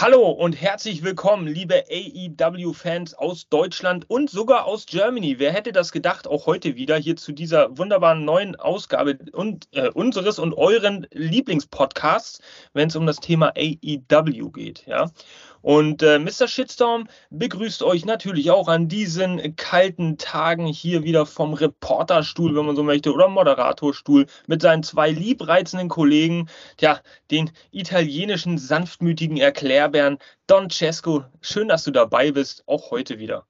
Hallo und herzlich willkommen, liebe AEW-Fans aus Deutschland und sogar aus Germany. Wer hätte das gedacht, auch heute wieder hier zu dieser wunderbaren neuen Ausgabe und, äh, unseres und euren Lieblingspodcasts, wenn es um das Thema AEW geht. Ja? Und äh, Mr. Shitstorm begrüßt euch natürlich auch an diesen kalten Tagen hier wieder vom Reporterstuhl, wenn man so möchte, oder Moderatorstuhl mit seinen zwei liebreizenden Kollegen, ja, den italienischen sanftmütigen Erklärbären Don Cesco. Schön, dass du dabei bist, auch heute wieder.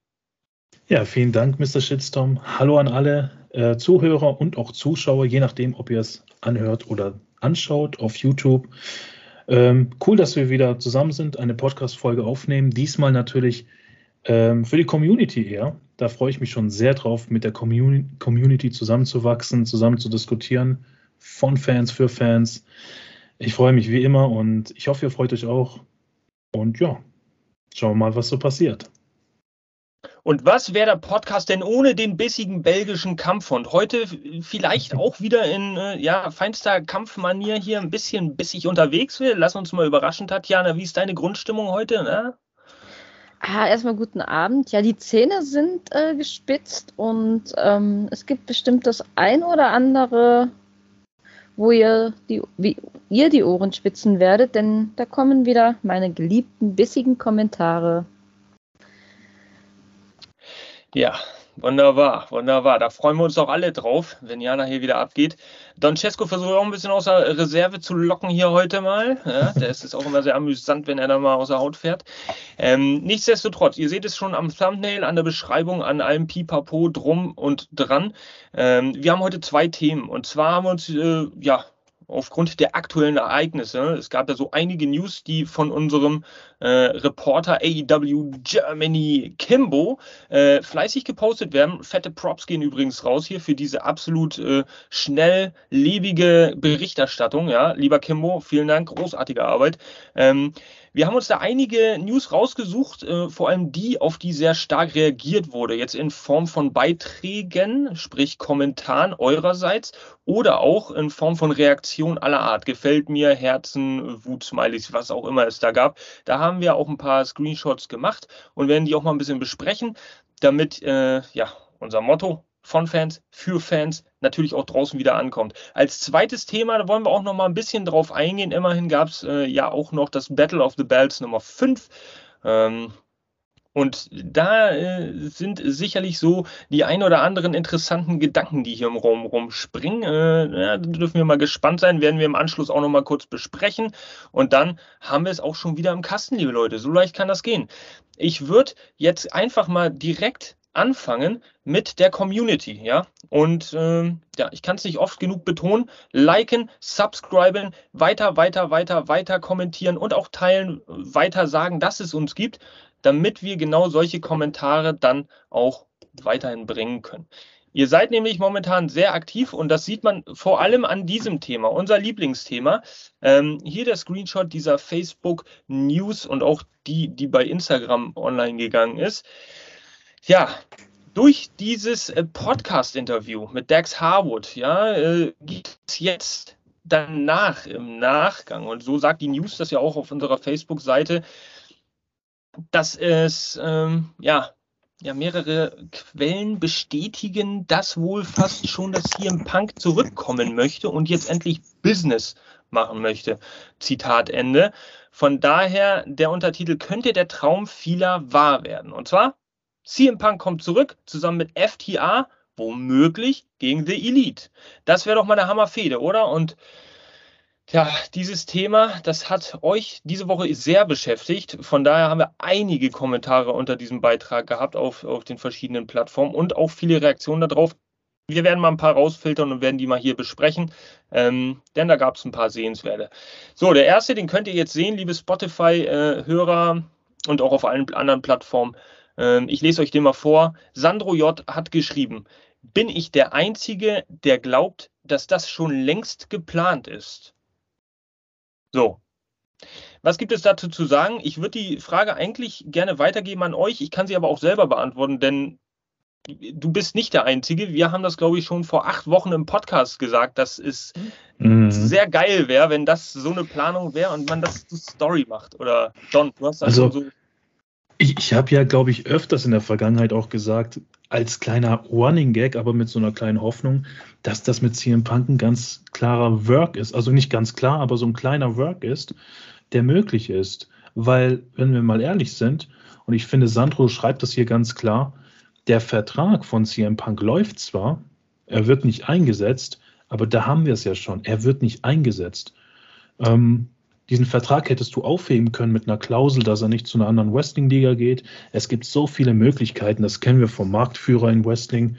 Ja, vielen Dank, Mr. Shitstorm. Hallo an alle äh, Zuhörer und auch Zuschauer, je nachdem, ob ihr es anhört oder anschaut auf YouTube. Ähm, cool, dass wir wieder zusammen sind, eine Podcast-Folge aufnehmen. Diesmal natürlich ähm, für die Community eher. Da freue ich mich schon sehr drauf, mit der Community, Community zusammenzuwachsen, zusammen zu diskutieren. Von Fans für Fans. Ich freue mich wie immer und ich hoffe, ihr freut euch auch. Und ja, schauen wir mal, was so passiert. Und was wäre der Podcast denn ohne den bissigen belgischen Kampfhund? Heute vielleicht auch wieder in äh, ja, feinster Kampfmanier hier ein bisschen bissig unterwegs. Lass uns mal überraschen, Tatjana. Wie ist deine Grundstimmung heute? Ne? Ah, erstmal guten Abend. Ja, die Zähne sind äh, gespitzt und ähm, es gibt bestimmt das ein oder andere, wo ihr die, wie ihr die Ohren spitzen werdet, denn da kommen wieder meine geliebten bissigen Kommentare ja, wunderbar, wunderbar. Da freuen wir uns auch alle drauf, wenn Jana hier wieder abgeht. Don Cesco versucht auch ein bisschen außer Reserve zu locken hier heute mal. Ja, der ist es auch immer sehr amüsant, wenn er da mal außer Haut fährt. Ähm, nichtsdestotrotz, ihr seht es schon am Thumbnail, an der Beschreibung, an allem Pipapo drum und dran. Ähm, wir haben heute zwei Themen. Und zwar haben wir uns, äh, ja, aufgrund der aktuellen Ereignisse. Es gab ja so einige News, die von unserem äh, Reporter AEW Germany Kimbo äh, fleißig gepostet werden. Fette Props gehen übrigens raus hier für diese absolut äh, schnelllebige Berichterstattung. Ja, lieber Kimbo, vielen Dank, großartige Arbeit. Ähm, wir haben uns da einige News rausgesucht, äh, vor allem die, auf die sehr stark reagiert wurde, jetzt in Form von Beiträgen, sprich Kommentaren eurerseits oder auch in Form von Reaktionen aller Art. Gefällt mir, Herzen, Wut-Smileys, was auch immer es da gab. Da haben wir auch ein paar Screenshots gemacht und werden die auch mal ein bisschen besprechen, damit äh, ja unser Motto von Fans, für Fans, natürlich auch draußen wieder ankommt. Als zweites Thema, da wollen wir auch noch mal ein bisschen drauf eingehen. Immerhin gab es äh, ja auch noch das Battle of the Bells Nummer 5. Ähm, und da äh, sind sicherlich so die ein oder anderen interessanten Gedanken, die hier im Raum rumspringen. Äh, ja, da dürfen wir mal gespannt sein, werden wir im Anschluss auch noch mal kurz besprechen. Und dann haben wir es auch schon wieder im Kasten, liebe Leute. So leicht kann das gehen. Ich würde jetzt einfach mal direkt anfangen mit der Community, ja. Und ähm, ja, ich kann es nicht oft genug betonen. Liken, subscriben, weiter, weiter, weiter, weiter kommentieren und auch teilen, weiter sagen, dass es uns gibt, damit wir genau solche Kommentare dann auch weiterhin bringen können. Ihr seid nämlich momentan sehr aktiv und das sieht man vor allem an diesem Thema, unser Lieblingsthema. Ähm, hier der Screenshot dieser Facebook News und auch die, die bei Instagram online gegangen ist. Ja, durch dieses äh, Podcast-Interview mit Dax Harwood, ja, äh, geht es jetzt danach, im Nachgang, und so sagt die News das ja auch auf unserer Facebook-Seite, dass es, ähm, ja, ja, mehrere Quellen bestätigen, dass wohl fast schon das CM Punk zurückkommen möchte und jetzt endlich Business machen möchte. Zitat Ende. Von daher, der Untertitel könnte der Traum vieler wahr werden. Und zwar, CM Punk kommt zurück, zusammen mit FTA, womöglich gegen The Elite. Das wäre doch mal eine Hammerfehde, oder? Und ja, dieses Thema, das hat euch diese Woche sehr beschäftigt. Von daher haben wir einige Kommentare unter diesem Beitrag gehabt auf, auf den verschiedenen Plattformen und auch viele Reaktionen darauf. Wir werden mal ein paar rausfiltern und werden die mal hier besprechen, ähm, denn da gab es ein paar Sehenswerte. So, der erste, den könnt ihr jetzt sehen, liebe Spotify-Hörer äh, und auch auf allen anderen Plattformen. Ähm, ich lese euch den mal vor. Sandro J. hat geschrieben, bin ich der Einzige, der glaubt, dass das schon längst geplant ist? So. Was gibt es dazu zu sagen? Ich würde die Frage eigentlich gerne weitergeben an euch. Ich kann sie aber auch selber beantworten, denn du bist nicht der Einzige. Wir haben das, glaube ich, schon vor acht Wochen im Podcast gesagt, dass es mhm. sehr geil wäre, wenn das so eine Planung wäre und man das Story macht. Oder Don, du hast das also, so. Ich, ich habe ja, glaube ich, öfters in der Vergangenheit auch gesagt, als kleiner Running Gag, aber mit so einer kleinen Hoffnung, dass das mit CM Punk ein ganz klarer Work ist. Also nicht ganz klar, aber so ein kleiner Work ist, der möglich ist. Weil, wenn wir mal ehrlich sind, und ich finde, Sandro schreibt das hier ganz klar, der Vertrag von CM Punk läuft zwar, er wird nicht eingesetzt, aber da haben wir es ja schon. Er wird nicht eingesetzt. Ähm, diesen Vertrag hättest du aufheben können mit einer Klausel, dass er nicht zu einer anderen Wrestling-Liga geht. Es gibt so viele Möglichkeiten, das kennen wir vom Marktführer in Wrestling.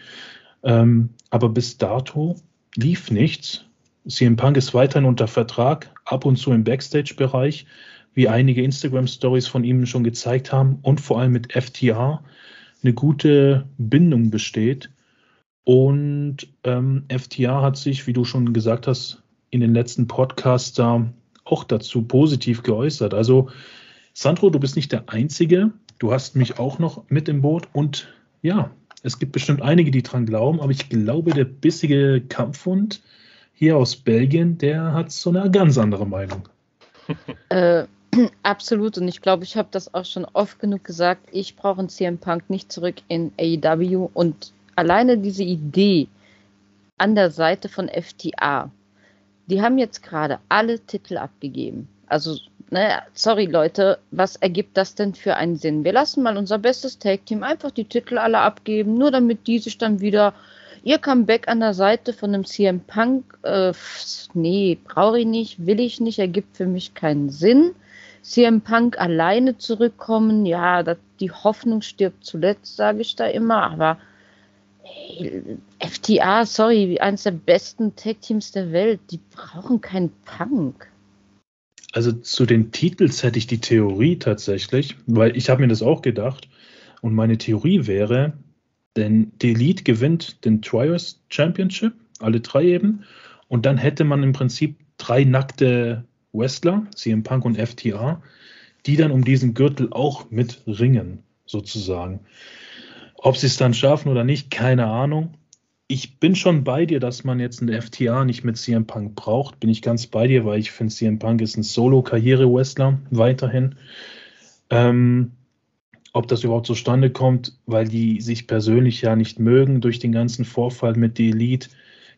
Ähm, aber bis dato lief nichts. CM Punk ist weiterhin unter Vertrag, ab und zu im Backstage-Bereich, wie einige Instagram-Stories von ihm schon gezeigt haben und vor allem mit FTA eine gute Bindung besteht. Und ähm, FTA hat sich, wie du schon gesagt hast, in den letzten Podcasts da auch dazu positiv geäußert. Also, Sandro, du bist nicht der Einzige. Du hast mich auch noch mit im Boot. Und ja, es gibt bestimmt einige, die dran glauben, aber ich glaube, der bissige Kampfhund hier aus Belgien, der hat so eine ganz andere Meinung. Äh, Absolut. Und ich glaube, ich habe das auch schon oft genug gesagt. Ich brauche einen CM Punk nicht zurück in AEW. Und alleine diese Idee an der Seite von FTA, die haben jetzt gerade alle Titel abgegeben. Also, ne, sorry Leute, was ergibt das denn für einen Sinn? Wir lassen mal unser bestes Tag-Team einfach die Titel alle abgeben, nur damit die sich dann wieder ihr Comeback an der Seite von einem CM Punk, äh, nee, brauche ich nicht, will ich nicht, ergibt für mich keinen Sinn. CM Punk alleine zurückkommen, ja, die Hoffnung stirbt zuletzt, sage ich da immer, aber FTA, sorry, eines der besten Tag-Teams der Welt, die brauchen keinen Punk. Also zu den Titels hätte ich die Theorie tatsächlich, weil ich habe mir das auch gedacht und meine Theorie wäre, denn die Elite gewinnt den Trios Championship, alle drei eben, und dann hätte man im Prinzip drei nackte Wrestler, CM Punk und FTA, die dann um diesen Gürtel auch mit ringen, sozusagen. Ob sie es dann schaffen oder nicht, keine Ahnung. Ich bin schon bei dir, dass man jetzt eine FTA nicht mit CM Punk braucht. Bin ich ganz bei dir, weil ich finde, CM Punk ist ein Solo-Karriere-Wrestler weiterhin. Ähm, ob das überhaupt zustande kommt, weil die sich persönlich ja nicht mögen durch den ganzen Vorfall mit der Elite,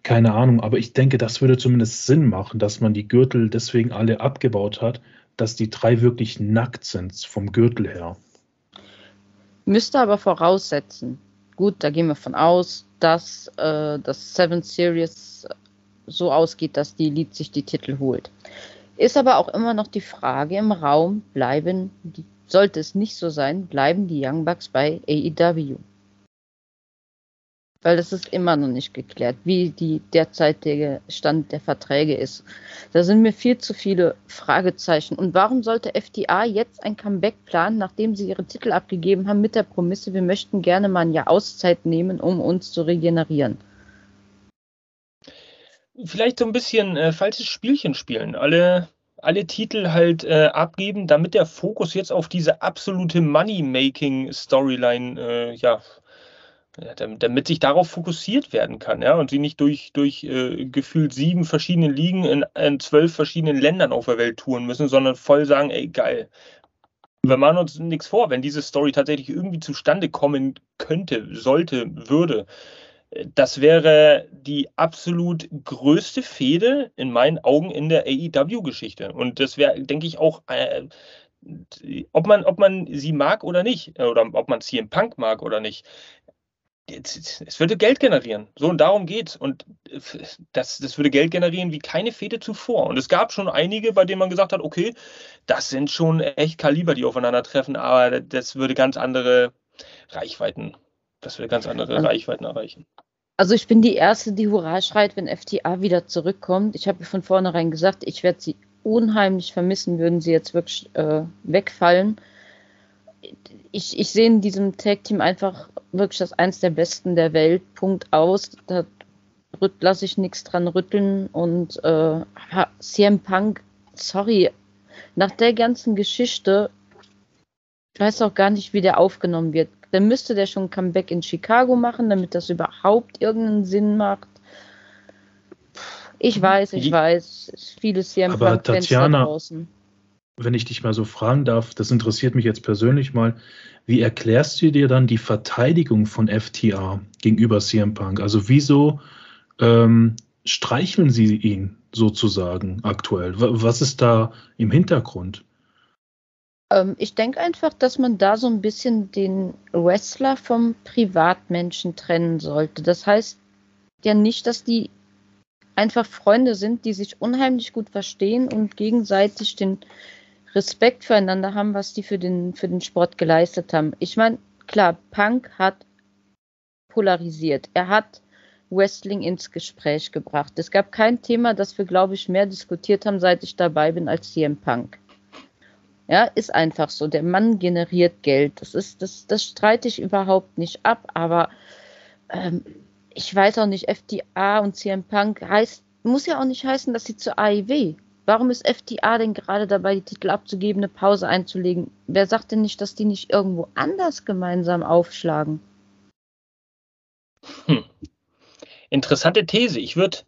keine Ahnung, aber ich denke, das würde zumindest Sinn machen, dass man die Gürtel deswegen alle abgebaut hat, dass die drei wirklich nackt sind vom Gürtel her. Müsste aber voraussetzen, gut, da gehen wir von aus, dass äh, das Seven Series so ausgeht, dass die Elite sich die Titel holt. Ist aber auch immer noch die Frage im Raum, bleiben, die, sollte es nicht so sein, bleiben die Young Bucks bei AEW? Weil das ist immer noch nicht geklärt, wie die derzeitige Stand der Verträge ist. Da sind mir viel zu viele Fragezeichen. Und warum sollte FDA jetzt ein Comeback planen, nachdem sie ihre Titel abgegeben haben, mit der Promisse, wir möchten gerne mal ein Jahr Auszeit nehmen, um uns zu regenerieren? Vielleicht so ein bisschen äh, falsches Spielchen spielen. Alle alle Titel halt äh, abgeben, damit der Fokus jetzt auf diese absolute Money-Making-Storyline äh, ja, damit sich darauf fokussiert werden kann, ja, und sie nicht durch, durch äh, gefühlt sieben verschiedene Ligen in, in zwölf verschiedenen Ländern auf der Welt touren müssen, sondern voll sagen, ey, geil. Wir machen uns nichts vor, wenn diese Story tatsächlich irgendwie zustande kommen könnte, sollte, würde. Das wäre die absolut größte Fehde in meinen Augen in der AEW-Geschichte. Und das wäre, denke ich, auch äh, ob man, ob man sie mag oder nicht, oder ob man CM Punk mag oder nicht es würde Geld generieren. So, und darum geht's. Und äh, das, das würde Geld generieren wie keine Fehde zuvor. Und es gab schon einige, bei denen man gesagt hat, okay, das sind schon echt Kaliber, die aufeinandertreffen, aber das würde ganz andere Reichweiten, das würde ganz andere also, Reichweiten erreichen. Also ich bin die Erste, die Hurra schreit, wenn FTA wieder zurückkommt. Ich habe von vornherein gesagt, ich werde sie unheimlich vermissen, würden sie jetzt wirklich äh, wegfallen ich, ich sehe in diesem Tag-Team einfach wirklich das eins der besten der Welt. Punkt aus. Da lasse ich nichts dran rütteln. Und äh, CM Punk, sorry, nach der ganzen Geschichte, ich weiß auch gar nicht, wie der aufgenommen wird. dann müsste der schon ein Comeback in Chicago machen, damit das überhaupt irgendeinen Sinn macht. Ich weiß, ich weiß, hier im Aber Tatjana, draußen. Wenn ich dich mal so fragen darf, das interessiert mich jetzt persönlich mal, wie erklärst du dir dann die Verteidigung von FTA gegenüber CM Punk? Also wieso ähm, streicheln sie ihn sozusagen aktuell? Was ist da im Hintergrund? Ähm, ich denke einfach, dass man da so ein bisschen den Wrestler vom Privatmenschen trennen sollte. Das heißt ja nicht, dass die einfach Freunde sind, die sich unheimlich gut verstehen und gegenseitig den Respekt füreinander haben, was die für den, für den Sport geleistet haben. Ich meine, klar, Punk hat polarisiert. Er hat Wrestling ins Gespräch gebracht. Es gab kein Thema, das wir, glaube ich, mehr diskutiert haben, seit ich dabei bin, als CM Punk. Ja, ist einfach so. Der Mann generiert Geld. Das ist, das, das streite ich überhaupt nicht ab, aber ähm, ich weiß auch nicht, FDA und CM Punk heißt, muss ja auch nicht heißen, dass sie zur AIW. Warum ist FDA denn gerade dabei, die Titel abzugeben, eine Pause einzulegen? Wer sagt denn nicht, dass die nicht irgendwo anders gemeinsam aufschlagen? Hm. Interessante These. Ich würde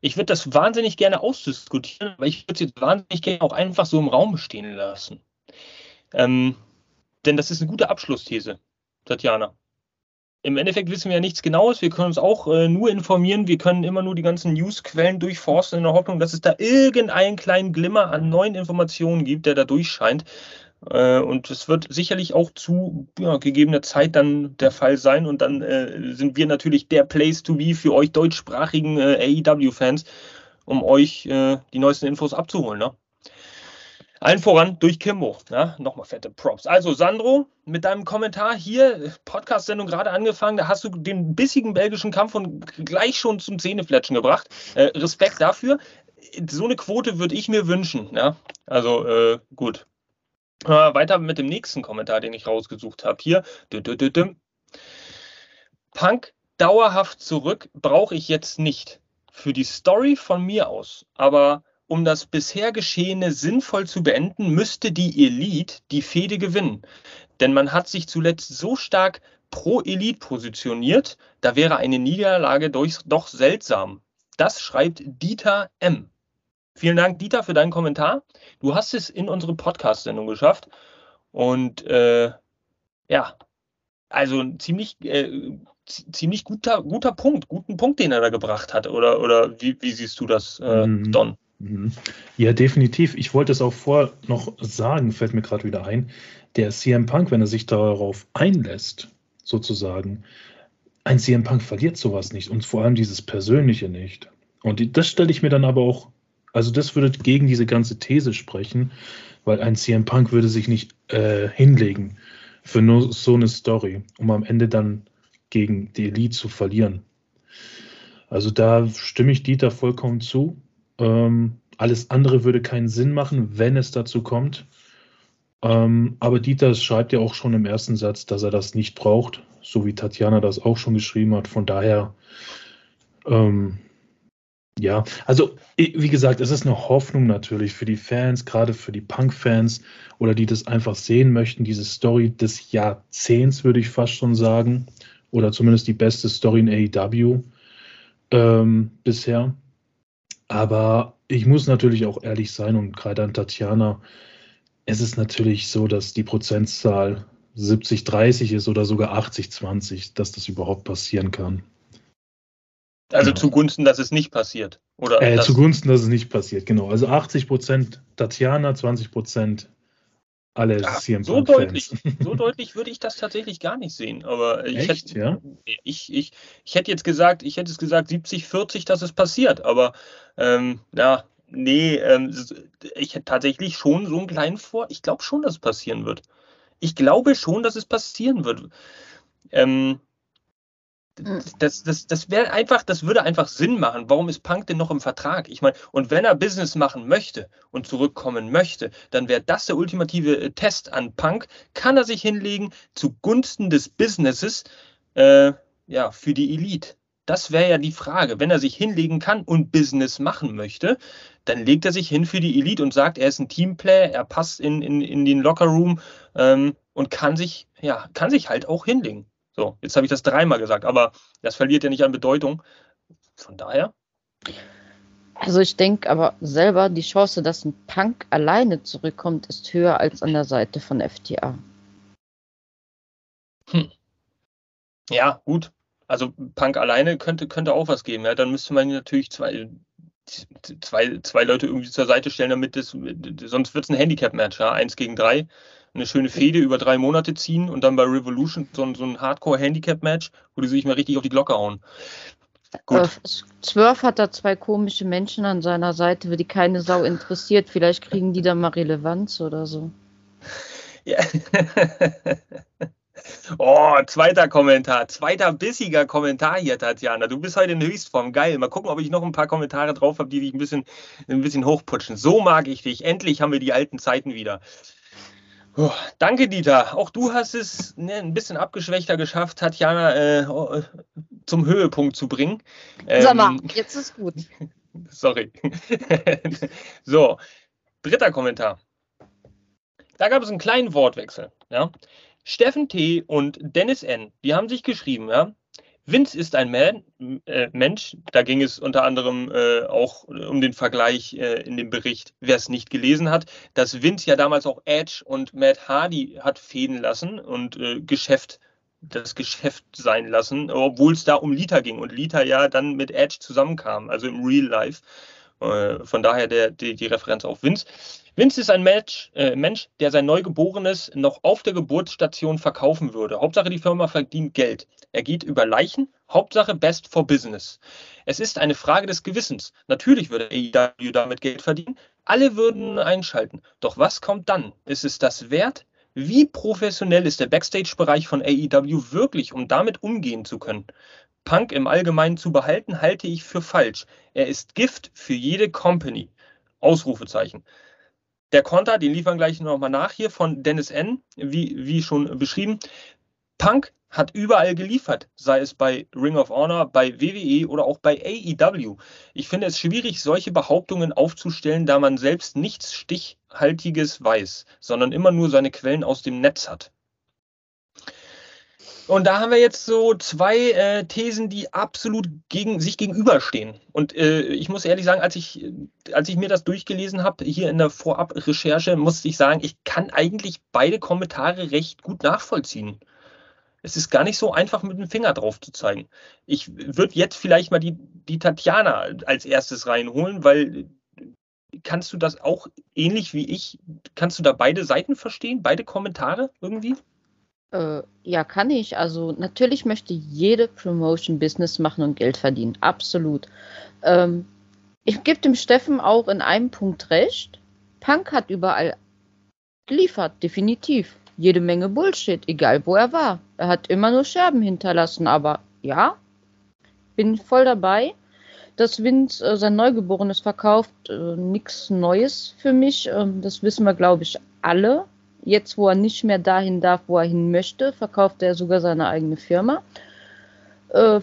ich würd das wahnsinnig gerne ausdiskutieren, aber ich würde es jetzt wahnsinnig gerne auch einfach so im Raum stehen lassen. Ähm, denn das ist eine gute Abschlussthese, Tatjana im Endeffekt wissen wir ja nichts Genaues. Wir können uns auch äh, nur informieren. Wir können immer nur die ganzen Newsquellen durchforsten in der Hoffnung, dass es da irgendeinen kleinen Glimmer an neuen Informationen gibt, der da durchscheint. Äh, und es wird sicherlich auch zu ja, gegebener Zeit dann der Fall sein. Und dann äh, sind wir natürlich der Place to be für euch deutschsprachigen äh, AEW-Fans, um euch äh, die neuesten Infos abzuholen. Ne? Allen voran durch Kimbo. Ja, nochmal fette Props. Also, Sandro, mit deinem Kommentar hier, Podcast-Sendung gerade angefangen, da hast du den bissigen belgischen Kampf und gleich schon zum Zähnefletschen gebracht. Äh, Respekt dafür. So eine Quote würde ich mir wünschen. Ja? Also, äh, gut. Äh, weiter mit dem nächsten Kommentar, den ich rausgesucht habe. Hier. Punk dauerhaft zurück brauche ich jetzt nicht. Für die Story von mir aus. Aber um das bisher Geschehene sinnvoll zu beenden, müsste die Elite die Fehde gewinnen. Denn man hat sich zuletzt so stark pro Elite positioniert, da wäre eine Niederlage durch, doch seltsam. Das schreibt Dieter M. Vielen Dank, Dieter, für deinen Kommentar. Du hast es in unsere Podcast-Sendung geschafft. Und äh, ja, also ein ziemlich, äh, ziemlich guter, guter Punkt, guten Punkt, den er da gebracht hat. Oder, oder wie, wie siehst du das, äh, mhm. Don? Mhm. Ja, definitiv. Ich wollte es auch vor noch sagen, fällt mir gerade wieder ein. Der CM Punk, wenn er sich darauf einlässt, sozusagen, ein CM Punk verliert sowas nicht und vor allem dieses Persönliche nicht. Und das stelle ich mir dann aber auch, also das würde gegen diese ganze These sprechen, weil ein CM Punk würde sich nicht äh, hinlegen für nur so eine Story, um am Ende dann gegen die Elite zu verlieren. Also da stimme ich Dieter vollkommen zu. Ähm, alles andere würde keinen Sinn machen, wenn es dazu kommt. Ähm, aber Dieter schreibt ja auch schon im ersten Satz, dass er das nicht braucht, so wie Tatjana das auch schon geschrieben hat. Von daher, ähm, ja, also wie gesagt, es ist eine Hoffnung natürlich für die Fans, gerade für die Punk-Fans oder die das einfach sehen möchten, diese Story des Jahrzehnts, würde ich fast schon sagen, oder zumindest die beste Story in AEW ähm, bisher. Aber ich muss natürlich auch ehrlich sein und gerade an Tatjana, es ist natürlich so, dass die Prozentzahl 70-30 ist oder sogar 80-20, dass das überhaupt passieren kann. Also genau. zugunsten, dass es nicht passiert. Oder äh, zugunsten, dass es nicht passiert, genau. Also 80 Prozent Tatjana, 20 Prozent alle ja, CM so deutlich, so deutlich würde ich das tatsächlich gar nicht sehen. Aber ich, Echt, hätte, ja? ich, ich, ich hätte jetzt gesagt, ich hätte es gesagt 70, 40, dass es passiert. Aber ähm, ja, nee, ähm, ich hätte tatsächlich schon so einen kleinen Vor. Ich glaube schon, dass es passieren wird. Ich glaube schon, dass es passieren wird. Ähm, hm. Das, das, das wäre einfach, das würde einfach Sinn machen. Warum ist Punk denn noch im Vertrag? Ich meine, und wenn er Business machen möchte und zurückkommen möchte, dann wäre das der ultimative äh, Test an Punk. Kann er sich hinlegen zugunsten des Businesses äh, ja, für die Elite? Das wäre ja die Frage. Wenn er sich hinlegen kann und Business machen möchte, dann legt er sich hin für die Elite und sagt, er ist ein Teamplayer, er passt in, in, in den Lockerroom. Ähm, und kann sich, ja, kann sich halt auch hinlegen. So, jetzt habe ich das dreimal gesagt, aber das verliert ja nicht an Bedeutung. Von daher. Also ich denke aber selber, die Chance, dass ein Punk alleine zurückkommt, ist höher als an der Seite von FTA. Hm. Ja, gut. Also Punk alleine könnte, könnte auch was geben. Ja, dann müsste man natürlich zwei, zwei, zwei Leute irgendwie zur Seite stellen, damit das, sonst wird es ein Handicap-Match, ja, eins gegen drei. Eine schöne Fehde über drei Monate ziehen und dann bei Revolution so, so ein Hardcore-Handicap-Match, wo die sich mal richtig auf die Glocke hauen. Gut. Äh, Zwölf hat da zwei komische Menschen an seiner Seite, für die keine Sau interessiert. Vielleicht kriegen die da mal Relevanz oder so. Ja. Oh, zweiter Kommentar, zweiter bissiger Kommentar hier, Tatjana. Du bist heute in Höchstform. Geil. Mal gucken, ob ich noch ein paar Kommentare drauf habe, die dich ein bisschen, ein bisschen hochputschen. So mag ich dich. Endlich haben wir die alten Zeiten wieder. Oh, danke, Dieter. Auch du hast es ne, ein bisschen abgeschwächter geschafft, Tatjana äh, oh, zum Höhepunkt zu bringen. Ähm, Sag mal, jetzt ist gut. Sorry. so, dritter Kommentar. Da gab es einen kleinen Wortwechsel. Ja? Steffen T. und Dennis N., die haben sich geschrieben, ja. Vince ist ein Man, äh, Mensch, da ging es unter anderem äh, auch um den Vergleich äh, in dem Bericht, wer es nicht gelesen hat, dass Vince ja damals auch Edge und Matt Hardy hat fäden lassen und äh, Geschäft, das Geschäft sein lassen, obwohl es da um Lita ging und Lita ja dann mit Edge zusammenkam, also im Real Life. Äh, von daher der, die, die Referenz auf Vince. Vince ist ein Mensch, äh, Mensch, der sein Neugeborenes noch auf der Geburtsstation verkaufen würde. Hauptsache, die Firma verdient Geld. Er geht über Leichen. Hauptsache, best for business. Es ist eine Frage des Gewissens. Natürlich würde AEW damit Geld verdienen. Alle würden einschalten. Doch was kommt dann? Ist es das wert? Wie professionell ist der Backstage-Bereich von AEW wirklich, um damit umgehen zu können? Punk im Allgemeinen zu behalten, halte ich für falsch. Er ist Gift für jede Company. Ausrufezeichen. Der Konter, den liefern gleich nochmal nach hier von Dennis N., wie, wie schon beschrieben. Punk hat überall geliefert, sei es bei Ring of Honor, bei WWE oder auch bei AEW. Ich finde es schwierig, solche Behauptungen aufzustellen, da man selbst nichts Stichhaltiges weiß, sondern immer nur seine Quellen aus dem Netz hat. Und da haben wir jetzt so zwei äh, Thesen, die absolut gegen, sich gegenüberstehen. Und äh, ich muss ehrlich sagen, als ich, als ich mir das durchgelesen habe, hier in der Vorab-Recherche, musste ich sagen, ich kann eigentlich beide Kommentare recht gut nachvollziehen. Es ist gar nicht so einfach, mit dem Finger drauf zu zeigen. Ich würde jetzt vielleicht mal die, die Tatjana als erstes reinholen, weil kannst du das auch ähnlich wie ich, kannst du da beide Seiten verstehen, beide Kommentare irgendwie? Äh, ja, kann ich. Also natürlich möchte jede Promotion Business machen und Geld verdienen. Absolut. Ähm, ich gebe dem Steffen auch in einem Punkt recht. Punk hat überall geliefert, definitiv. Jede Menge Bullshit, egal wo er war. Er hat immer nur Scherben hinterlassen, aber ja, bin voll dabei. Dass Vince äh, sein Neugeborenes verkauft, äh, nichts Neues für mich. Ähm, das wissen wir, glaube ich, alle. Jetzt, wo er nicht mehr dahin darf, wo er hin möchte, verkauft er sogar seine eigene Firma. Äh,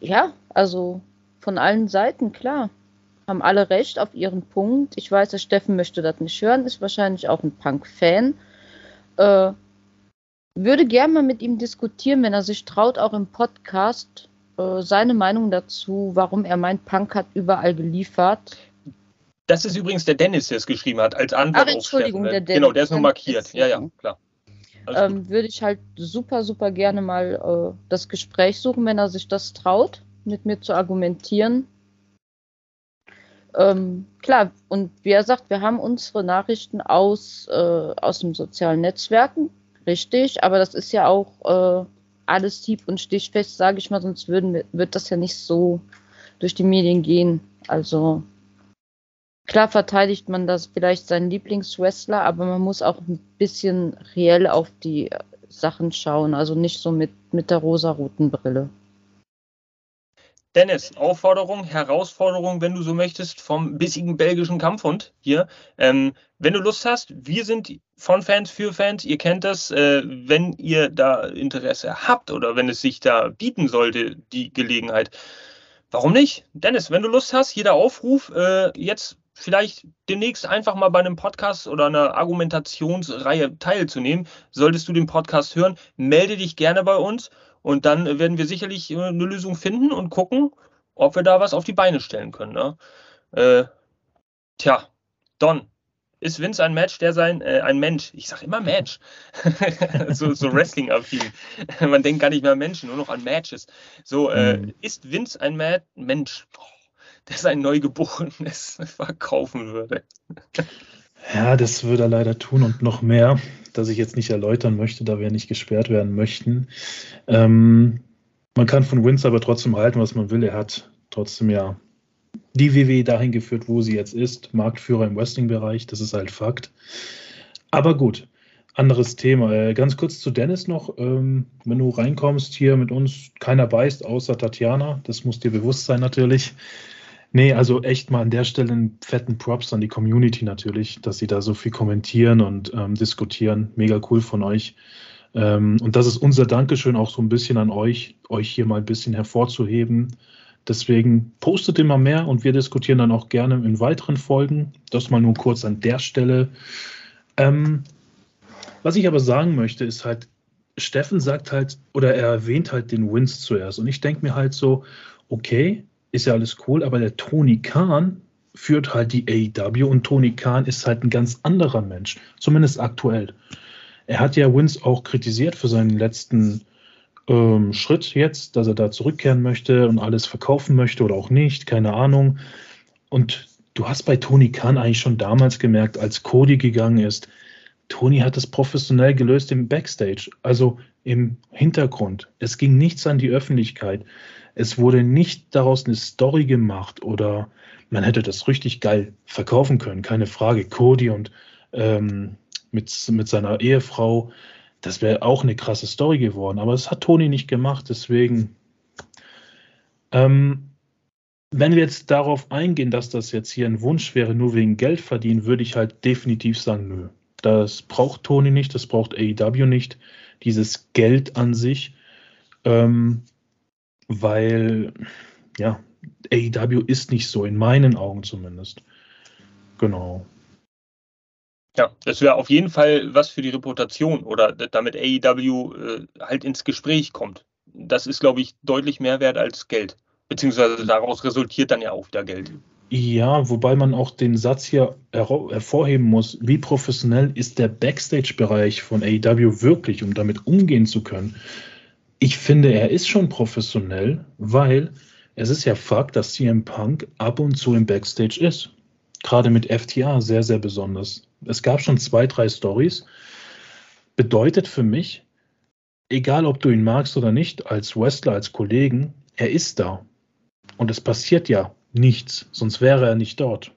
ja, also von allen Seiten, klar. Haben alle recht auf ihren Punkt. Ich weiß, der Steffen möchte das nicht hören, ist wahrscheinlich auch ein Punk-Fan. Äh, würde gerne mal mit ihm diskutieren, wenn er sich traut, auch im Podcast äh, seine Meinung dazu, warum er meint, Punk hat überall geliefert. Das ist übrigens der Dennis, der es geschrieben hat, als Antwort Ach, Entschuldigung, auf der Dennis. Genau, der ist nur markiert. Ja, ja, klar. Ähm, würde ich halt super, super gerne mal äh, das Gespräch suchen, wenn er sich das traut, mit mir zu argumentieren. Ähm, klar, und wie er sagt, wir haben unsere Nachrichten aus, äh, aus den sozialen Netzwerken, richtig, aber das ist ja auch äh, alles hieb- und stichfest, sage ich mal, sonst würden, wird das ja nicht so durch die Medien gehen. Also Klar verteidigt man das vielleicht seinen Lieblingswrestler, aber man muss auch ein bisschen reell auf die Sachen schauen, also nicht so mit, mit der rosaroten Brille. Dennis, Aufforderung, Herausforderung, wenn du so möchtest, vom bissigen belgischen Kampfhund hier. Ähm, wenn du Lust hast, wir sind von Fans für Fans, ihr kennt das. Äh, wenn ihr da Interesse habt oder wenn es sich da bieten sollte, die Gelegenheit, warum nicht? Dennis, wenn du Lust hast, hier der Aufruf, äh, jetzt vielleicht demnächst einfach mal bei einem Podcast oder einer Argumentationsreihe teilzunehmen. Solltest du den Podcast hören, melde dich gerne bei uns und dann werden wir sicherlich äh, eine Lösung finden und gucken, ob wir da was auf die Beine stellen können. Ne? Äh, tja, Don, ist Vince ein Match, der sein, äh, ein Mensch, ich sage immer Match, so, so Wrestling-affin. Man denkt gar nicht mehr an Menschen, nur noch an Matches. So, äh, mhm. ist Vince ein Ma Mensch, der sein Neugeborenes verkaufen würde? Ja, das würde er leider tun und noch mehr, das ich jetzt nicht erläutern möchte, da wir nicht gesperrt werden möchten. Ähm, man kann von Vince aber trotzdem halten, was man will. Er hat trotzdem ja die WWE dahin geführt, wo sie jetzt ist. Marktführer im Wrestling-Bereich, das ist halt Fakt. Aber gut, anderes Thema. Äh, ganz kurz zu Dennis noch. Ähm, wenn du reinkommst hier mit uns, keiner beißt, außer Tatjana. Das muss dir bewusst sein natürlich. Nee, also echt mal an der Stelle einen fetten Props an die Community natürlich, dass sie da so viel kommentieren und ähm, diskutieren. Mega cool von euch. Ähm, und das ist unser Dankeschön auch so ein bisschen an euch, euch hier mal ein bisschen hervorzuheben Deswegen postet immer mehr und wir diskutieren dann auch gerne in weiteren Folgen. Das mal nur kurz an der Stelle. Ähm, was ich aber sagen möchte, ist halt, Steffen sagt halt, oder er erwähnt halt den Wins zuerst. Und ich denke mir halt so, okay, ist ja alles cool, aber der Tony Khan führt halt die AEW und Tony Khan ist halt ein ganz anderer Mensch, zumindest aktuell. Er hat ja Wins auch kritisiert für seinen letzten ähm, Schritt jetzt, dass er da zurückkehren möchte und alles verkaufen möchte oder auch nicht, keine Ahnung. Und du hast bei Tony Khan eigentlich schon damals gemerkt, als Cody gegangen ist, Tony hat das professionell gelöst im Backstage, also im Hintergrund. Es ging nichts an die Öffentlichkeit. Es wurde nicht daraus eine Story gemacht oder man hätte das richtig geil verkaufen können, keine Frage. Cody und ähm, mit, mit seiner Ehefrau, das wäre auch eine krasse Story geworden, aber das hat Toni nicht gemacht, deswegen. Ähm, wenn wir jetzt darauf eingehen, dass das jetzt hier ein Wunsch wäre, nur wegen Geld verdienen, würde ich halt definitiv sagen, nö. Das braucht Toni nicht, das braucht AEW nicht, dieses Geld an sich, ähm, weil, ja, AEW ist nicht so, in meinen Augen zumindest. Genau. Ja, das wäre auf jeden Fall was für die Reputation oder damit AEW äh, halt ins Gespräch kommt. Das ist, glaube ich, deutlich mehr wert als Geld. Beziehungsweise daraus resultiert dann ja auch wieder Geld. Ja, wobei man auch den Satz hier hervorheben muss, wie professionell ist der Backstage-Bereich von AEW wirklich, um damit umgehen zu können. Ich finde, er ist schon professionell, weil es ist ja Fakt, dass CM Punk ab und zu im Backstage ist. Gerade mit FTA sehr, sehr besonders es gab schon zwei, drei Stories. Bedeutet für mich, egal ob du ihn magst oder nicht, als Wrestler, als Kollegen, er ist da. Und es passiert ja nichts, sonst wäre er nicht dort.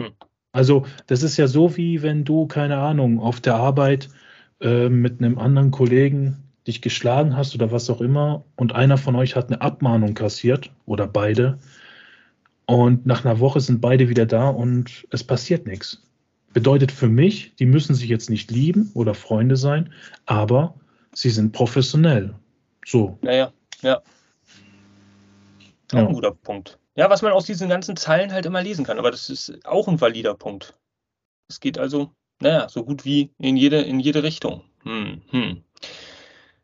Hm. Also, das ist ja so, wie wenn du, keine Ahnung, auf der Arbeit äh, mit einem anderen Kollegen dich geschlagen hast oder was auch immer und einer von euch hat eine Abmahnung kassiert oder beide und nach einer Woche sind beide wieder da und es passiert nichts. Bedeutet für mich, die müssen sich jetzt nicht lieben oder Freunde sein, aber sie sind professionell. So. Naja, ja. Ja. ein guter Punkt. Ja, was man aus diesen ganzen Zeilen halt immer lesen kann, aber das ist auch ein valider Punkt. Es geht also, naja, so gut wie in jede, in jede Richtung. Hm, hm.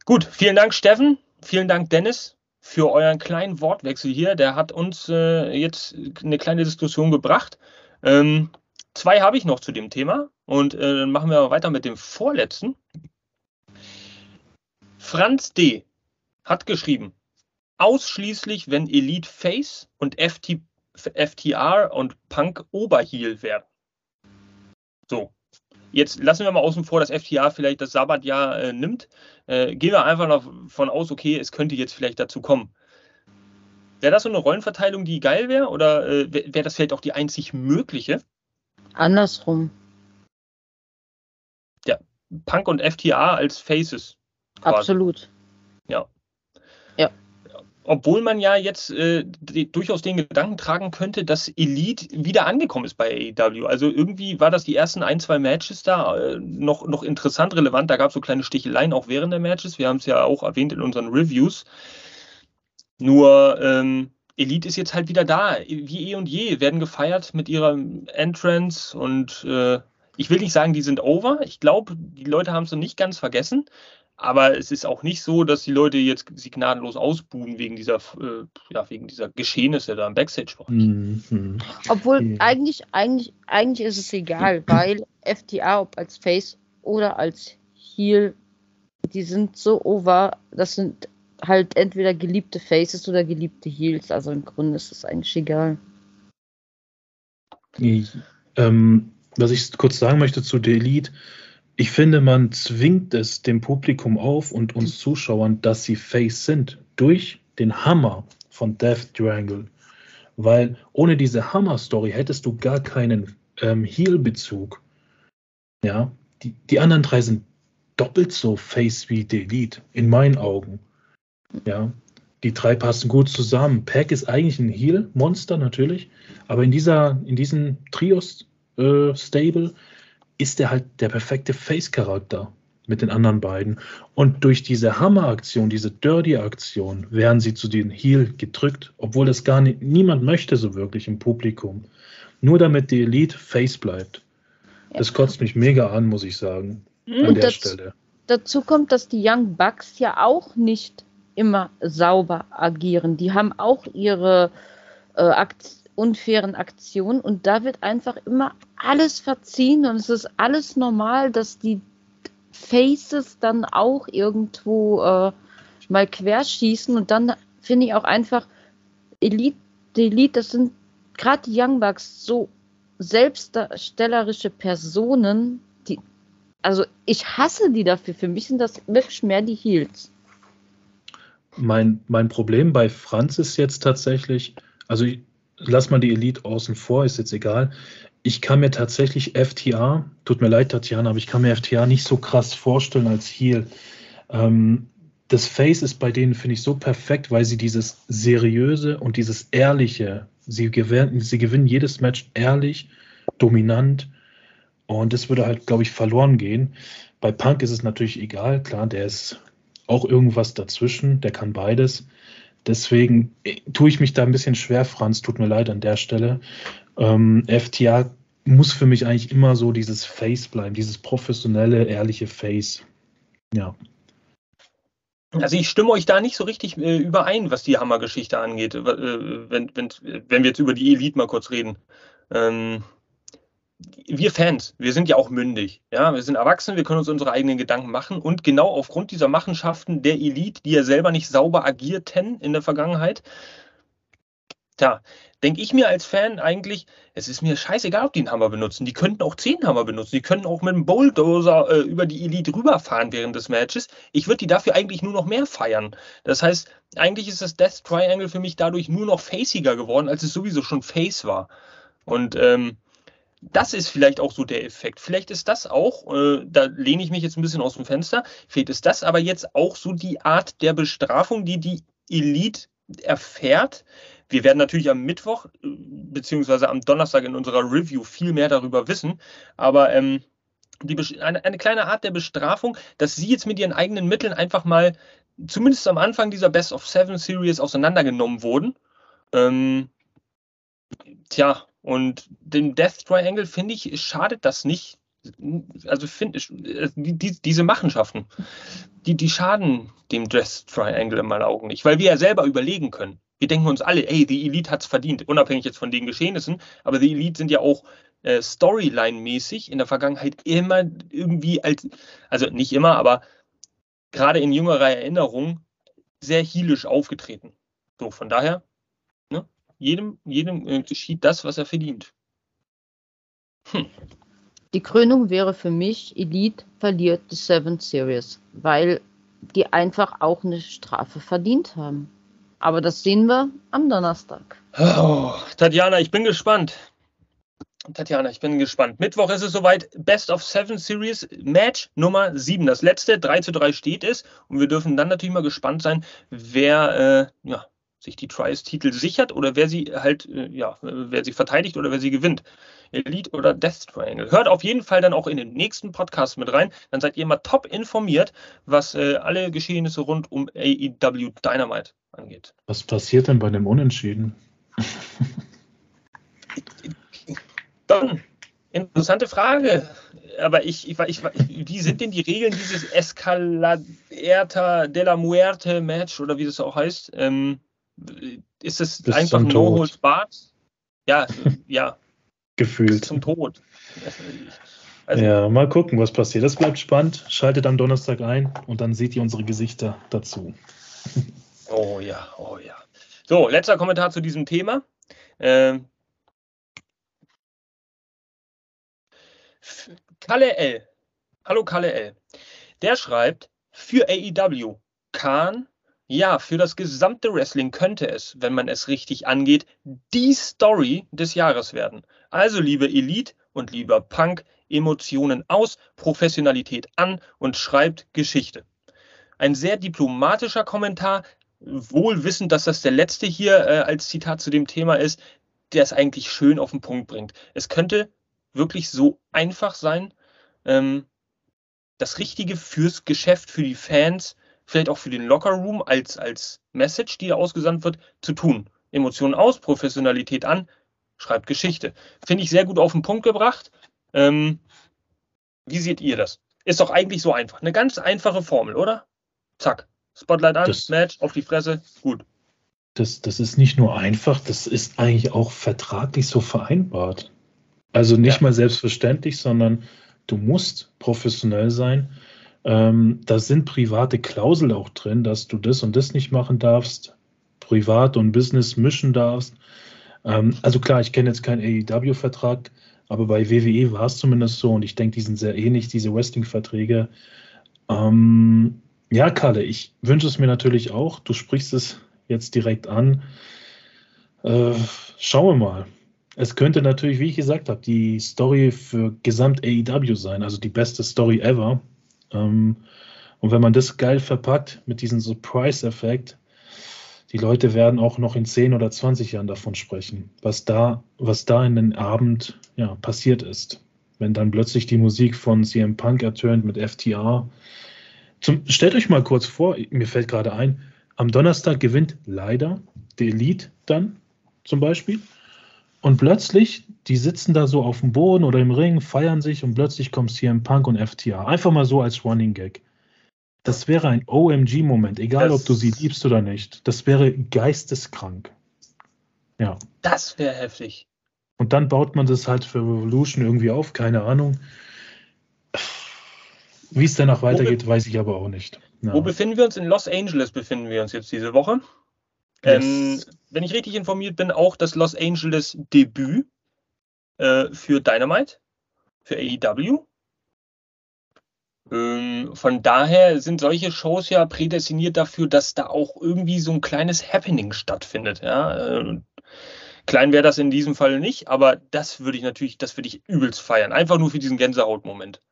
Gut, vielen Dank, Steffen. Vielen Dank, Dennis, für euren kleinen Wortwechsel hier. Der hat uns äh, jetzt eine kleine Diskussion gebracht. Ähm, Zwei habe ich noch zu dem Thema und äh, dann machen wir weiter mit dem vorletzten. Franz D. hat geschrieben, ausschließlich wenn Elite Face und FT, FTR und Punk Oberheel werden. So, jetzt lassen wir mal außen vor, dass FTR vielleicht das Sabbatjahr äh, nimmt. Äh, gehen wir einfach davon aus, okay, es könnte jetzt vielleicht dazu kommen. Wäre das so eine Rollenverteilung, die geil wäre? Oder äh, wäre das vielleicht auch die einzig mögliche? Andersrum. Ja, Punk und FTA als Faces. Quasi. Absolut. Obwohl man ja jetzt äh, die, durchaus den Gedanken tragen könnte, dass Elite wieder angekommen ist bei AEW. Also irgendwie war das die ersten ein, zwei Matches da äh, noch, noch interessant, relevant. Da gab es so kleine Sticheleien auch während der Matches. Wir haben es ja auch erwähnt in unseren Reviews. Nur, ähm, Elite ist jetzt halt wieder da, wie eh und je, werden gefeiert mit ihrer Entrance und äh, ich will nicht sagen, die sind over. Ich glaube, die Leute haben es noch nicht ganz vergessen. Aber es ist auch nicht so, dass die Leute jetzt sie gnadenlos ausbuhen wegen dieser, äh, ja, wegen dieser Geschehnisse da im Backstage-Bereich. Mhm. Obwohl mhm. eigentlich, eigentlich, eigentlich ist es egal, weil FTA, ob als Face oder als Heel, die sind so over, das sind halt entweder geliebte Faces oder geliebte Heels. Also im Grunde ist es eigentlich egal. Ich, ähm, was ich kurz sagen möchte zu The Elite, ich finde, man zwingt es dem Publikum auf und uns Zuschauern, dass sie Face sind, durch den Hammer von Death Triangle. Weil ohne diese Hammer-Story hättest du gar keinen ähm, Heel-Bezug. Ja, die, die anderen drei sind doppelt so Face wie The Elite, in meinen Augen. Ja, die drei passen gut zusammen. Pack ist eigentlich ein Heel-Monster natürlich, aber in dieser, in diesem Trios-Stable äh, ist er halt der perfekte Face-Charakter mit den anderen beiden. Und durch diese Hammer-Aktion, diese Dirty-Aktion, werden sie zu den Heel gedrückt, obwohl das gar nicht, niemand möchte so wirklich im Publikum. Nur damit die Elite Face bleibt. Ja. Das kotzt mich mega an, muss ich sagen. An Und der dazu, Stelle. Dazu kommt, dass die Young Bucks ja auch nicht immer sauber agieren. Die haben auch ihre äh, Akt unfairen Aktionen und da wird einfach immer alles verziehen und es ist alles normal, dass die Faces dann auch irgendwo äh, mal querschießen und dann finde ich auch einfach Elite, Elite, das sind gerade die Young Bucks so selbstdarstellerische Personen, die, also ich hasse die dafür. Für mich sind das wirklich mehr die Heels. Mein, mein Problem bei Franz ist jetzt tatsächlich, also lass mal die Elite außen vor, ist jetzt egal. Ich kann mir tatsächlich FTA, tut mir leid, Tatjana, aber ich kann mir FTA nicht so krass vorstellen als Heal. Ähm, das Face ist bei denen, finde ich, so perfekt, weil sie dieses Seriöse und dieses Ehrliche, sie gewinnen, sie gewinnen jedes Match ehrlich, dominant und das würde halt, glaube ich, verloren gehen. Bei Punk ist es natürlich egal, klar, der ist auch irgendwas dazwischen, der kann beides. Deswegen äh, tue ich mich da ein bisschen schwer, Franz, tut mir leid an der Stelle. Ähm, FTA muss für mich eigentlich immer so dieses Face bleiben, dieses professionelle, ehrliche Face. Ja. Also ich stimme euch da nicht so richtig äh, überein, was die Hammergeschichte angeht, äh, wenn, wenn, wenn wir jetzt über die Elite mal kurz reden. Ähm, wir Fans, wir sind ja auch mündig. Ja, wir sind erwachsen, wir können uns unsere eigenen Gedanken machen und genau aufgrund dieser Machenschaften der Elite, die ja selber nicht sauber agierten in der Vergangenheit, tja, denke ich mir als Fan eigentlich, es ist mir scheißegal, ob die einen Hammer benutzen. Die könnten auch zehn Hammer benutzen. Die können auch mit einem Bulldozer äh, über die Elite rüberfahren während des Matches. Ich würde die dafür eigentlich nur noch mehr feiern. Das heißt, eigentlich ist das Death Triangle für mich dadurch nur noch faciger geworden, als es sowieso schon face war. Und ähm, das ist vielleicht auch so der Effekt. Vielleicht ist das auch, äh, da lehne ich mich jetzt ein bisschen aus dem Fenster, vielleicht ist das aber jetzt auch so die Art der Bestrafung, die die Elite erfährt. Wir werden natürlich am Mittwoch äh, beziehungsweise am Donnerstag in unserer Review viel mehr darüber wissen, aber ähm, die, eine, eine kleine Art der Bestrafung, dass sie jetzt mit ihren eigenen Mitteln einfach mal zumindest am Anfang dieser Best of Seven Series auseinandergenommen wurden. Ähm, tja, und dem Death Triangle, finde ich, schadet das nicht. Also finde ich, die, diese Machenschaften, die, die schaden dem Death Triangle in meinen Augen nicht, weil wir ja selber überlegen können. Wir denken uns alle, ey, die Elite hat es verdient, unabhängig jetzt von den Geschehnissen, aber die Elite sind ja auch äh, Storyline-mäßig in der Vergangenheit immer irgendwie als, also nicht immer, aber gerade in jüngerer Erinnerung sehr heelisch aufgetreten. So, von daher jedem, jedem äh, geschieht das, was er verdient. Hm. Die Krönung wäre für mich, Elite verliert die Seven Series, weil die einfach auch eine Strafe verdient haben. Aber das sehen wir am Donnerstag. Oh, Tatjana, ich bin gespannt. Tatjana, ich bin gespannt. Mittwoch ist es soweit. Best of Seven Series Match Nummer 7. Das letzte 3 zu 3 steht es. Und wir dürfen dann natürlich mal gespannt sein, wer äh, ja, sich die Trials-Titel sichert oder wer sie halt, äh, ja, wer sie verteidigt oder wer sie gewinnt. Elite oder Death Triangle. Hört auf jeden Fall dann auch in den nächsten Podcast mit rein. Dann seid ihr immer top informiert, was äh, alle Geschehnisse rund um AEW Dynamite angeht. Was passiert denn bei dem Unentschieden? Dann, interessante Frage. Aber ich, ich, ich, wie sind denn die Regeln dieses Escaladierta de la Muerte Match oder wie das auch heißt? Ähm, ist es Bis einfach No Holds Barred? Ja, ja. Gefühlt. Zum Tod. Also, ja, mal gucken, was passiert. Das bleibt spannend. Schaltet am Donnerstag ein und dann seht ihr unsere Gesichter dazu. Oh ja, oh ja. So, letzter Kommentar zu diesem Thema. Ähm, Kalle L. Hallo Kalle L. Der schreibt, für AEW, Khan, ja, für das gesamte Wrestling könnte es, wenn man es richtig angeht, die Story des Jahres werden. Also, liebe Elite und lieber Punk, Emotionen aus, Professionalität an und schreibt Geschichte. Ein sehr diplomatischer Kommentar, wohl wissend, dass das der letzte hier äh, als Zitat zu dem Thema ist, der es eigentlich schön auf den Punkt bringt. Es könnte wirklich so einfach sein, ähm, das Richtige fürs Geschäft, für die Fans, vielleicht auch für den Lockerroom als, als Message, die da ausgesandt wird, zu tun. Emotionen aus, Professionalität an, schreibt Geschichte. Finde ich sehr gut auf den Punkt gebracht. Ähm, wie seht ihr das? Ist doch eigentlich so einfach. Eine ganz einfache Formel, oder? Zack. Spotlight an, das, Match, auf die Fresse, gut. Das, das ist nicht nur einfach, das ist eigentlich auch vertraglich so vereinbart. Also nicht ja. mal selbstverständlich, sondern du musst professionell sein. Ähm, da sind private Klauseln auch drin, dass du das und das nicht machen darfst, privat und Business mischen darfst. Ähm, also klar, ich kenne jetzt keinen AEW-Vertrag, aber bei WWE war es zumindest so und ich denke, die sind sehr ähnlich, diese Wrestling-Verträge. Ähm, ja, Kalle, ich wünsche es mir natürlich auch. Du sprichst es jetzt direkt an. Äh, schauen wir mal. Es könnte natürlich, wie ich gesagt habe, die Story für gesamt AEW sein, also die beste Story ever. Ähm, und wenn man das geil verpackt mit diesem Surprise-Effekt, die Leute werden auch noch in 10 oder 20 Jahren davon sprechen, was da, was da in den Abend ja, passiert ist. Wenn dann plötzlich die Musik von CM Punk ertönt mit FTR. Zum, stellt euch mal kurz vor, mir fällt gerade ein, am Donnerstag gewinnt leider die Elite dann zum Beispiel. Und plötzlich, die sitzen da so auf dem Boden oder im Ring, feiern sich und plötzlich kommt CM Punk und FTA. Einfach mal so als Running Gag. Das wäre ein OMG-Moment, egal das, ob du sie liebst oder nicht. Das wäre geisteskrank. Ja. Das wäre heftig. Und dann baut man das halt für Revolution irgendwie auf, keine Ahnung. Wie es danach weitergeht, weiß ich aber auch nicht. Ja. Wo befinden wir uns? In Los Angeles befinden wir uns jetzt diese Woche. Ähm, wenn ich richtig informiert bin, auch das Los Angeles Debüt äh, für Dynamite, für AEW. Ähm, von daher sind solche Shows ja prädestiniert dafür, dass da auch irgendwie so ein kleines Happening stattfindet. Ja? Äh, klein wäre das in diesem Fall nicht, aber das würde ich natürlich, das würde ich übelst feiern. Einfach nur für diesen Gänsehaut-Moment.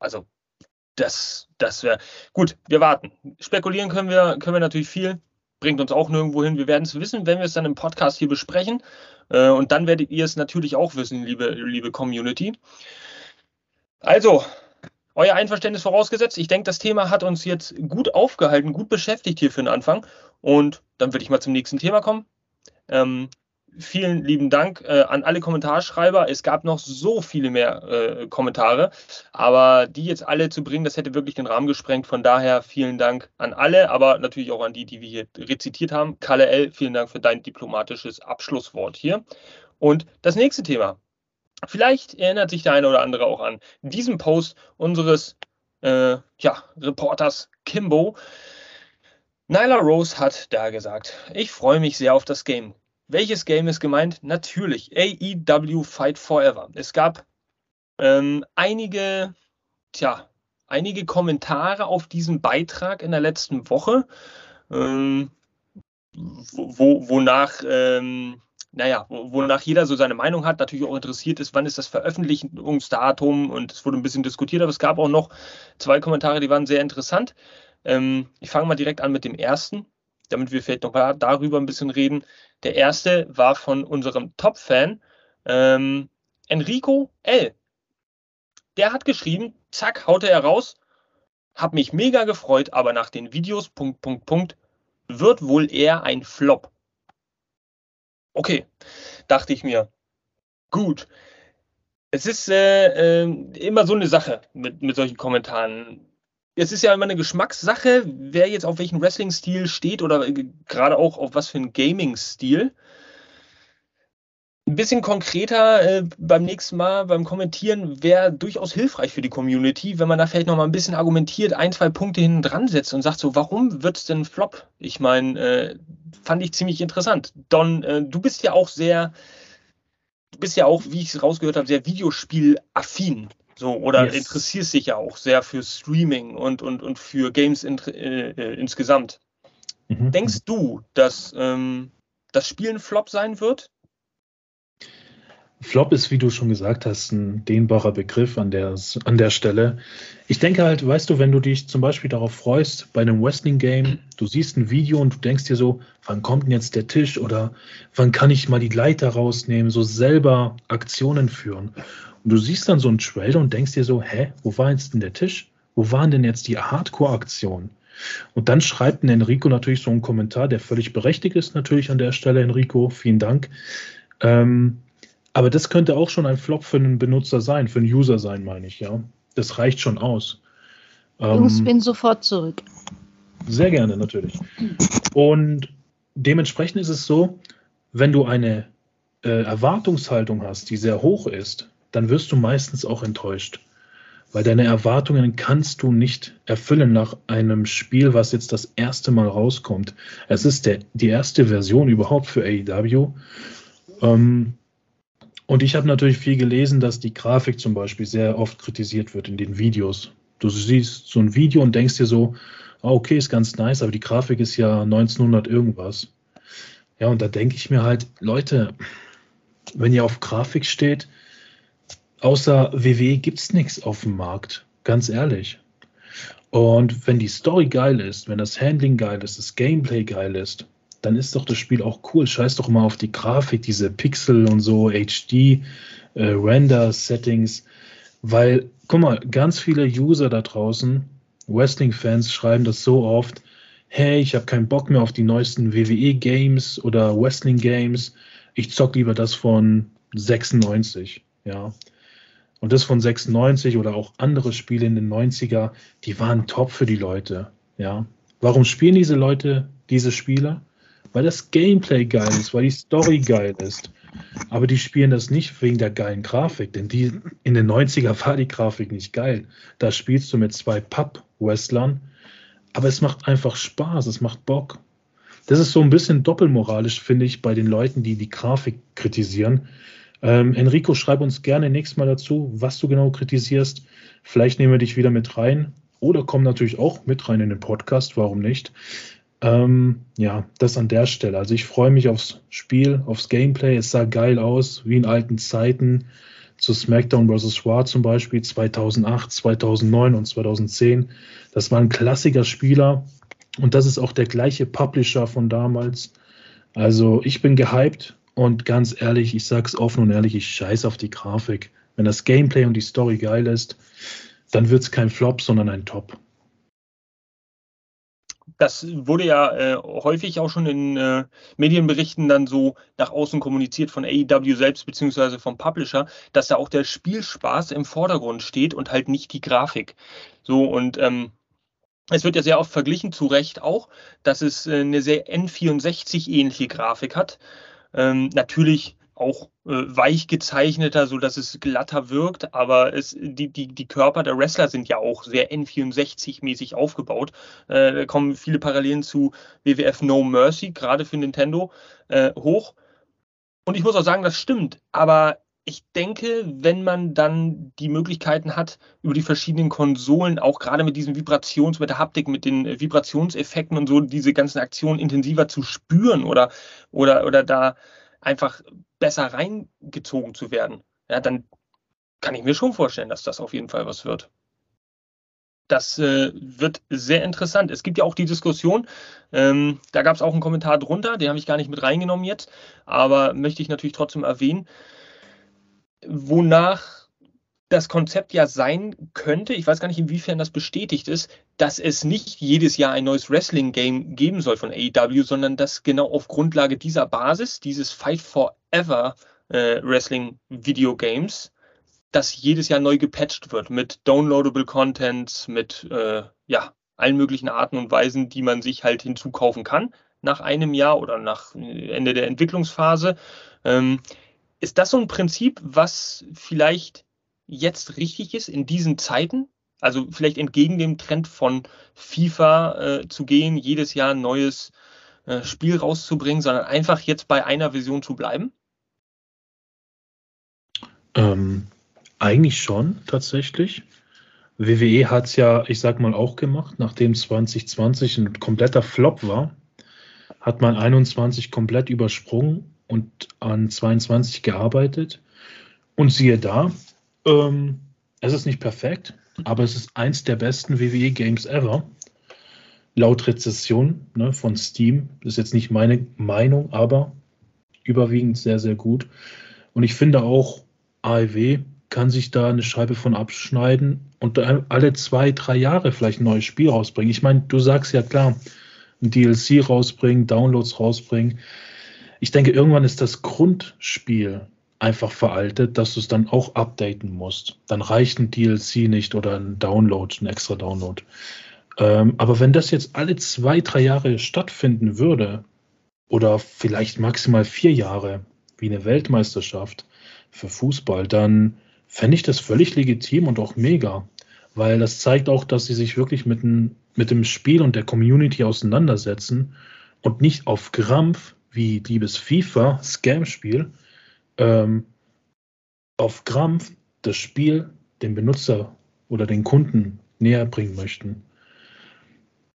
Also, das, das wäre gut. Wir warten. Spekulieren können wir, können wir natürlich viel bringt uns auch nirgendwo hin. Wir werden es wissen, wenn wir es dann im Podcast hier besprechen. Äh, und dann werdet ihr es natürlich auch wissen, liebe, liebe Community. Also, euer Einverständnis vorausgesetzt. Ich denke, das Thema hat uns jetzt gut aufgehalten, gut beschäftigt hier für den Anfang. Und dann würde ich mal zum nächsten Thema kommen. Ähm, vielen lieben Dank äh, an alle Kommentarschreiber. Es gab noch so viele mehr äh, Kommentare, aber die jetzt alle zu bringen, das hätte wirklich den Rahmen gesprengt. Von daher vielen Dank an alle, aber natürlich auch an die, die wir hier rezitiert haben. Kalle L., vielen Dank für dein diplomatisches Abschlusswort hier. Und das nächste Thema. Vielleicht erinnert sich der eine oder andere auch an diesen Post unseres äh, ja, Reporters Kimbo. Nyla Rose hat da gesagt, ich freue mich sehr auf das Game. Welches Game ist gemeint? Natürlich AEW Fight Forever. Es gab ähm, einige, tja, einige Kommentare auf diesen Beitrag in der letzten Woche, ähm, wo, wonach, ähm, naja, wonach jeder so seine Meinung hat, natürlich auch interessiert ist, wann ist das Veröffentlichungsdatum und es wurde ein bisschen diskutiert, aber es gab auch noch zwei Kommentare, die waren sehr interessant. Ähm, ich fange mal direkt an mit dem ersten. Damit wir vielleicht noch darüber ein bisschen reden. Der erste war von unserem Top-Fan, ähm, Enrico L. Der hat geschrieben, zack, haute er raus, hab mich mega gefreut, aber nach den Videos, Punkt, Punkt, Punkt, wird wohl eher ein Flop. Okay, dachte ich mir. Gut. Es ist äh, äh, immer so eine Sache mit, mit solchen Kommentaren. Es ist ja immer eine Geschmackssache, wer jetzt auf welchen Wrestling-Stil steht oder äh, gerade auch auf was für einen Gaming-Stil ein bisschen konkreter äh, beim nächsten Mal beim Kommentieren wäre durchaus hilfreich für die Community, wenn man da vielleicht noch mal ein bisschen argumentiert, ein, zwei Punkte hinten dran setzt und sagt so, warum wird es denn Flop? Ich meine, äh, fand ich ziemlich interessant. Don, äh, du bist ja auch sehr, du bist ja auch, wie ich es rausgehört habe, sehr Videospiel-affin. So, oder yes. interessierst dich ja auch sehr für Streaming und, und, und für Games in, äh, äh, insgesamt. Mhm. Denkst du, dass ähm, das Spiel ein Flop sein wird? Flop ist, wie du schon gesagt hast, ein dehnbarer Begriff an der, an der Stelle. Ich denke halt, weißt du, wenn du dich zum Beispiel darauf freust, bei einem Wrestling-Game, du siehst ein Video und du denkst dir so, wann kommt denn jetzt der Tisch oder wann kann ich mal die Leiter rausnehmen, so selber Aktionen führen. Und du siehst dann so einen Trailer und denkst dir so, hä, wo war jetzt denn der Tisch? Wo waren denn jetzt die Hardcore-Aktionen? Und dann schreibt ein Enrico natürlich so einen Kommentar, der völlig berechtigt ist, natürlich an der Stelle, Enrico, vielen Dank. Ähm, aber das könnte auch schon ein Flop für einen Benutzer sein, für einen User sein, meine ich, ja. Das reicht schon aus. Jungs, ähm, bin sofort zurück. Sehr gerne, natürlich. Und dementsprechend ist es so, wenn du eine äh, Erwartungshaltung hast, die sehr hoch ist, dann wirst du meistens auch enttäuscht. Weil deine Erwartungen kannst du nicht erfüllen nach einem Spiel, was jetzt das erste Mal rauskommt. Es ist der, die erste Version überhaupt für AEW. Ähm, und ich habe natürlich viel gelesen, dass die Grafik zum Beispiel sehr oft kritisiert wird in den Videos. Du siehst so ein Video und denkst dir so, ah, okay, ist ganz nice, aber die Grafik ist ja 1900 irgendwas. Ja, und da denke ich mir halt, Leute, wenn ihr auf Grafik steht, außer WWE gibt es nichts auf dem Markt. Ganz ehrlich. Und wenn die Story geil ist, wenn das Handling geil ist, das Gameplay geil ist, dann ist doch das Spiel auch cool. Scheiß doch mal auf die Grafik, diese Pixel und so, HD, äh, Render-Settings. Weil, guck mal, ganz viele User da draußen, Wrestling-Fans, schreiben das so oft, hey, ich habe keinen Bock mehr auf die neuesten WWE-Games oder Wrestling-Games. Ich zock lieber das von 96, ja. Und das von 96 oder auch andere Spiele in den 90er, die waren top für die Leute, ja. Warum spielen diese Leute diese Spiele? weil das Gameplay geil ist, weil die Story geil ist. Aber die spielen das nicht wegen der geilen Grafik, denn die in den 90er war die Grafik nicht geil. Da spielst du mit zwei Pub-Wrestlern, aber es macht einfach Spaß, es macht Bock. Das ist so ein bisschen doppelmoralisch, finde ich, bei den Leuten, die die Grafik kritisieren. Ähm, Enrico, schreib uns gerne nächstes Mal dazu, was du genau kritisierst. Vielleicht nehmen wir dich wieder mit rein oder komm natürlich auch mit rein in den Podcast, warum nicht? Ähm, ja, das an der Stelle. Also ich freue mich aufs Spiel, aufs Gameplay. Es sah geil aus, wie in alten Zeiten. Zu SmackDown vs. Raw zum Beispiel 2008, 2009 und 2010. Das war ein klassischer Spieler und das ist auch der gleiche Publisher von damals. Also ich bin gehypt und ganz ehrlich, ich sag's offen und ehrlich, ich scheiße auf die Grafik. Wenn das Gameplay und die Story geil ist, dann wird's kein Flop, sondern ein Top das wurde ja äh, häufig auch schon in äh, Medienberichten dann so nach außen kommuniziert von AEW selbst beziehungsweise vom Publisher, dass da auch der Spielspaß im Vordergrund steht und halt nicht die Grafik. So und ähm, es wird ja sehr oft verglichen, zu Recht auch, dass es äh, eine sehr N64-ähnliche Grafik hat. Ähm, natürlich auch äh, weich gezeichneter, so dass es glatter wirkt, aber es, die, die, die Körper der Wrestler sind ja auch sehr N64-mäßig aufgebaut. Äh, da kommen viele Parallelen zu WWF No Mercy, gerade für Nintendo, äh, hoch. Und ich muss auch sagen, das stimmt, aber ich denke, wenn man dann die Möglichkeiten hat, über die verschiedenen Konsolen, auch gerade mit diesen Vibrations-, mit der Haptik, mit den Vibrationseffekten und so, diese ganzen Aktionen intensiver zu spüren oder, oder, oder da einfach besser reingezogen zu werden, ja, dann kann ich mir schon vorstellen, dass das auf jeden Fall was wird. das äh, wird sehr interessant. Es gibt ja auch die Diskussion, ähm, da gab es auch einen Kommentar drunter, den habe ich gar nicht mit reingenommen jetzt, aber möchte ich natürlich trotzdem erwähnen, wonach das Konzept ja sein könnte, ich weiß gar nicht, inwiefern das bestätigt ist, dass es nicht jedes Jahr ein neues Wrestling-Game geben soll von AEW, sondern dass genau auf Grundlage dieser Basis, dieses Fight Forever äh, Wrestling-Videogames, dass jedes Jahr neu gepatcht wird mit downloadable Content, mit äh, ja, allen möglichen Arten und Weisen, die man sich halt hinzukaufen kann nach einem Jahr oder nach Ende der Entwicklungsphase. Ähm, ist das so ein Prinzip, was vielleicht jetzt richtig ist in diesen Zeiten? Also vielleicht entgegen dem Trend von FIFA äh, zu gehen, jedes Jahr ein neues äh, Spiel rauszubringen, sondern einfach jetzt bei einer Version zu bleiben? Ähm, eigentlich schon, tatsächlich. WWE hat es ja, ich sag mal, auch gemacht, nachdem 2020 ein kompletter Flop war, hat man 21 komplett übersprungen und an 22 gearbeitet. Und siehe da, ähm, es ist nicht perfekt, aber es ist eins der besten WWE-Games ever. Laut Rezession ne, von Steam. Das ist jetzt nicht meine Meinung, aber überwiegend sehr, sehr gut. Und ich finde auch, AEW kann sich da eine Scheibe von abschneiden und alle zwei, drei Jahre vielleicht ein neues Spiel rausbringen. Ich meine, du sagst ja klar, ein DLC rausbringen, Downloads rausbringen. Ich denke, irgendwann ist das Grundspiel einfach veraltet, dass du es dann auch updaten musst. Dann reicht ein DLC nicht oder ein Download, ein extra Download. Ähm, aber wenn das jetzt alle zwei, drei Jahre stattfinden würde, oder vielleicht maximal vier Jahre, wie eine Weltmeisterschaft für Fußball, dann fände ich das völlig legitim und auch mega. Weil das zeigt auch, dass sie sich wirklich mit, ein, mit dem Spiel und der Community auseinandersetzen und nicht auf Krampf, wie liebes FIFA, Scam-Spiel, ähm, auf Krampf das Spiel dem Benutzer oder den Kunden näher bringen möchten.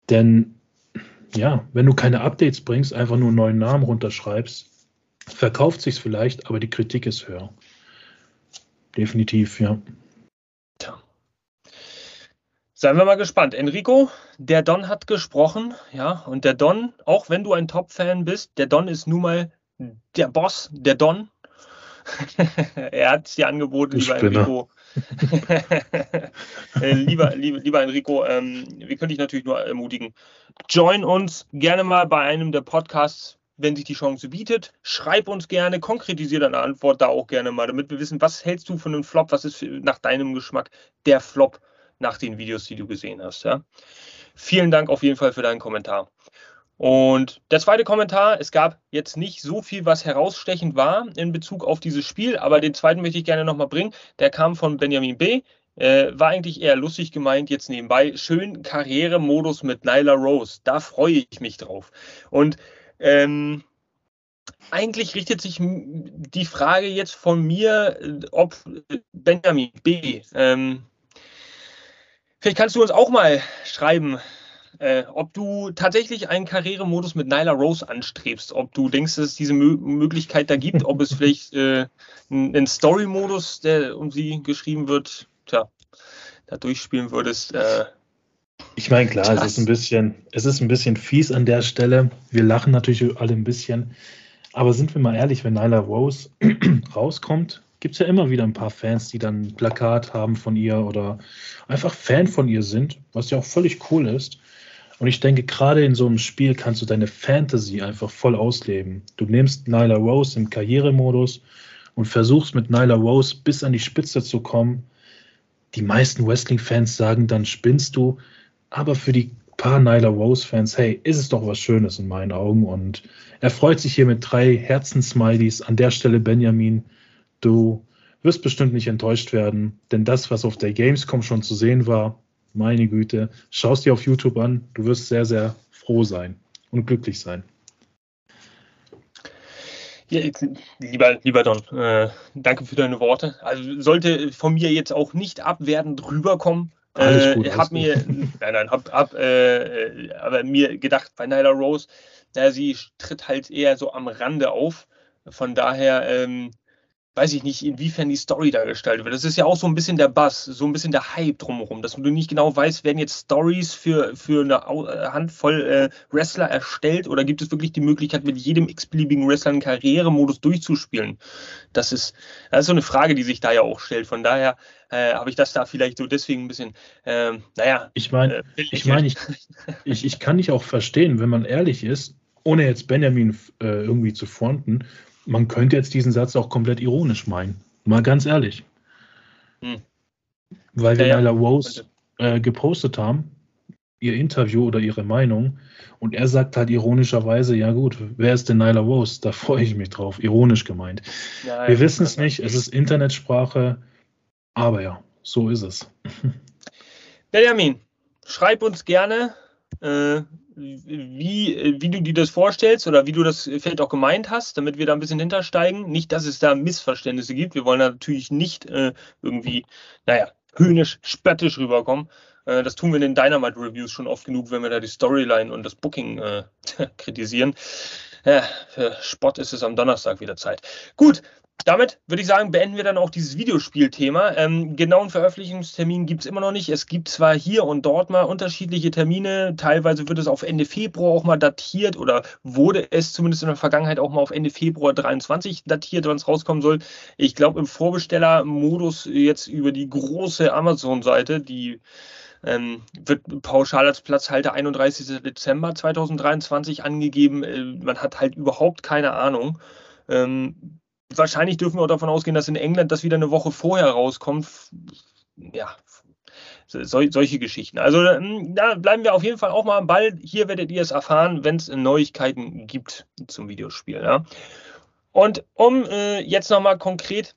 Denn ja, wenn du keine Updates bringst, einfach nur einen neuen Namen runterschreibst, verkauft sich's vielleicht, aber die Kritik ist höher. Definitiv, ja. Seien wir mal gespannt. Enrico, der Don hat gesprochen, ja, und der Don, auch wenn du ein Top-Fan bist, der Don ist nun mal der Boss, der Don, er hat es dir angeboten, lieber Enrico. äh, lieber, lieber, lieber Enrico, ähm, wir können dich natürlich nur ermutigen. Join uns gerne mal bei einem der Podcasts, wenn sich die Chance bietet. Schreib uns gerne, konkretisiere deine Antwort da auch gerne mal, damit wir wissen, was hältst du von einem Flop, was ist nach deinem Geschmack der Flop nach den Videos, die du gesehen hast. Ja? Vielen Dank auf jeden Fall für deinen Kommentar. Und der zweite Kommentar, es gab jetzt nicht so viel, was herausstechend war in Bezug auf dieses Spiel, aber den zweiten möchte ich gerne nochmal bringen. Der kam von Benjamin B. Äh, war eigentlich eher lustig gemeint jetzt nebenbei. Schön Karrieremodus mit Nyla Rose. Da freue ich mich drauf. Und ähm, eigentlich richtet sich die Frage jetzt von mir, ob Benjamin B. Ähm, vielleicht kannst du uns auch mal schreiben, äh, ob du tatsächlich einen Karrieremodus mit Nyla Rose anstrebst, ob du denkst, dass es diese Mö Möglichkeit da gibt, ob es vielleicht äh, einen Story-Modus, der um sie geschrieben wird, tja, da durchspielen würdest. Äh, ich meine, klar, es ist ein bisschen, es ist ein bisschen fies an der Stelle. Wir lachen natürlich alle ein bisschen. Aber sind wir mal ehrlich, wenn Nyla Rose rauskommt, gibt es ja immer wieder ein paar Fans, die dann ein Plakat haben von ihr oder einfach Fan von ihr sind, was ja auch völlig cool ist. Und ich denke, gerade in so einem Spiel kannst du deine Fantasy einfach voll ausleben. Du nimmst Nyla Rose im Karrieremodus und versuchst mit Nyla Rose bis an die Spitze zu kommen. Die meisten Wrestling-Fans sagen, dann spinnst du. Aber für die paar Nyla Rose-Fans, hey, ist es doch was Schönes in meinen Augen. Und er freut sich hier mit drei Herzensmilies. An der Stelle, Benjamin, du wirst bestimmt nicht enttäuscht werden, denn das, was auf der Gamescom schon zu sehen war, meine Güte, schau es dir auf YouTube an. Du wirst sehr, sehr froh sein und glücklich sein. Ja, lieber, lieber Don, äh, danke für deine Worte. Also sollte von mir jetzt auch nicht abwertend rüberkommen. Alles gut, äh, hab mir, nein, nein, hab, hab äh, aber mir gedacht, bei Nyla Rose, na, sie tritt halt eher so am Rande auf. Von daher ähm, weiß ich nicht, inwiefern die Story da gestaltet wird. Das ist ja auch so ein bisschen der Bass, so ein bisschen der Hype drumherum, dass du nicht genau weißt, werden jetzt Stories für, für eine äh, Handvoll äh, Wrestler erstellt oder gibt es wirklich die Möglichkeit, mit jedem x-beliebigen Wrestler einen Karrieremodus durchzuspielen? Das ist, das ist so eine Frage, die sich da ja auch stellt. Von daher äh, habe ich das da vielleicht so deswegen ein bisschen, äh, naja. Ich meine, äh, ich, mein, ich, ich, ich kann dich auch verstehen, wenn man ehrlich ist, ohne jetzt Benjamin äh, irgendwie zu fronten, man könnte jetzt diesen Satz auch komplett ironisch meinen. Mal ganz ehrlich. Hm. Weil wir ja, Nyla Rose äh, gepostet haben, ihr Interview oder ihre Meinung, und er sagt halt ironischerweise, ja gut, wer ist denn Nyla Rose? Da freue ich mich drauf, ironisch gemeint. Ja, wir wissen es nicht, es ist Internetsprache, aber ja, so ist es. Benjamin, schreib uns gerne, äh, wie, wie du dir das vorstellst oder wie du das vielleicht auch gemeint hast, damit wir da ein bisschen hintersteigen. Nicht, dass es da Missverständnisse gibt. Wir wollen natürlich nicht äh, irgendwie, naja, höhnisch, spöttisch rüberkommen. Äh, das tun wir in den Dynamite Reviews schon oft genug, wenn wir da die Storyline und das Booking äh, kritisieren. Ja, für Spott ist es am Donnerstag wieder Zeit. Gut, damit würde ich sagen, beenden wir dann auch dieses Videospielthema. Ähm, genauen Veröffentlichungstermin gibt es immer noch nicht. Es gibt zwar hier und dort mal unterschiedliche Termine. Teilweise wird es auf Ende Februar auch mal datiert oder wurde es zumindest in der Vergangenheit auch mal auf Ende Februar 23 datiert, wann es rauskommen soll. Ich glaube, im Vorbestellermodus jetzt über die große Amazon-Seite, die ähm, wird pauschal als Platzhalter 31. Dezember 2023 angegeben. Äh, man hat halt überhaupt keine Ahnung. Ähm, wahrscheinlich dürfen wir auch davon ausgehen, dass in England das wieder eine Woche vorher rauskommt. Ja, so, solche Geschichten. Also ähm, da bleiben wir auf jeden Fall auch mal am Ball. Hier werdet ihr es erfahren, wenn es Neuigkeiten gibt zum Videospiel. Ja. Und um äh, jetzt nochmal konkret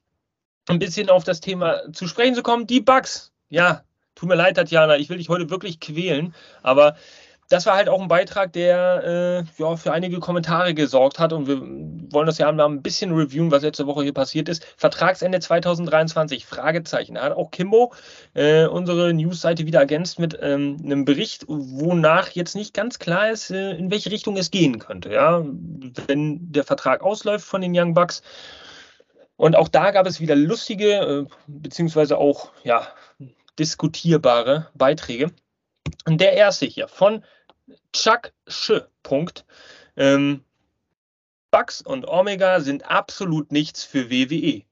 ein bisschen auf das Thema zu sprechen zu kommen, die Bugs. Ja, tut mir leid, Tatjana, ich will dich heute wirklich quälen, aber das war halt auch ein Beitrag, der äh, ja, für einige Kommentare gesorgt hat und wir wollen das ja mal ein bisschen reviewen, was letzte Woche hier passiert ist. Vertragsende 2023, Fragezeichen. Da hat auch Kimbo äh, unsere Newsseite wieder ergänzt mit ähm, einem Bericht, wonach jetzt nicht ganz klar ist, äh, in welche Richtung es gehen könnte. Ja? Wenn der Vertrag ausläuft von den Young Bucks. Und auch da gab es wieder lustige, äh, beziehungsweise auch ja, diskutierbare Beiträge. Und der erste hier von Chuck Sch. Ähm, Bugs und Omega sind absolut nichts für WWE.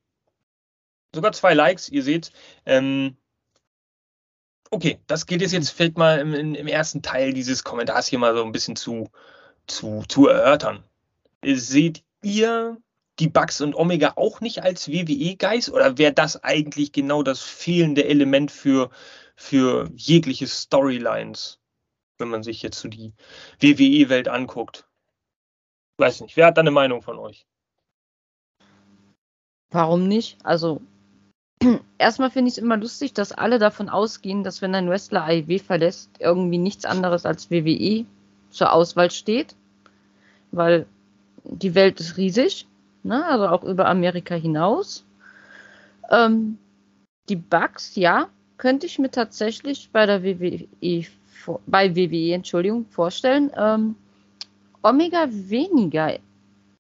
Sogar zwei Likes, ihr seht. Ähm, okay, das geht jetzt, jetzt vielleicht mal im, im, ersten Teil dieses Kommentars hier mal so ein bisschen zu, zu, zu erörtern. Seht ihr die Bugs und Omega auch nicht als WWE-Geist oder wäre das eigentlich genau das fehlende Element für, für jegliche Storylines? Wenn man sich jetzt so die WWE-Welt anguckt. Weiß nicht, wer hat da eine Meinung von euch? Warum nicht? Also, erstmal finde ich es immer lustig, dass alle davon ausgehen, dass wenn ein Wrestler AEW verlässt, irgendwie nichts anderes als WWE zur Auswahl steht. Weil die Welt ist riesig, ne? also auch über Amerika hinaus. Ähm, die Bugs, ja, könnte ich mir tatsächlich bei der WWE bei WWE, Entschuldigung, vorstellen. Ähm, Omega weniger,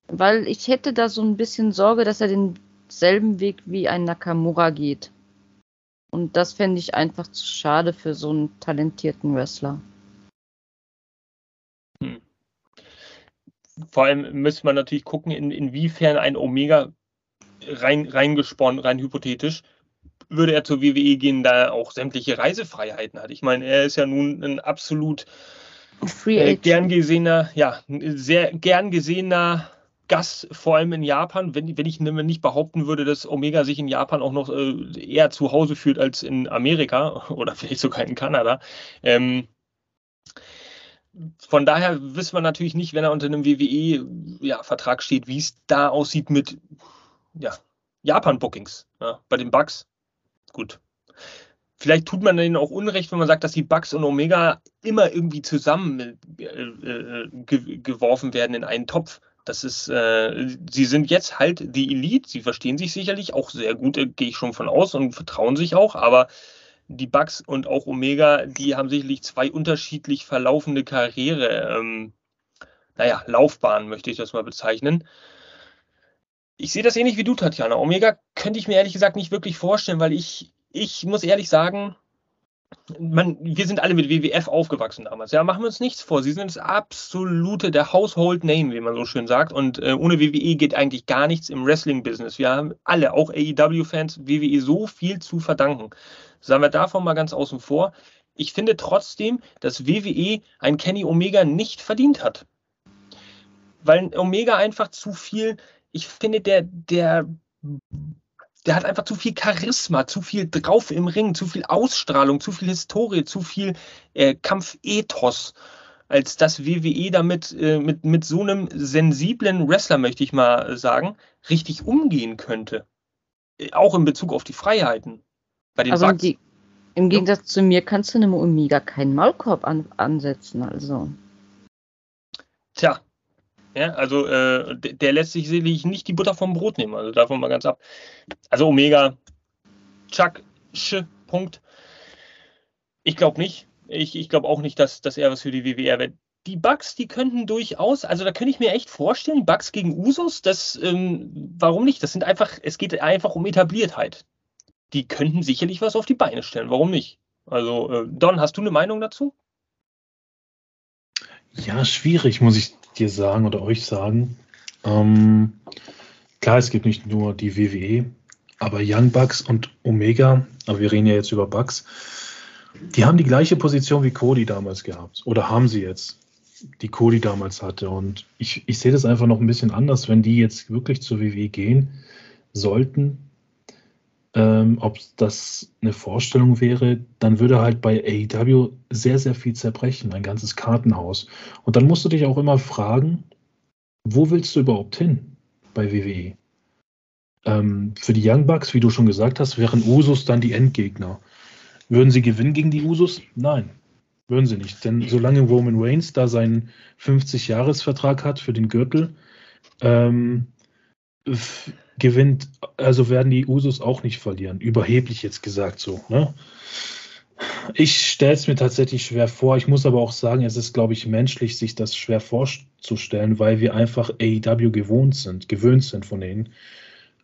weil ich hätte da so ein bisschen Sorge, dass er denselben Weg wie ein Nakamura geht. Und das fände ich einfach zu schade für so einen talentierten Wrestler. Hm. Vor allem müsste man natürlich gucken, in, inwiefern ein Omega rein, reingesponnen, rein hypothetisch, würde er zur WWE gehen, da er auch sämtliche Reisefreiheiten hat. Ich meine, er ist ja nun ein absolut äh, gern gesehener, ja, sehr gern gesehener Gast, vor allem in Japan. Wenn, wenn ich nicht behaupten würde, dass Omega sich in Japan auch noch äh, eher zu Hause fühlt als in Amerika oder vielleicht sogar in Kanada. Ähm, von daher wissen wir natürlich nicht, wenn er unter einem WWE-Vertrag ja, steht, wie es da aussieht mit ja, Japan-Bookings ja, bei den Bugs gut. Vielleicht tut man denen auch Unrecht, wenn man sagt, dass die Bugs und Omega immer irgendwie zusammen äh, äh, ge geworfen werden in einen Topf. Das ist, äh, sie sind jetzt halt die Elite, sie verstehen sich sicherlich auch sehr gut, äh, gehe ich schon von aus und vertrauen sich auch, aber die Bugs und auch Omega, die haben sicherlich zwei unterschiedlich verlaufende Karriere, ähm, naja, Laufbahnen möchte ich das mal bezeichnen. Ich sehe das ähnlich wie du, Tatjana. Omega könnte ich mir ehrlich gesagt nicht wirklich vorstellen, weil ich, ich muss ehrlich sagen, man, wir sind alle mit WWF aufgewachsen damals. Ja, machen wir uns nichts vor. Sie sind das absolute, der Household Name, wie man so schön sagt. Und äh, ohne WWE geht eigentlich gar nichts im Wrestling-Business. Wir haben alle, auch AEW-Fans, WWE so viel zu verdanken. Sagen wir davon mal ganz außen vor. Ich finde trotzdem, dass WWE ein Kenny Omega nicht verdient hat. Weil Omega einfach zu viel, ich finde, der, der der hat einfach zu viel Charisma, zu viel drauf im Ring, zu viel Ausstrahlung, zu viel Historie, zu viel äh, Kampfethos, als dass WWE damit äh, mit, mit so einem sensiblen Wrestler, möchte ich mal sagen, richtig umgehen könnte. Äh, auch in Bezug auf die Freiheiten. Bei den also die, im Gegensatz ja. zu mir kannst du einem Omega keinen Maulkorb an, ansetzen, also. Tja, ja, also äh, der lässt sich sicherlich nicht die Butter vom Brot nehmen, also davon mal ganz ab. Also Omega, Chuck, Sch, Punkt. Ich glaube nicht. Ich, ich glaube auch nicht, dass, dass er was für die WWR wird. Die Bugs, die könnten durchaus, also da könnte ich mir echt vorstellen, Bugs gegen Usos, das, ähm, warum nicht? Das sind einfach, es geht einfach um Etabliertheit. Die könnten sicherlich was auf die Beine stellen, warum nicht? Also, äh, Don, hast du eine Meinung dazu? Ja, schwierig, muss ich dir sagen oder euch sagen. Ähm, klar, es gibt nicht nur die WWE, aber Young Bucks und Omega, aber wir reden ja jetzt über Bucks, die haben die gleiche Position wie Cody damals gehabt. Oder haben sie jetzt, die Cody damals hatte. Und ich, ich sehe das einfach noch ein bisschen anders, wenn die jetzt wirklich zur WWE gehen sollten, ähm, ob das eine Vorstellung wäre, dann würde halt bei AEW sehr, sehr viel zerbrechen, ein ganzes Kartenhaus. Und dann musst du dich auch immer fragen, wo willst du überhaupt hin bei WWE? Ähm, für die Young Bucks, wie du schon gesagt hast, wären Usos dann die Endgegner. Würden sie gewinnen gegen die Usos? Nein, würden sie nicht. Denn solange Roman Reigns da seinen 50-Jahres-Vertrag hat für den Gürtel, ähm, gewinnt, also werden die Usos auch nicht verlieren. Überheblich jetzt gesagt so. Ne? Ich stelle es mir tatsächlich schwer vor. Ich muss aber auch sagen, es ist, glaube ich, menschlich, sich das schwer vorzustellen, weil wir einfach AEW gewohnt sind, gewöhnt sind von denen.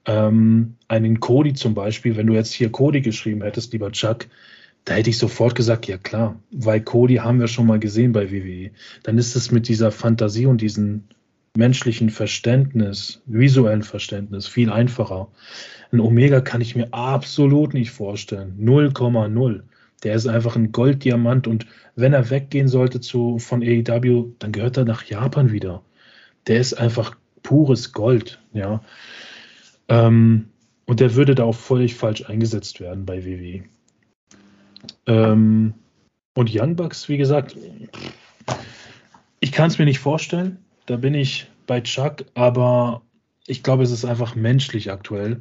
Ähm, einen Cody zum Beispiel, wenn du jetzt hier Cody geschrieben hättest, lieber Chuck, da hätte ich sofort gesagt, ja klar, weil Cody haben wir schon mal gesehen bei WWE. Dann ist es mit dieser Fantasie und diesen menschlichen Verständnis, visuellen Verständnis viel einfacher. Ein Omega kann ich mir absolut nicht vorstellen. 0,0. Der ist einfach ein Golddiamant und wenn er weggehen sollte zu, von AEW, dann gehört er nach Japan wieder. Der ist einfach pures Gold, ja. Ähm, und der würde da auch völlig falsch eingesetzt werden bei WWE. Ähm, und Young Bucks, wie gesagt, ich kann es mir nicht vorstellen. Da bin ich bei Chuck, aber ich glaube, es ist einfach menschlich aktuell,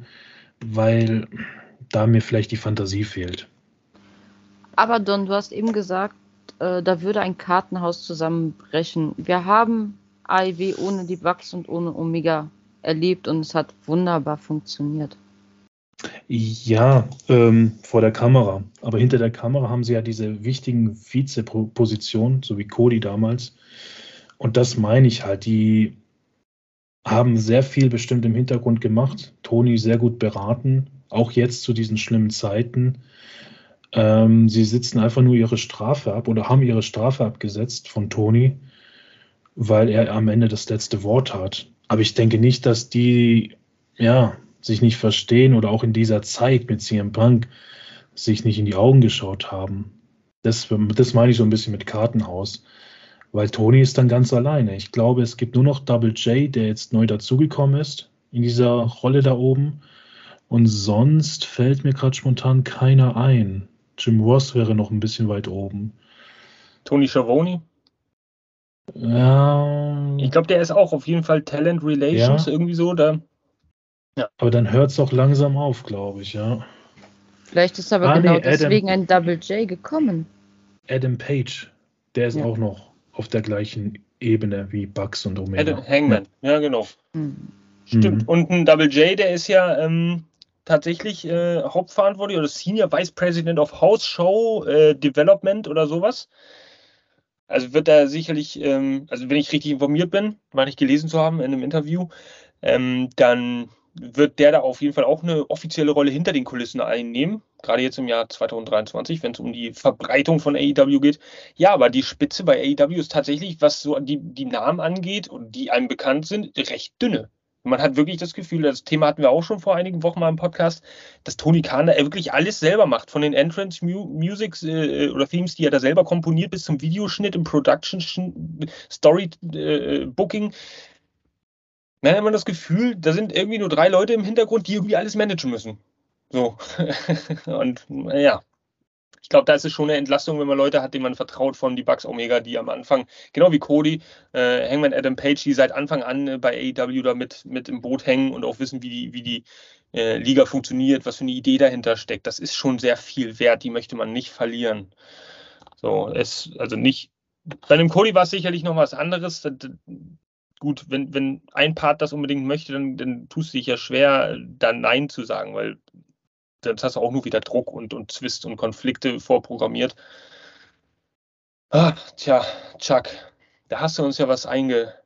weil da mir vielleicht die Fantasie fehlt. Aber Don, du hast eben gesagt, äh, da würde ein Kartenhaus zusammenbrechen. Wir haben AIW ohne die Bugs und ohne Omega erlebt und es hat wunderbar funktioniert. Ja, ähm, vor der Kamera. Aber hinter der Kamera haben sie ja diese wichtigen Vize-Positionen, so wie Cody damals. Und das meine ich halt. Die haben sehr viel bestimmt im Hintergrund gemacht. Toni sehr gut beraten, auch jetzt zu diesen schlimmen Zeiten. Ähm, sie sitzen einfach nur ihre Strafe ab oder haben ihre Strafe abgesetzt von Toni, weil er am Ende das letzte Wort hat. Aber ich denke nicht, dass die ja, sich nicht verstehen oder auch in dieser Zeit mit CM Punk sich nicht in die Augen geschaut haben. Das, das meine ich so ein bisschen mit Kartenhaus. Weil Tony ist dann ganz alleine. Ich glaube, es gibt nur noch Double J, der jetzt neu dazugekommen ist in dieser Rolle da oben. Und sonst fällt mir gerade spontan keiner ein. Jim Ross wäre noch ein bisschen weit oben. Tony Schiavone? Ja. Ich glaube, der ist auch auf jeden Fall Talent Relations, ja. irgendwie so. Da. Ja. Aber dann hört es auch langsam auf, glaube ich, ja. Vielleicht ist aber ah, genau nee, deswegen ein Double J gekommen. Adam Page, der ist ja. auch noch auf der gleichen Ebene wie Bugs und Omega. Hangman, ja, genau. Mhm. Stimmt. Und ein Double J, der ist ja ähm, tatsächlich äh, hauptverantwortlich oder Senior Vice President of House Show äh, Development oder sowas. Also wird er sicherlich, ähm, also wenn ich richtig informiert bin, meine ich gelesen zu haben in einem Interview, ähm, dann wird der da auf jeden Fall auch eine offizielle Rolle hinter den Kulissen einnehmen. Gerade jetzt im Jahr 2023, wenn es um die Verbreitung von AEW geht. Ja, aber die Spitze bei AEW ist tatsächlich, was so die, die Namen angeht und die einem bekannt sind, recht dünne. Man hat wirklich das Gefühl, das Thema hatten wir auch schon vor einigen Wochen mal im Podcast, dass Tony Khan da wirklich alles selber macht. Von den Entrance Musics äh, oder Themes, die er da selber komponiert, bis zum Videoschnitt, im Production, Story äh, Booking. Man hat immer das Gefühl, da sind irgendwie nur drei Leute im Hintergrund, die irgendwie alles managen müssen. So. Und ja, ich glaube, da ist es schon eine Entlastung, wenn man Leute hat, denen man vertraut, von die Bugs Omega, die am Anfang, genau wie Cody, äh, Hangman Adam Page, die seit Anfang an äh, bei AEW da mit, mit im Boot hängen und auch wissen, wie die, wie die äh, Liga funktioniert, was für eine Idee dahinter steckt. Das ist schon sehr viel wert, die möchte man nicht verlieren. So, es, also nicht, bei dem Cody war es sicherlich noch was anderes. Gut, wenn, wenn ein Part das unbedingt möchte, dann, dann tust du dich ja schwer, da Nein zu sagen, weil das hast du auch nur wieder Druck und, und Zwist und Konflikte vorprogrammiert. Ah, tja, Chuck, da hast du uns ja was eingebrockt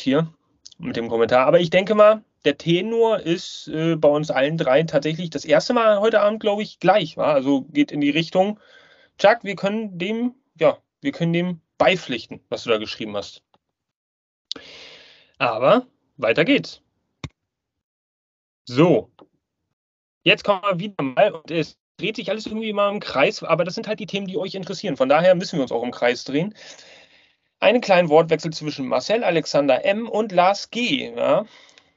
hier mit dem Kommentar. Aber ich denke mal, der Tenor ist äh, bei uns allen dreien tatsächlich das erste Mal heute Abend, glaube ich, gleich. Wa? Also geht in die Richtung, Chuck, wir können dem, ja, wir können dem beipflichten, was du da geschrieben hast. Aber weiter geht's. So, Jetzt kommen wir wieder mal und es dreht sich alles irgendwie mal im Kreis, aber das sind halt die Themen, die euch interessieren. Von daher müssen wir uns auch im Kreis drehen. Einen kleinen Wortwechsel zwischen Marcel Alexander M. und Lars G. Ja.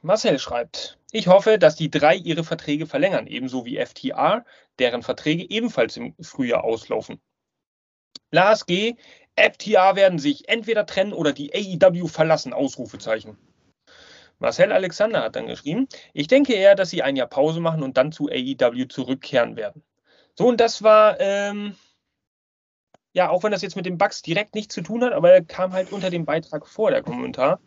Marcel schreibt, ich hoffe, dass die drei ihre Verträge verlängern, ebenso wie FTR, deren Verträge ebenfalls im Frühjahr auslaufen. Lars G. FTR werden sich entweder trennen oder die AEW verlassen, Ausrufezeichen. Marcel Alexander hat dann geschrieben, ich denke eher, dass sie ein Jahr Pause machen und dann zu AEW zurückkehren werden. So, und das war, ähm, ja, auch wenn das jetzt mit den Bugs direkt nichts zu tun hat, aber er kam halt unter dem Beitrag vor, der Kommentar.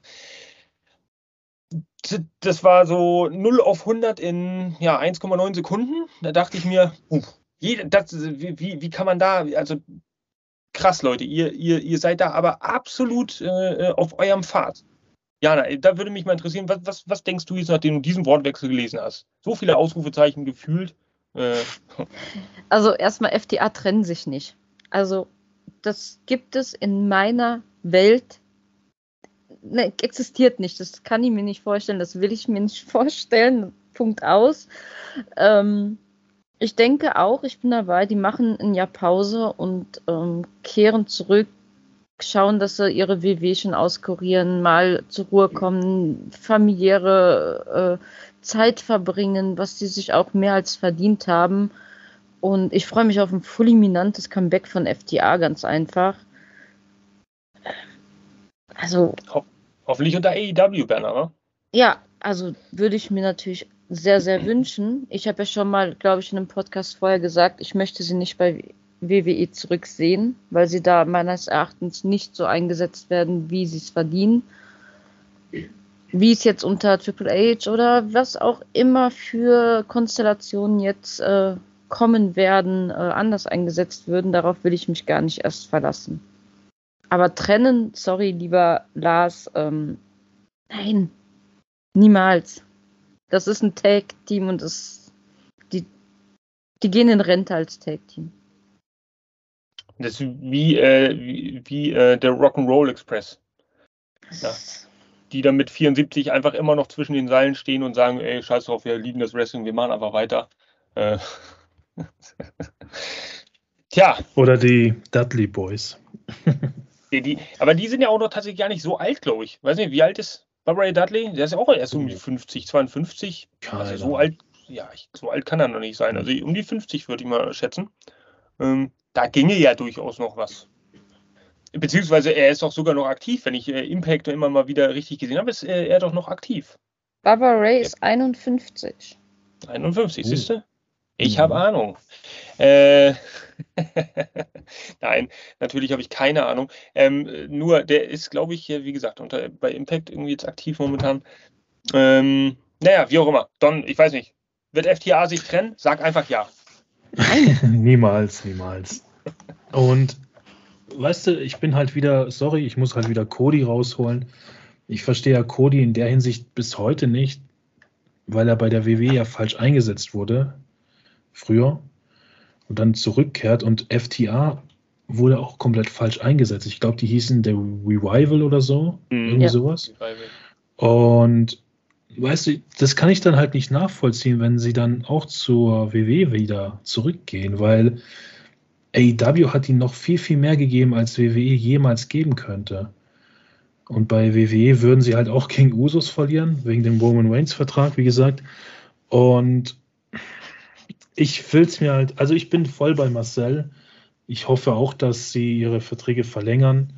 Das war so 0 auf 100 in ja, 1,9 Sekunden. Da dachte ich mir, uh, das, wie, wie kann man da, also krass, Leute, ihr, ihr, ihr seid da aber absolut äh, auf eurem Pfad. Jana, da würde mich mal interessieren, was, was, was denkst du jetzt, nachdem du diesen Wortwechsel gelesen hast? So viele Ausrufezeichen gefühlt. Äh. Also erstmal, FTA trennen sich nicht. Also das gibt es in meiner Welt, ne, existiert nicht. Das kann ich mir nicht vorstellen, das will ich mir nicht vorstellen. Punkt aus. Ähm, ich denke auch, ich bin dabei, die machen ein Jahr Pause und ähm, kehren zurück schauen, dass sie ihre WW schon auskurieren, mal zur Ruhe kommen, familiäre äh, Zeit verbringen, was sie sich auch mehr als verdient haben. Und ich freue mich auf ein fulminantes Comeback von FTA, ganz einfach. Also. Ho hoffentlich unter AEW-Banner, ne? Ja, also würde ich mir natürlich sehr, sehr wünschen. Ich habe ja schon mal, glaube ich, in einem Podcast vorher gesagt, ich möchte sie nicht bei WWE zurücksehen, weil sie da meines Erachtens nicht so eingesetzt werden, wie sie es verdienen. Wie es jetzt unter Triple H oder was auch immer für Konstellationen jetzt äh, kommen werden, äh, anders eingesetzt würden, darauf will ich mich gar nicht erst verlassen. Aber trennen, sorry, lieber Lars, ähm, nein, niemals. Das ist ein Tag-Team und das, die, die gehen in Rente als Tag-Team. Das ist wie, äh, wie, wie äh, der Rock'n'Roll Express. Ja. Die dann mit 74 einfach immer noch zwischen den Seilen stehen und sagen, ey, scheiß drauf, wir lieben das Wrestling, wir machen einfach weiter. Äh. Tja. Oder die Dudley Boys. die, die, aber die sind ja auch noch tatsächlich gar nicht so alt, glaube ich. Weiß nicht, wie alt ist Barbara Dudley? Der ist ja auch erst um die 50, 52. Keine also so alt, ja, so alt kann er noch nicht sein. Also um die 50 würde ich mal schätzen. Ähm, da ginge ja durchaus noch was. Beziehungsweise er ist doch sogar noch aktiv, wenn ich äh, Impact immer mal wieder richtig gesehen habe, ist äh, er doch noch aktiv. Barbara Ray ist 51. 51, siehst du? Ich habe mhm. Ahnung. Äh, Nein, natürlich habe ich keine Ahnung. Ähm, nur, der ist, glaube ich, wie gesagt, unter, bei Impact irgendwie jetzt aktiv momentan. Ähm, naja, wie auch immer. Don, ich weiß nicht. Wird FTA sich trennen? Sag einfach ja. niemals, niemals. Und weißt du, ich bin halt wieder, sorry, ich muss halt wieder Cody rausholen. Ich verstehe ja Cody in der Hinsicht bis heute nicht. weil er bei der WWE ja falsch eingesetzt wurde, früher, und dann zurückkehrt und FTA wurde auch komplett falsch eingesetzt. Ich glaube, die hießen der Revival oder so, mhm. irgendwie ja. sowas. Und weißt du, das kann ich dann halt nicht nachvollziehen, wenn sie dann auch zur WWE wieder zurückgehen, weil AEW hat ihnen noch viel, viel mehr gegeben, als WWE jemals geben könnte. Und bei WWE würden sie halt auch gegen Usos verlieren, wegen dem Roman Reigns Vertrag, wie gesagt. Und ich will es mir halt, also ich bin voll bei Marcel. Ich hoffe auch, dass sie ihre Verträge verlängern,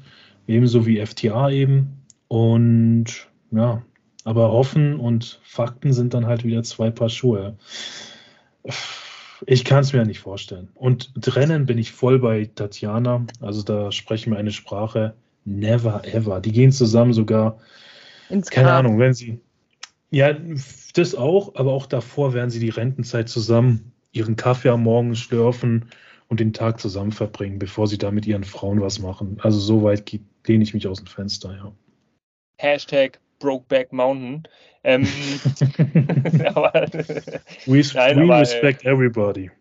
ebenso wie FTA eben. Und ja, aber hoffen und Fakten sind dann halt wieder zwei Paar Schuhe. Ich kann es mir nicht vorstellen. Und trennen bin ich voll bei Tatjana. Also da sprechen wir eine Sprache. Never ever. Die gehen zusammen sogar. Ins keine. Ahnung, wenn sie. Ja, das auch, aber auch davor werden sie die Rentenzeit zusammen ihren Kaffee am Morgen schlürfen und den Tag zusammen verbringen, bevor sie da mit ihren Frauen was machen. Also so weit lehne ich mich aus dem Fenster, ja. Hashtag Brokeback Mountain. Ähm, aber, we, nein, we aber, respect everybody.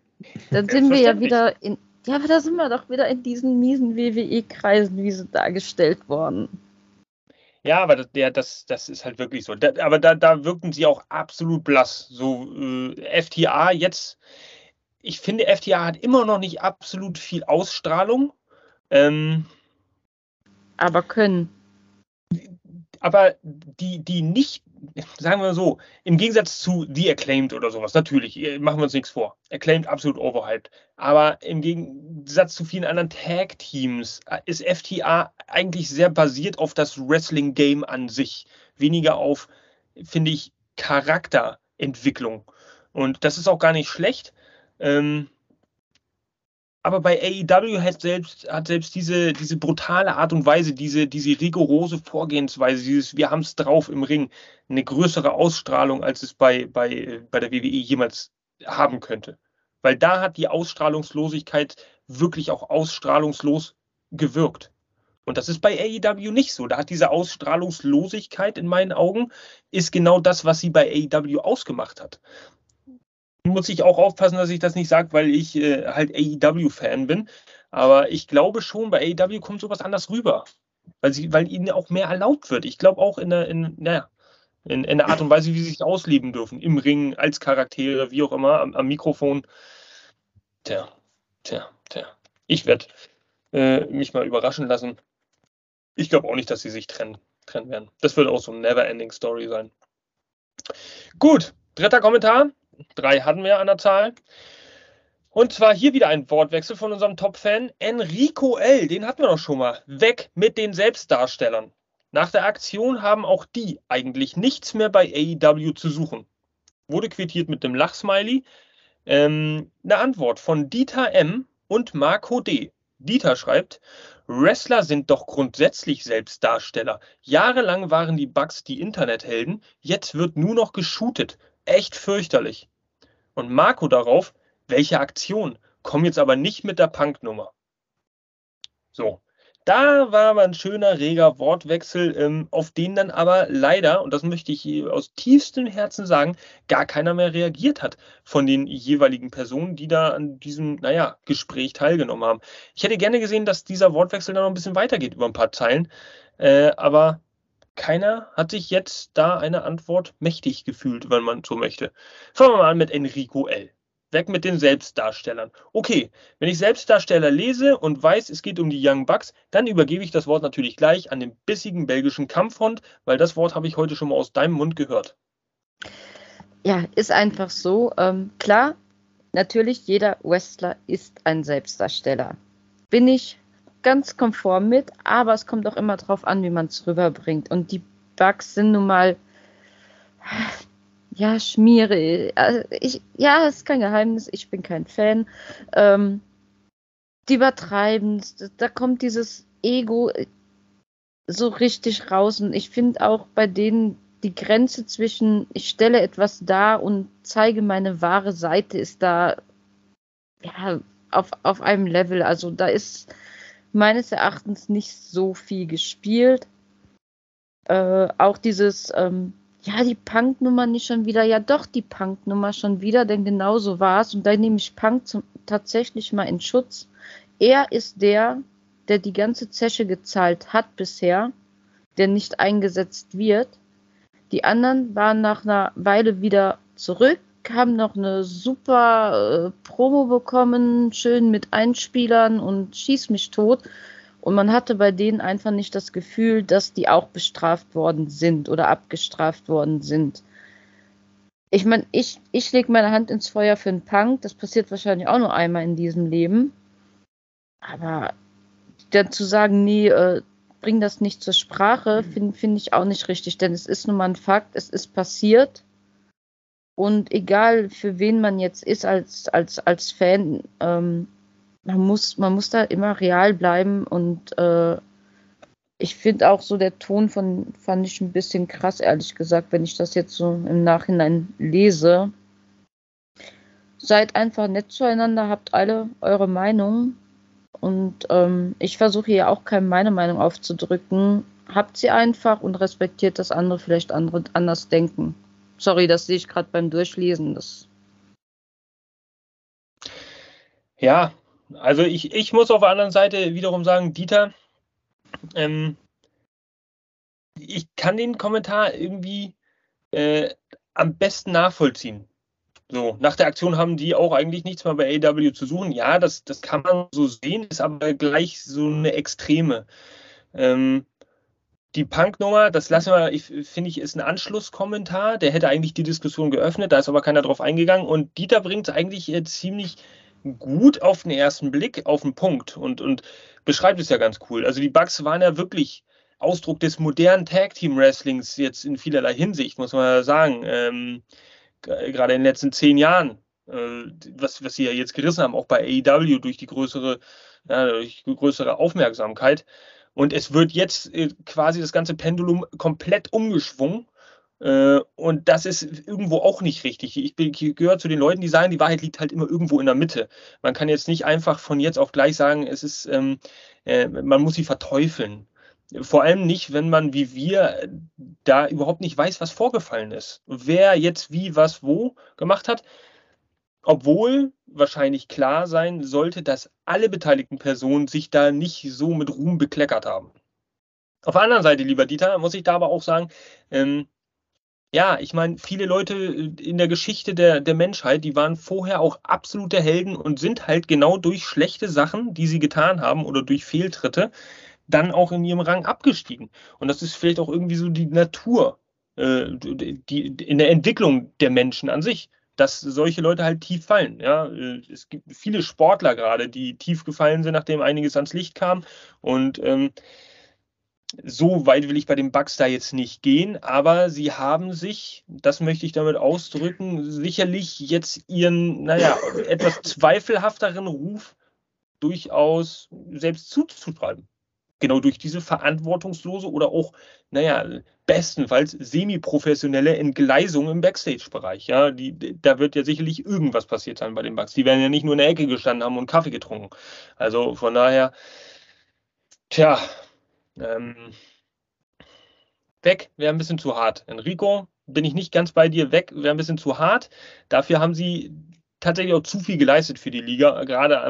Dann sind wir ja wieder in, ja, aber da sind wir doch wieder in diesen miesen WWE-Kreisen, wie sie dargestellt worden. Ja, aber das, ja, das, das ist halt wirklich so. Da, aber da, da wirken sie auch absolut blass. So äh, FTA jetzt, ich finde, FTA hat immer noch nicht absolut viel Ausstrahlung. Ähm, aber können aber die, die nicht, sagen wir so, im Gegensatz zu The Acclaimed oder sowas, natürlich, äh, machen wir uns nichts vor. Acclaimed absolut overhyped. Aber im Gegensatz zu vielen anderen Tag-Teams äh, ist FTA eigentlich sehr basiert auf das Wrestling-Game an sich. Weniger auf, finde ich, Charakterentwicklung. Und das ist auch gar nicht schlecht. Ähm, aber bei AEW hat selbst, hat selbst diese, diese brutale Art und Weise, diese, diese rigorose Vorgehensweise, dieses Wir haben es drauf im Ring, eine größere Ausstrahlung, als es bei, bei, bei der WWE jemals haben könnte. Weil da hat die Ausstrahlungslosigkeit wirklich auch ausstrahlungslos gewirkt. Und das ist bei AEW nicht so. Da hat diese Ausstrahlungslosigkeit in meinen Augen, ist genau das, was sie bei AEW ausgemacht hat muss ich auch aufpassen, dass ich das nicht sage, weil ich äh, halt AEW-Fan bin. Aber ich glaube schon, bei AEW kommt sowas anders rüber. Weil, sie, weil ihnen auch mehr erlaubt wird. Ich glaube auch in der, in, naja, in, in der Art und Weise, wie sie sich ausleben dürfen. Im Ring, als Charaktere, wie auch immer, am, am Mikrofon. Tja, tja, tja. Ich werde äh, mich mal überraschen lassen. Ich glaube auch nicht, dass sie sich trennen, trennen werden. Das wird auch so eine Never-Ending-Story sein. Gut, dritter Kommentar. Drei hatten wir an der Zahl. Und zwar hier wieder ein Wortwechsel von unserem Top-Fan Enrico L. Den hatten wir doch schon mal. Weg mit den Selbstdarstellern. Nach der Aktion haben auch die eigentlich nichts mehr bei AEW zu suchen. Wurde quittiert mit dem Lachsmiley. Ähm, eine Antwort von Dieter M. und Marco D. Dieter schreibt, Wrestler sind doch grundsätzlich Selbstdarsteller. Jahrelang waren die Bugs die Internethelden, jetzt wird nur noch geshootet echt fürchterlich. Und Marco darauf, welche Aktion? Komm jetzt aber nicht mit der Punknummer. So, da war aber ein schöner, reger Wortwechsel, ähm, auf den dann aber leider, und das möchte ich aus tiefstem Herzen sagen, gar keiner mehr reagiert hat von den jeweiligen Personen, die da an diesem, naja, Gespräch teilgenommen haben. Ich hätte gerne gesehen, dass dieser Wortwechsel dann noch ein bisschen weitergeht über ein paar Zeilen, äh, aber keiner hat sich jetzt da eine Antwort mächtig gefühlt, wenn man so möchte. Fangen wir mal an mit Enrico L. Weg mit den Selbstdarstellern. Okay, wenn ich Selbstdarsteller lese und weiß, es geht um die Young Bucks, dann übergebe ich das Wort natürlich gleich an den bissigen belgischen Kampfhund, weil das Wort habe ich heute schon mal aus deinem Mund gehört. Ja, ist einfach so. Ähm, klar, natürlich, jeder Wrestler ist ein Selbstdarsteller. Bin ich ganz konform mit, aber es kommt auch immer darauf an, wie man es rüberbringt. Und die Bugs sind nun mal, ja, Schmiere. Also ich, ja, ist kein Geheimnis, ich bin kein Fan. Ähm, die übertreiben, da kommt dieses Ego so richtig raus. Und ich finde auch bei denen die Grenze zwischen, ich stelle etwas dar und zeige meine wahre Seite, ist da ja, auf, auf einem Level. Also da ist meines Erachtens nicht so viel gespielt. Äh, auch dieses, ähm, ja, die Punk-Nummer nicht schon wieder, ja doch die Punk-Nummer schon wieder, denn genau so war es. Und da nehme ich Punk zum, tatsächlich mal in Schutz. Er ist der, der die ganze Zeche gezahlt hat bisher, der nicht eingesetzt wird. Die anderen waren nach einer Weile wieder zurück, haben noch eine super äh, Promo bekommen, schön mit Einspielern und schieß mich tot. Und man hatte bei denen einfach nicht das Gefühl, dass die auch bestraft worden sind oder abgestraft worden sind. Ich meine, ich, ich lege meine Hand ins Feuer für einen Punk. Das passiert wahrscheinlich auch nur einmal in diesem Leben. Aber dann zu sagen, nee, äh, bring das nicht zur Sprache, finde find ich auch nicht richtig. Denn es ist nun mal ein Fakt, es ist passiert. Und egal für wen man jetzt ist als, als, als Fan, ähm, man muss, man muss da immer real bleiben und äh, ich finde auch so der Ton von fand ich ein bisschen krass, ehrlich gesagt, wenn ich das jetzt so im Nachhinein lese. Seid einfach nett zueinander, habt alle eure Meinung und ähm, ich versuche hier auch keine meine Meinung aufzudrücken. Habt sie einfach und respektiert, dass andere vielleicht andere anders denken. Sorry, das sehe ich gerade beim Durchlesen. Das ja, also ich, ich muss auf der anderen Seite wiederum sagen, Dieter, ähm, ich kann den Kommentar irgendwie äh, am besten nachvollziehen. So, nach der Aktion haben die auch eigentlich nichts mehr bei AW zu suchen. Ja, das, das kann man so sehen, ist aber gleich so eine Extreme. Ähm, die Punk-Nummer, das lassen wir, ich, finde ich, ist ein Anschlusskommentar. Der hätte eigentlich die Diskussion geöffnet, da ist aber keiner drauf eingegangen. Und Dieter bringt es eigentlich äh, ziemlich gut auf den ersten Blick auf den Punkt und, und beschreibt es ja ganz cool. Also die Bugs waren ja wirklich Ausdruck des modernen Tag Team Wrestlings jetzt in vielerlei Hinsicht, muss man sagen. Ähm, gerade in den letzten zehn Jahren, äh, was, was sie ja jetzt gerissen haben, auch bei AEW durch die größere, ja, durch größere Aufmerksamkeit. Und es wird jetzt äh, quasi das ganze Pendulum komplett umgeschwungen äh, und das ist irgendwo auch nicht richtig. Ich, ich gehöre zu den Leuten, die sagen, die Wahrheit liegt halt immer irgendwo in der Mitte. Man kann jetzt nicht einfach von jetzt auf gleich sagen, es ist, ähm, äh, man muss sie verteufeln. Vor allem nicht, wenn man wie wir da überhaupt nicht weiß, was vorgefallen ist. Wer jetzt wie, was, wo gemacht hat. Obwohl wahrscheinlich klar sein sollte, dass alle beteiligten Personen sich da nicht so mit Ruhm bekleckert haben. Auf der anderen Seite, lieber Dieter, muss ich da aber auch sagen, ähm, ja, ich meine, viele Leute äh, in der Geschichte der, der Menschheit, die waren vorher auch absolute Helden und sind halt genau durch schlechte Sachen, die sie getan haben oder durch Fehltritte, dann auch in ihrem Rang abgestiegen. Und das ist vielleicht auch irgendwie so die Natur, äh, die, in der Entwicklung der Menschen an sich, dass solche Leute halt tief fallen. Ja? Äh, es gibt viele Sportler gerade, die tief gefallen sind, nachdem einiges ans Licht kam. Und ähm, so weit will ich bei den Bugs da jetzt nicht gehen, aber sie haben sich, das möchte ich damit ausdrücken, sicherlich jetzt ihren, naja, etwas zweifelhafteren Ruf durchaus selbst zuzuschreiben. Genau durch diese verantwortungslose oder auch, naja, bestenfalls semi-professionelle Entgleisung im Backstage-Bereich. Ja, die, da wird ja sicherlich irgendwas passiert sein bei den Bugs. Die werden ja nicht nur in der Ecke gestanden haben und Kaffee getrunken. Also von daher, tja, ähm, weg wäre ein bisschen zu hart. Enrico, bin ich nicht ganz bei dir, weg wäre ein bisschen zu hart. Dafür haben sie tatsächlich auch zu viel geleistet für die Liga, gerade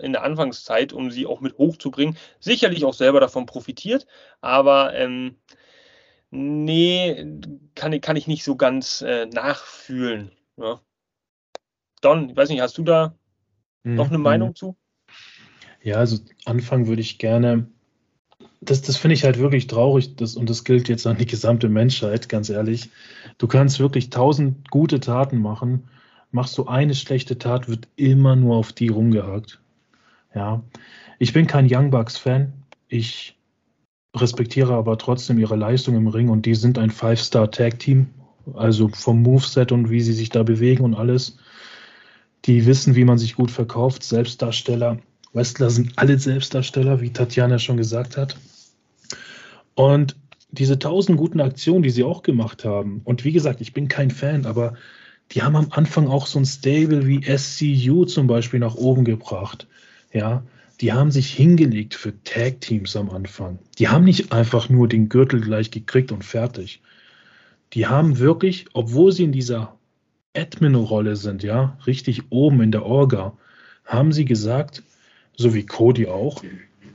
in der Anfangszeit, um sie auch mit hochzubringen. Sicherlich auch selber davon profitiert, aber ähm, nee, kann, kann ich nicht so ganz äh, nachfühlen. Ja. Don, ich weiß nicht, hast du da mhm. noch eine Meinung zu? Ja, also Anfang würde ich gerne das, das finde ich halt wirklich traurig das, und das gilt jetzt an die gesamte Menschheit, ganz ehrlich. Du kannst wirklich tausend gute Taten machen, machst du eine schlechte Tat, wird immer nur auf die rumgehakt. Ja, ich bin kein Young Bucks Fan. Ich respektiere aber trotzdem ihre Leistung im Ring und die sind ein Five-Star-Tag-Team, also vom Moveset und wie sie sich da bewegen und alles. Die wissen, wie man sich gut verkauft, Selbstdarsteller. Wrestler sind alle Selbstdarsteller, wie Tatjana schon gesagt hat. Und diese tausend guten Aktionen, die sie auch gemacht haben, und wie gesagt, ich bin kein Fan, aber die haben am Anfang auch so ein Stable wie SCU zum Beispiel nach oben gebracht. Ja, die haben sich hingelegt für Tag Teams am Anfang. Die haben nicht einfach nur den Gürtel gleich gekriegt und fertig. Die haben wirklich, obwohl sie in dieser Admin-Rolle sind, ja, richtig oben in der Orga, haben sie gesagt, so wie Cody auch,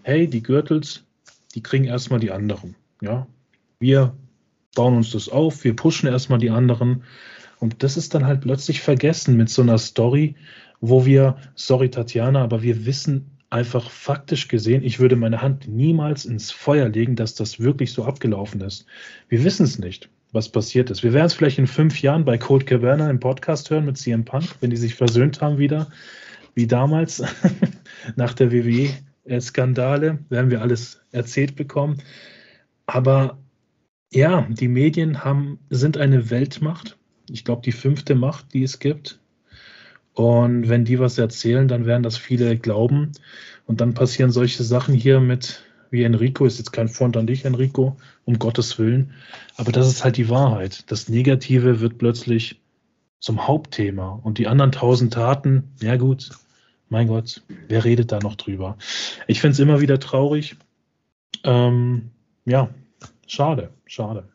hey, die Gürtels, die kriegen erstmal die anderen. Ja, wir bauen uns das auf, wir pushen erstmal die anderen. Und das ist dann halt plötzlich vergessen mit so einer Story, wo wir, sorry Tatjana, aber wir wissen einfach faktisch gesehen, ich würde meine Hand niemals ins Feuer legen, dass das wirklich so abgelaufen ist. Wir wissen es nicht, was passiert ist. Wir werden es vielleicht in fünf Jahren bei Cold Cabana im Podcast hören mit CM Punk, wenn die sich versöhnt haben wieder, wie damals nach der WWE-Skandale, werden wir alles erzählt bekommen. Aber ja, die Medien haben, sind eine Weltmacht. Ich glaube, die fünfte Macht, die es gibt. Und wenn die was erzählen, dann werden das viele glauben. Und dann passieren solche Sachen hier mit, wie Enrico, ist jetzt kein Front an dich, Enrico, um Gottes Willen. Aber das ist halt die Wahrheit. Das Negative wird plötzlich zum Hauptthema. Und die anderen tausend Taten, ja gut, mein Gott, wer redet da noch drüber? Ich finde es immer wieder traurig. Ähm, ja, schade, schade.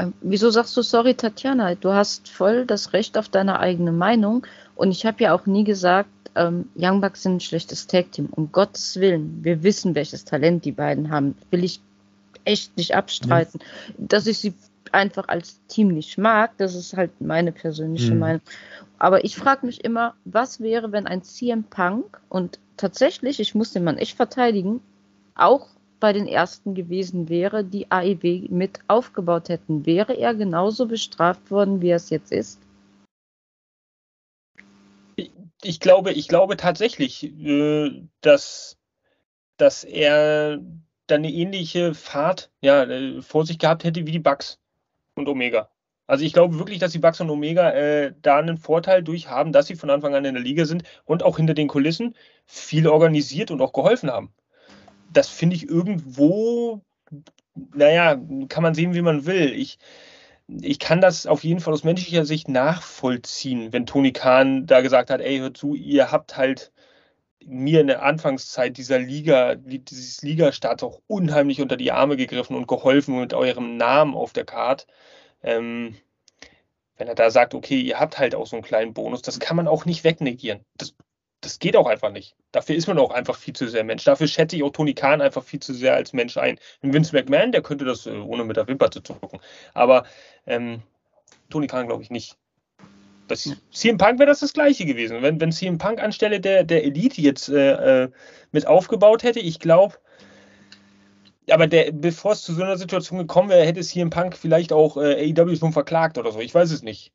Ähm, wieso sagst du sorry, Tatjana? Du hast voll das Recht auf deine eigene Meinung. Und ich habe ja auch nie gesagt, ähm, Young Bucks sind ein schlechtes Tag-Team. Um Gottes Willen. Wir wissen, welches Talent die beiden haben. Will ich echt nicht abstreiten. Ja. Dass ich sie einfach als Team nicht mag, das ist halt meine persönliche mhm. Meinung. Aber ich frage mich immer, was wäre, wenn ein CM Punk und tatsächlich, ich muss den Mann echt verteidigen, auch bei den ersten gewesen wäre, die AEW mit aufgebaut hätten, wäre er genauso bestraft worden, wie er es jetzt ist? Ich, glaube, ich glaube tatsächlich, äh, dass, dass er dann eine ähnliche Fahrt ja, äh, vor sich gehabt hätte wie die Bugs und Omega. Also ich glaube wirklich, dass die Bugs und Omega äh, da einen Vorteil durch haben, dass sie von Anfang an in der Liga sind und auch hinter den Kulissen viel organisiert und auch geholfen haben das finde ich irgendwo, naja, kann man sehen, wie man will. Ich, ich kann das auf jeden Fall aus menschlicher Sicht nachvollziehen, wenn Toni Kahn da gesagt hat, ey, hört zu, ihr habt halt mir in der Anfangszeit dieser Liga, dieses Ligastart auch unheimlich unter die Arme gegriffen und geholfen mit eurem Namen auf der Karte. Ähm, wenn er da sagt, okay, ihr habt halt auch so einen kleinen Bonus, das kann man auch nicht wegnegieren. Das das geht auch einfach nicht. Dafür ist man auch einfach viel zu sehr Mensch. Dafür schätze ich auch Tony Khan einfach viel zu sehr als Mensch ein. Und Vince McMahon, der könnte das äh, ohne mit der Wimper zu zucken. Aber ähm, Tony Khan glaube ich nicht. Das, CM Punk wäre das das Gleiche gewesen. Wenn, wenn CM Punk anstelle der, der Elite jetzt äh, äh mit aufgebaut hätte, ich glaube, aber der, bevor es zu so einer Situation gekommen wäre, hätte CM Punk vielleicht auch äh, AEW schon verklagt oder so. Ich weiß es nicht.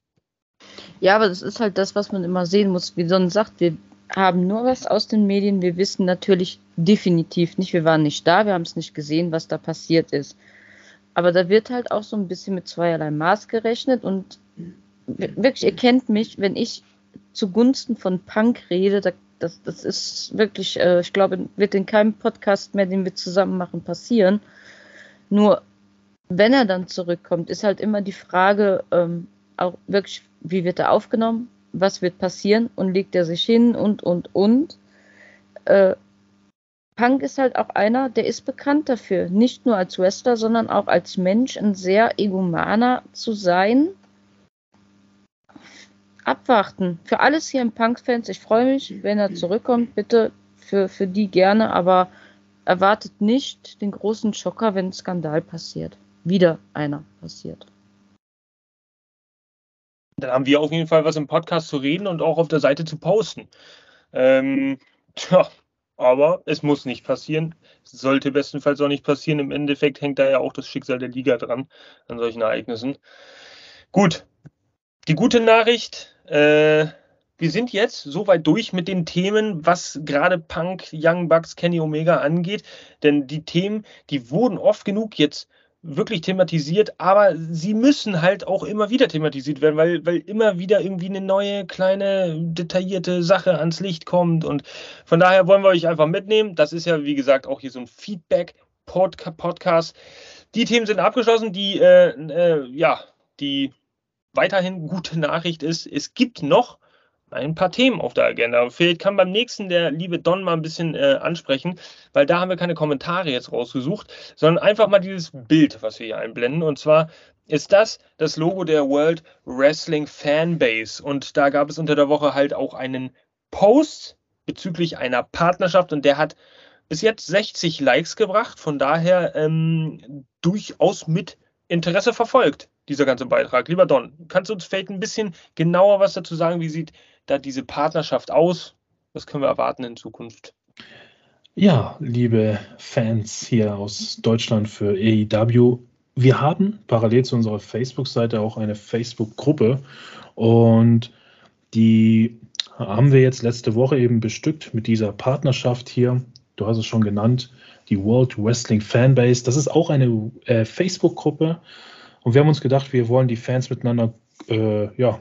Ja, aber das ist halt das, was man immer sehen muss. Wie Son sagt, wir, haben nur was aus den Medien. Wir wissen natürlich definitiv nicht, wir waren nicht da, wir haben es nicht gesehen, was da passiert ist. Aber da wird halt auch so ein bisschen mit zweierlei Maß gerechnet und wirklich, ihr kennt mich, wenn ich zugunsten von Punk rede, da, das, das ist wirklich, äh, ich glaube, wird in keinem Podcast mehr, den wir zusammen machen, passieren. Nur, wenn er dann zurückkommt, ist halt immer die Frage, ähm, auch wirklich, wie wird er aufgenommen? Was wird passieren und legt er sich hin und, und, und. Äh, Punk ist halt auch einer, der ist bekannt dafür, nicht nur als Wrestler, sondern auch als Mensch ein sehr egomaner zu sein. Abwarten. Für alles hier im Punk-Fans, ich freue mich, wenn er zurückkommt, bitte für, für die gerne, aber erwartet nicht den großen Schocker, wenn ein Skandal passiert. Wieder einer passiert. Dann haben wir auf jeden Fall was im Podcast zu reden und auch auf der Seite zu posten. Ähm, tja, aber es muss nicht passieren. Sollte bestenfalls auch nicht passieren. Im Endeffekt hängt da ja auch das Schicksal der Liga dran, an solchen Ereignissen. Gut, die gute Nachricht, äh, wir sind jetzt soweit durch mit den Themen, was gerade Punk, Young Bucks, Kenny Omega angeht. Denn die Themen, die wurden oft genug jetzt wirklich thematisiert, aber sie müssen halt auch immer wieder thematisiert werden, weil, weil immer wieder irgendwie eine neue, kleine, detaillierte Sache ans Licht kommt. Und von daher wollen wir euch einfach mitnehmen. Das ist ja, wie gesagt, auch hier so ein Feedback-Podcast. Die Themen sind abgeschlossen. Die, äh, äh, ja, die weiterhin gute Nachricht ist, es gibt noch ein paar Themen auf der Agenda. Vielleicht kann beim nächsten der liebe Don mal ein bisschen äh, ansprechen, weil da haben wir keine Kommentare jetzt rausgesucht, sondern einfach mal dieses Bild, was wir hier einblenden. Und zwar ist das das Logo der World Wrestling Fanbase. Und da gab es unter der Woche halt auch einen Post bezüglich einer Partnerschaft und der hat bis jetzt 60 Likes gebracht. Von daher ähm, durchaus mit Interesse verfolgt, dieser ganze Beitrag. Lieber Don, kannst du uns vielleicht ein bisschen genauer was dazu sagen? Wie sieht da diese Partnerschaft aus? Was können wir erwarten in Zukunft? Ja, liebe Fans hier aus Deutschland für AEW, wir haben parallel zu unserer Facebook-Seite auch eine Facebook-Gruppe und die haben wir jetzt letzte Woche eben bestückt mit dieser Partnerschaft hier. Du hast es schon genannt, die World Wrestling Fanbase. Das ist auch eine äh, Facebook-Gruppe und wir haben uns gedacht, wir wollen die Fans miteinander äh, ja,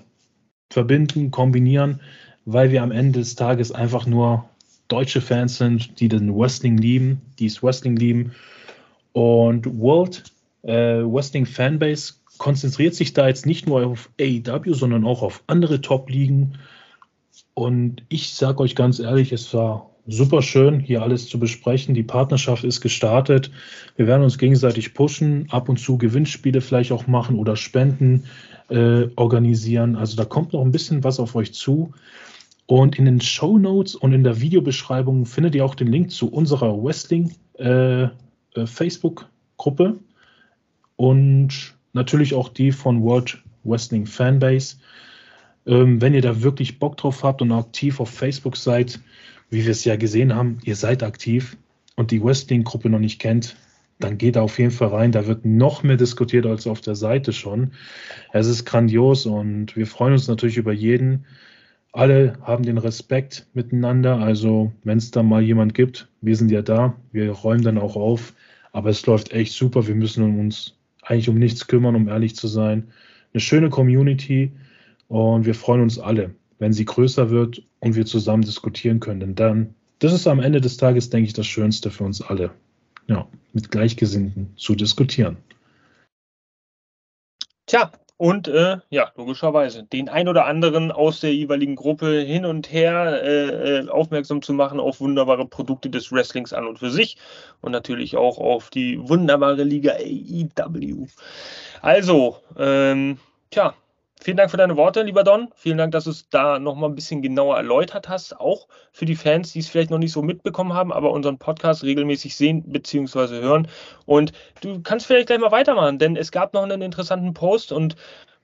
verbinden, kombinieren, weil wir am Ende des Tages einfach nur deutsche Fans sind, die den Wrestling lieben, die es Wrestling lieben. Und World äh, Wrestling Fanbase konzentriert sich da jetzt nicht nur auf AEW, sondern auch auf andere Top-Ligen. Und ich sage euch ganz ehrlich, es war super schön, hier alles zu besprechen. Die Partnerschaft ist gestartet. Wir werden uns gegenseitig pushen, ab und zu Gewinnspiele vielleicht auch machen oder Spenden äh, organisieren. Also da kommt noch ein bisschen was auf euch zu. Und in den Show Notes und in der Videobeschreibung findet ihr auch den Link zu unserer Wrestling äh, äh, Facebook-Gruppe und natürlich auch die von World Wrestling Fanbase. Ähm, wenn ihr da wirklich Bock drauf habt und aktiv auf Facebook seid, wie wir es ja gesehen haben, ihr seid aktiv und die Wrestling-Gruppe noch nicht kennt, dann geht da auf jeden Fall rein. Da wird noch mehr diskutiert als auf der Seite schon. Es ist grandios und wir freuen uns natürlich über jeden, alle haben den Respekt miteinander. Also, wenn es da mal jemand gibt, wir sind ja da, wir räumen dann auch auf. Aber es läuft echt super. Wir müssen uns eigentlich um nichts kümmern, um ehrlich zu sein. Eine schöne Community und wir freuen uns alle, wenn sie größer wird und wir zusammen diskutieren können. Denn dann, das ist am Ende des Tages, denke ich, das Schönste für uns alle. Ja, mit Gleichgesinnten zu diskutieren. Tja, und äh, ja, logischerweise den ein oder anderen aus der jeweiligen Gruppe hin und her äh, äh, aufmerksam zu machen auf wunderbare Produkte des Wrestlings an und für sich und natürlich auch auf die wunderbare Liga AEW. Also, ähm, tja, Vielen Dank für deine Worte, lieber Don. Vielen Dank, dass du es da nochmal ein bisschen genauer erläutert hast. Auch für die Fans, die es vielleicht noch nicht so mitbekommen haben, aber unseren Podcast regelmäßig sehen bzw. hören. Und du kannst vielleicht gleich mal weitermachen, denn es gab noch einen interessanten Post und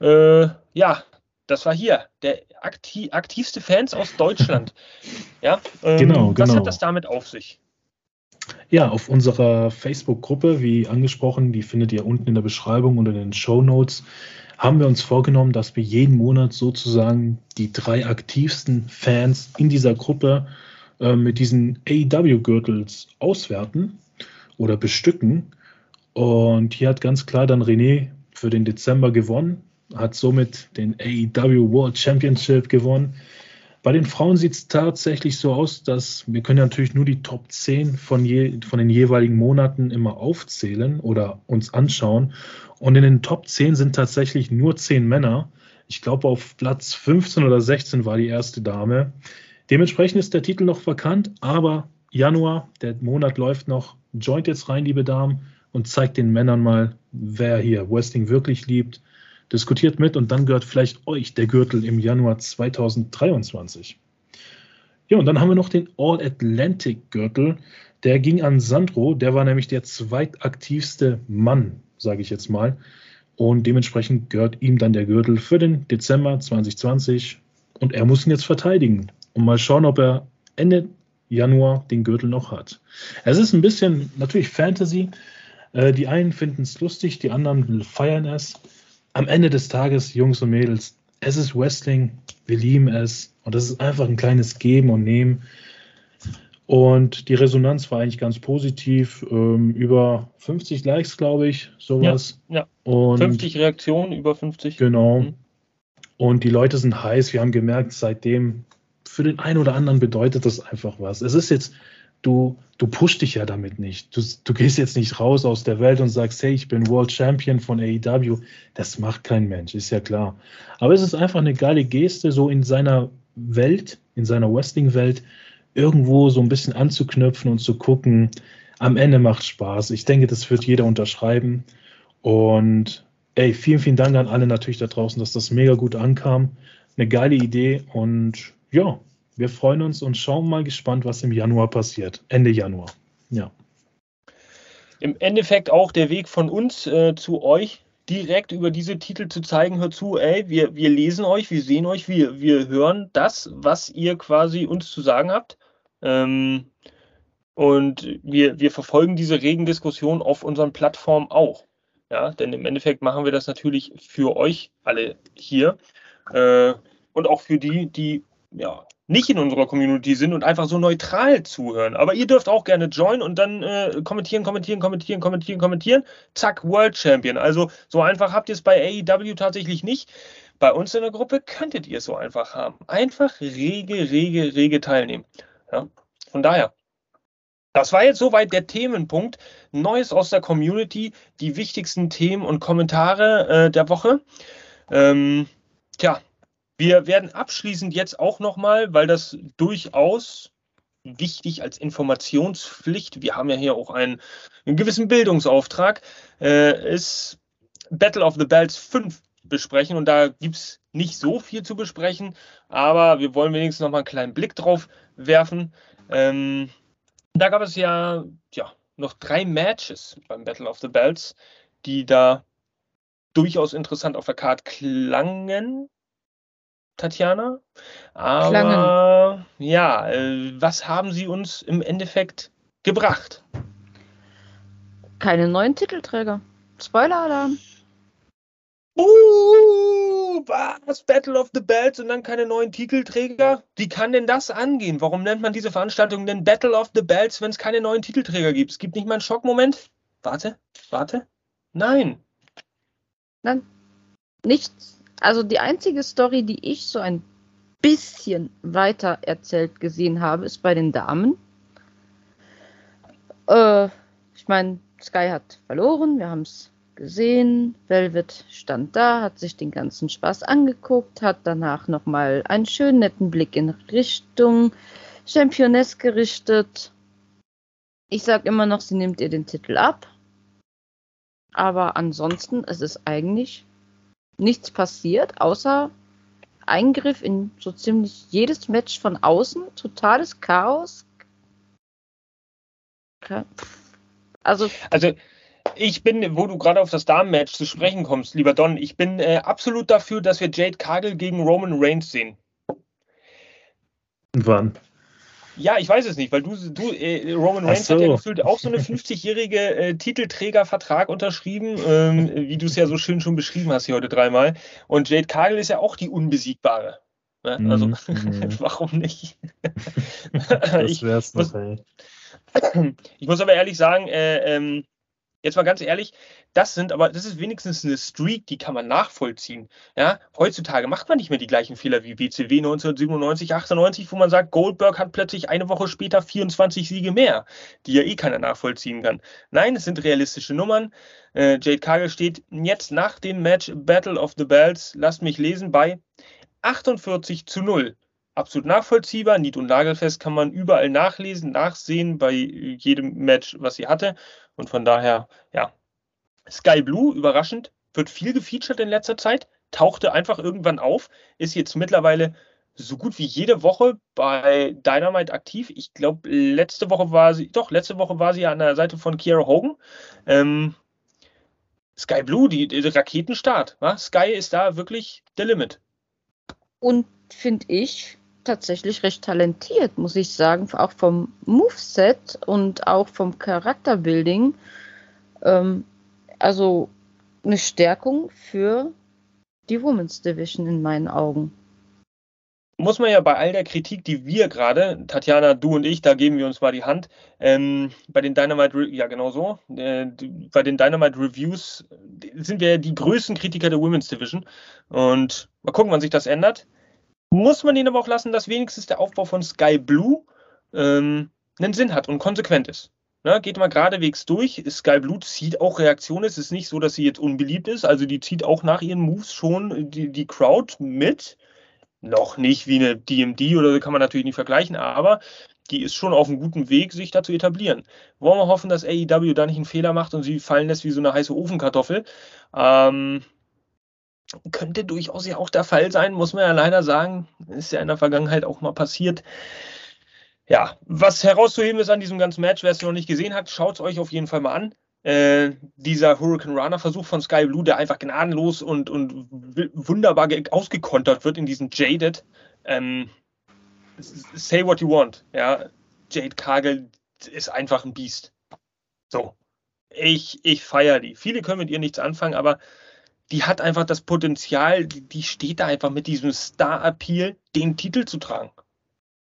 äh, ja, das war hier, der aktiv, aktivste Fans aus Deutschland. ja, ähm, genau, was genau. hat das damit auf sich? Ja, auf unserer Facebook-Gruppe, wie angesprochen, die findet ihr unten in der Beschreibung und in den Show Notes haben wir uns vorgenommen, dass wir jeden Monat sozusagen die drei aktivsten Fans in dieser Gruppe äh, mit diesen AEW-Gürtels auswerten oder bestücken. Und hier hat ganz klar dann René für den Dezember gewonnen, hat somit den AEW World Championship gewonnen. Bei den Frauen sieht es tatsächlich so aus, dass wir können natürlich nur die Top 10 von, je, von den jeweiligen Monaten immer aufzählen oder uns anschauen. Und in den Top 10 sind tatsächlich nur 10 Männer. Ich glaube, auf Platz 15 oder 16 war die erste Dame. Dementsprechend ist der Titel noch vakant, aber Januar, der Monat läuft noch. Joint jetzt rein, liebe Damen, und zeigt den Männern mal, wer hier Wrestling wirklich liebt Diskutiert mit und dann gehört vielleicht euch der Gürtel im Januar 2023. Ja, und dann haben wir noch den All-Atlantic-Gürtel. Der ging an Sandro, der war nämlich der zweitaktivste Mann, sage ich jetzt mal. Und dementsprechend gehört ihm dann der Gürtel für den Dezember 2020. Und er muss ihn jetzt verteidigen. Und mal schauen, ob er Ende Januar den Gürtel noch hat. Es ist ein bisschen natürlich Fantasy. Äh, die einen finden es lustig, die anderen feiern es am Ende des Tages, Jungs und Mädels, es ist Wrestling, wir lieben es und das ist einfach ein kleines Geben und Nehmen. Und die Resonanz war eigentlich ganz positiv. Ähm, über 50 Likes, glaube ich, sowas. Ja, ja. Und 50 Reaktionen, über 50. Genau. Mhm. Und die Leute sind heiß. Wir haben gemerkt, seitdem, für den einen oder anderen bedeutet das einfach was. Es ist jetzt du, du pusht dich ja damit nicht. Du, du gehst jetzt nicht raus aus der Welt und sagst, hey, ich bin World Champion von AEW. Das macht kein Mensch, ist ja klar. Aber es ist einfach eine geile Geste, so in seiner Welt, in seiner Wrestling-Welt, irgendwo so ein bisschen anzuknüpfen und zu gucken. Am Ende macht Spaß. Ich denke, das wird jeder unterschreiben. Und ey, vielen, vielen Dank an alle natürlich da draußen, dass das mega gut ankam. Eine geile Idee und ja, wir freuen uns und schauen mal gespannt, was im Januar passiert. Ende Januar. Ja. Im Endeffekt auch der Weg von uns äh, zu euch, direkt über diese Titel zu zeigen, hört zu, ey, wir, wir lesen euch, wir sehen euch, wir, wir hören das, was ihr quasi uns zu sagen habt. Ähm, und wir, wir verfolgen diese regen Diskussion auf unseren Plattformen auch. Ja, denn im Endeffekt machen wir das natürlich für euch alle hier äh, und auch für die, die ja, nicht in unserer Community sind und einfach so neutral zuhören. Aber ihr dürft auch gerne joinen und dann äh, kommentieren, kommentieren, kommentieren, kommentieren, kommentieren. Zack, World Champion. Also so einfach habt ihr es bei AEW tatsächlich nicht. Bei uns in der Gruppe könntet ihr es so einfach haben. Einfach rege, rege, rege teilnehmen. Ja? Von daher, das war jetzt soweit der Themenpunkt. Neues aus der Community, die wichtigsten Themen und Kommentare äh, der Woche. Ähm, tja, wir werden abschließend jetzt auch nochmal, weil das durchaus wichtig als Informationspflicht, wir haben ja hier auch einen, einen gewissen Bildungsauftrag, äh, ist Battle of the Bells 5 besprechen und da gibt es nicht so viel zu besprechen, aber wir wollen wenigstens nochmal einen kleinen Blick drauf werfen. Ähm, da gab es ja, ja noch drei Matches beim Battle of the Bells, die da durchaus interessant auf der Karte klangen, Tatjana. Aber klangen. ja, äh, was haben sie uns im Endeffekt gebracht? Keine neuen Titelträger. Spoiler-Alarm. Uh, was? Battle of the Bells und dann keine neuen Titelträger? Wie kann denn das angehen? Warum nennt man diese Veranstaltung denn Battle of the Bells, wenn es keine neuen Titelträger gibt? Es gibt nicht mal einen Schockmoment? Warte, warte. Nein. Nein, nichts. Also die einzige Story, die ich so ein bisschen weiter erzählt gesehen habe, ist bei den Damen. Äh, ich meine, Sky hat verloren, wir haben es gesehen. Velvet stand da, hat sich den ganzen Spaß angeguckt, hat danach nochmal einen schönen netten Blick in Richtung Championess gerichtet. Ich sag immer noch, sie nimmt ihr den Titel ab. Aber ansonsten es ist eigentlich nichts passiert, außer Eingriff in so ziemlich jedes Match von außen, totales Chaos. Also, also ich bin, wo du gerade auf das Damenmatch zu sprechen kommst, lieber Don, ich bin äh, absolut dafür, dass wir Jade Cargill gegen Roman Reigns sehen. Wann? Ja, ich weiß es nicht, weil du, du äh, Roman Reigns so. hat ja gefühlt auch so eine 50-jährige äh, Titelträgervertrag unterschrieben, ähm, wie du es ja so schön schon beschrieben hast hier heute dreimal. Und Jade Cargill ist ja auch die Unbesiegbare. Ne? Also, mm, warum nicht? das wär's noch, ey. Ich muss aber ehrlich sagen, äh, ähm, Jetzt mal ganz ehrlich, das sind aber, das ist wenigstens eine Streak, die kann man nachvollziehen. Ja, heutzutage macht man nicht mehr die gleichen Fehler wie WCW 1997, 98, wo man sagt, Goldberg hat plötzlich eine Woche später 24 Siege mehr, die ja eh keiner nachvollziehen kann. Nein, es sind realistische Nummern. Äh, Jade Cargill steht jetzt nach dem Match Battle of the Bells, lasst mich lesen, bei 48 zu 0 absolut nachvollziehbar. Nied- und Nagelfest kann man überall nachlesen, nachsehen bei jedem Match, was sie hatte. Und von daher, ja. Sky Blue, überraschend, wird viel gefeatured in letzter Zeit, tauchte einfach irgendwann auf, ist jetzt mittlerweile so gut wie jede Woche bei Dynamite aktiv. Ich glaube, letzte Woche war sie, doch, letzte Woche war sie an der Seite von Kiera Hogan. Ähm, Sky Blue, die, die Raketenstart. Wa? Sky ist da wirklich der Limit. Und finde ich tatsächlich recht talentiert, muss ich sagen, auch vom Moveset und auch vom Charakterbuilding. Ähm, also eine Stärkung für die Women's Division in meinen Augen. Muss man ja bei all der Kritik, die wir gerade, Tatjana, du und ich, da geben wir uns mal die Hand, ähm, bei den Dynamite, ja genau so, äh, bei den Dynamite Reviews sind wir ja die größten Kritiker der Women's Division und mal gucken, wann sich das ändert muss man ihnen aber auch lassen, dass wenigstens der Aufbau von Sky Blue ähm, einen Sinn hat und konsequent ist. Na, geht mal geradewegs durch. Sky Blue zieht auch Reaktionen. Es ist nicht so, dass sie jetzt unbeliebt ist. Also die zieht auch nach ihren Moves schon die, die Crowd mit. Noch nicht wie eine DMD oder kann man natürlich nicht vergleichen, aber die ist schon auf einem guten Weg, sich da zu etablieren. Wollen wir hoffen, dass AEW da nicht einen Fehler macht und sie fallen lässt wie so eine heiße Ofenkartoffel. Ähm, könnte durchaus ja auch der Fall sein, muss man ja leider sagen. Ist ja in der Vergangenheit auch mal passiert. Ja, was herauszuheben ist an diesem ganzen Match, wer es noch nicht gesehen hat, schaut es euch auf jeden Fall mal an. Äh, dieser Hurricane Runner Versuch von Sky Blue, der einfach gnadenlos und, und wunderbar ausgekontert wird in diesen Jaded. Ähm, say what you want. Ja, Jade Kagel ist einfach ein Biest. So. Ich, ich feiere die. Viele können mit ihr nichts anfangen, aber die hat einfach das Potenzial, die, steht da einfach mit diesem Star-Appeal, den Titel zu tragen.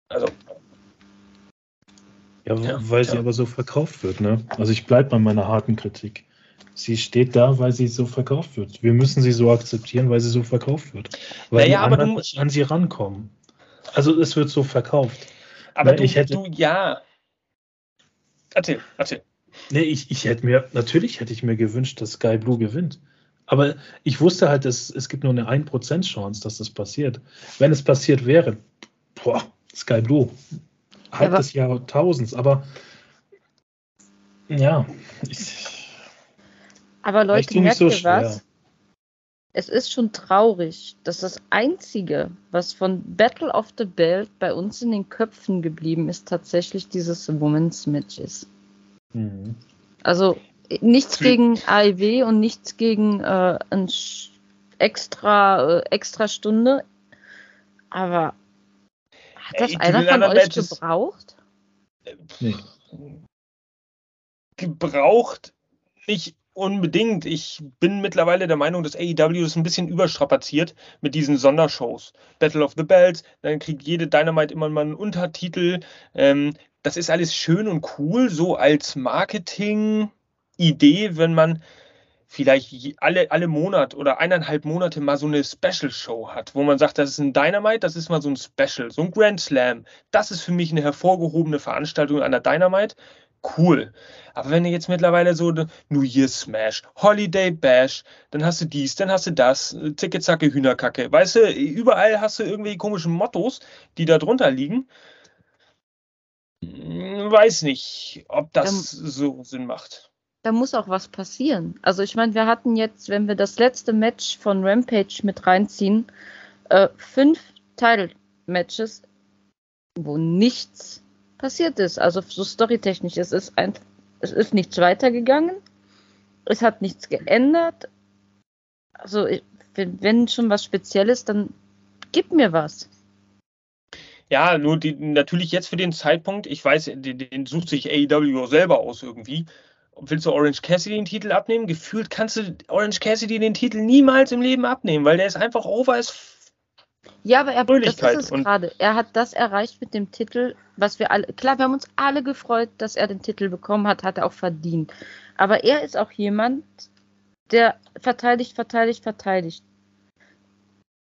Also. Ja, ja weil ja. sie aber so verkauft wird, ne? Also ich bleibe bei meiner harten Kritik. Sie steht da, weil sie so verkauft wird. Wir müssen sie so akzeptieren, weil sie so verkauft wird. Weil naja, die aber du nicht an sie rankommen. Also es wird so verkauft. Aber du, ich hätte, du, ja. Erzähl, erzähl. Nee, ich, ich hätte mir, natürlich hätte ich mir gewünscht, dass Sky Blue gewinnt. Aber ich wusste halt, dass es gibt nur eine 1% Chance, dass das passiert. Wenn es passiert wäre, boah, Sky Blue, halb ja, des Jahrtausends, aber ja. Ich, aber Leute, merkt so ihr was? Es ist schon traurig, dass das Einzige, was von Battle of the Belt bei uns in den Köpfen geblieben ist, tatsächlich dieses Women's Match ist. Mhm. Also Nichts gegen AIW und nichts gegen äh, ein extra, äh, extra Stunde. Aber hat das Ey, einer von euch Matches, gebraucht? Nee. Gebraucht nicht unbedingt. Ich bin mittlerweile der Meinung, dass AEW das ein bisschen überstrapaziert mit diesen Sondershows. Battle of the Bells, dann kriegt jede Dynamite immer mal einen Untertitel. Ähm, das ist alles schön und cool, so als Marketing Idee, wenn man vielleicht alle, alle Monat oder eineinhalb Monate mal so eine Special-Show hat, wo man sagt, das ist ein Dynamite, das ist mal so ein Special, so ein Grand Slam. Das ist für mich eine hervorgehobene Veranstaltung an der Dynamite. Cool. Aber wenn du jetzt mittlerweile so New Year Smash, Holiday Bash, dann hast du dies, dann hast du das, Zicke, Zacke, Hühnerkacke. Weißt du, überall hast du irgendwie komische Mottos, die da drunter liegen. Hm, weiß nicht, ob das ähm, so Sinn macht da muss auch was passieren. Also ich meine, wir hatten jetzt, wenn wir das letzte Match von Rampage mit reinziehen, äh, fünf Title-Matches, wo nichts passiert ist. Also so storytechnisch, es ist ein, es ist nichts weitergegangen, es hat nichts geändert. Also ich, wenn schon was Spezielles, dann gib mir was. Ja, nur die, natürlich jetzt für den Zeitpunkt, ich weiß, den, den sucht sich AEW selber aus irgendwie willst du Orange Cassidy den Titel abnehmen? Gefühlt kannst du Orange Cassidy den Titel niemals im Leben abnehmen, weil der ist einfach over als ja, aber er, das ist es gerade. Er hat das erreicht mit dem Titel, was wir alle. Klar, wir haben uns alle gefreut, dass er den Titel bekommen hat, hat er auch verdient. Aber er ist auch jemand, der verteidigt, verteidigt, verteidigt.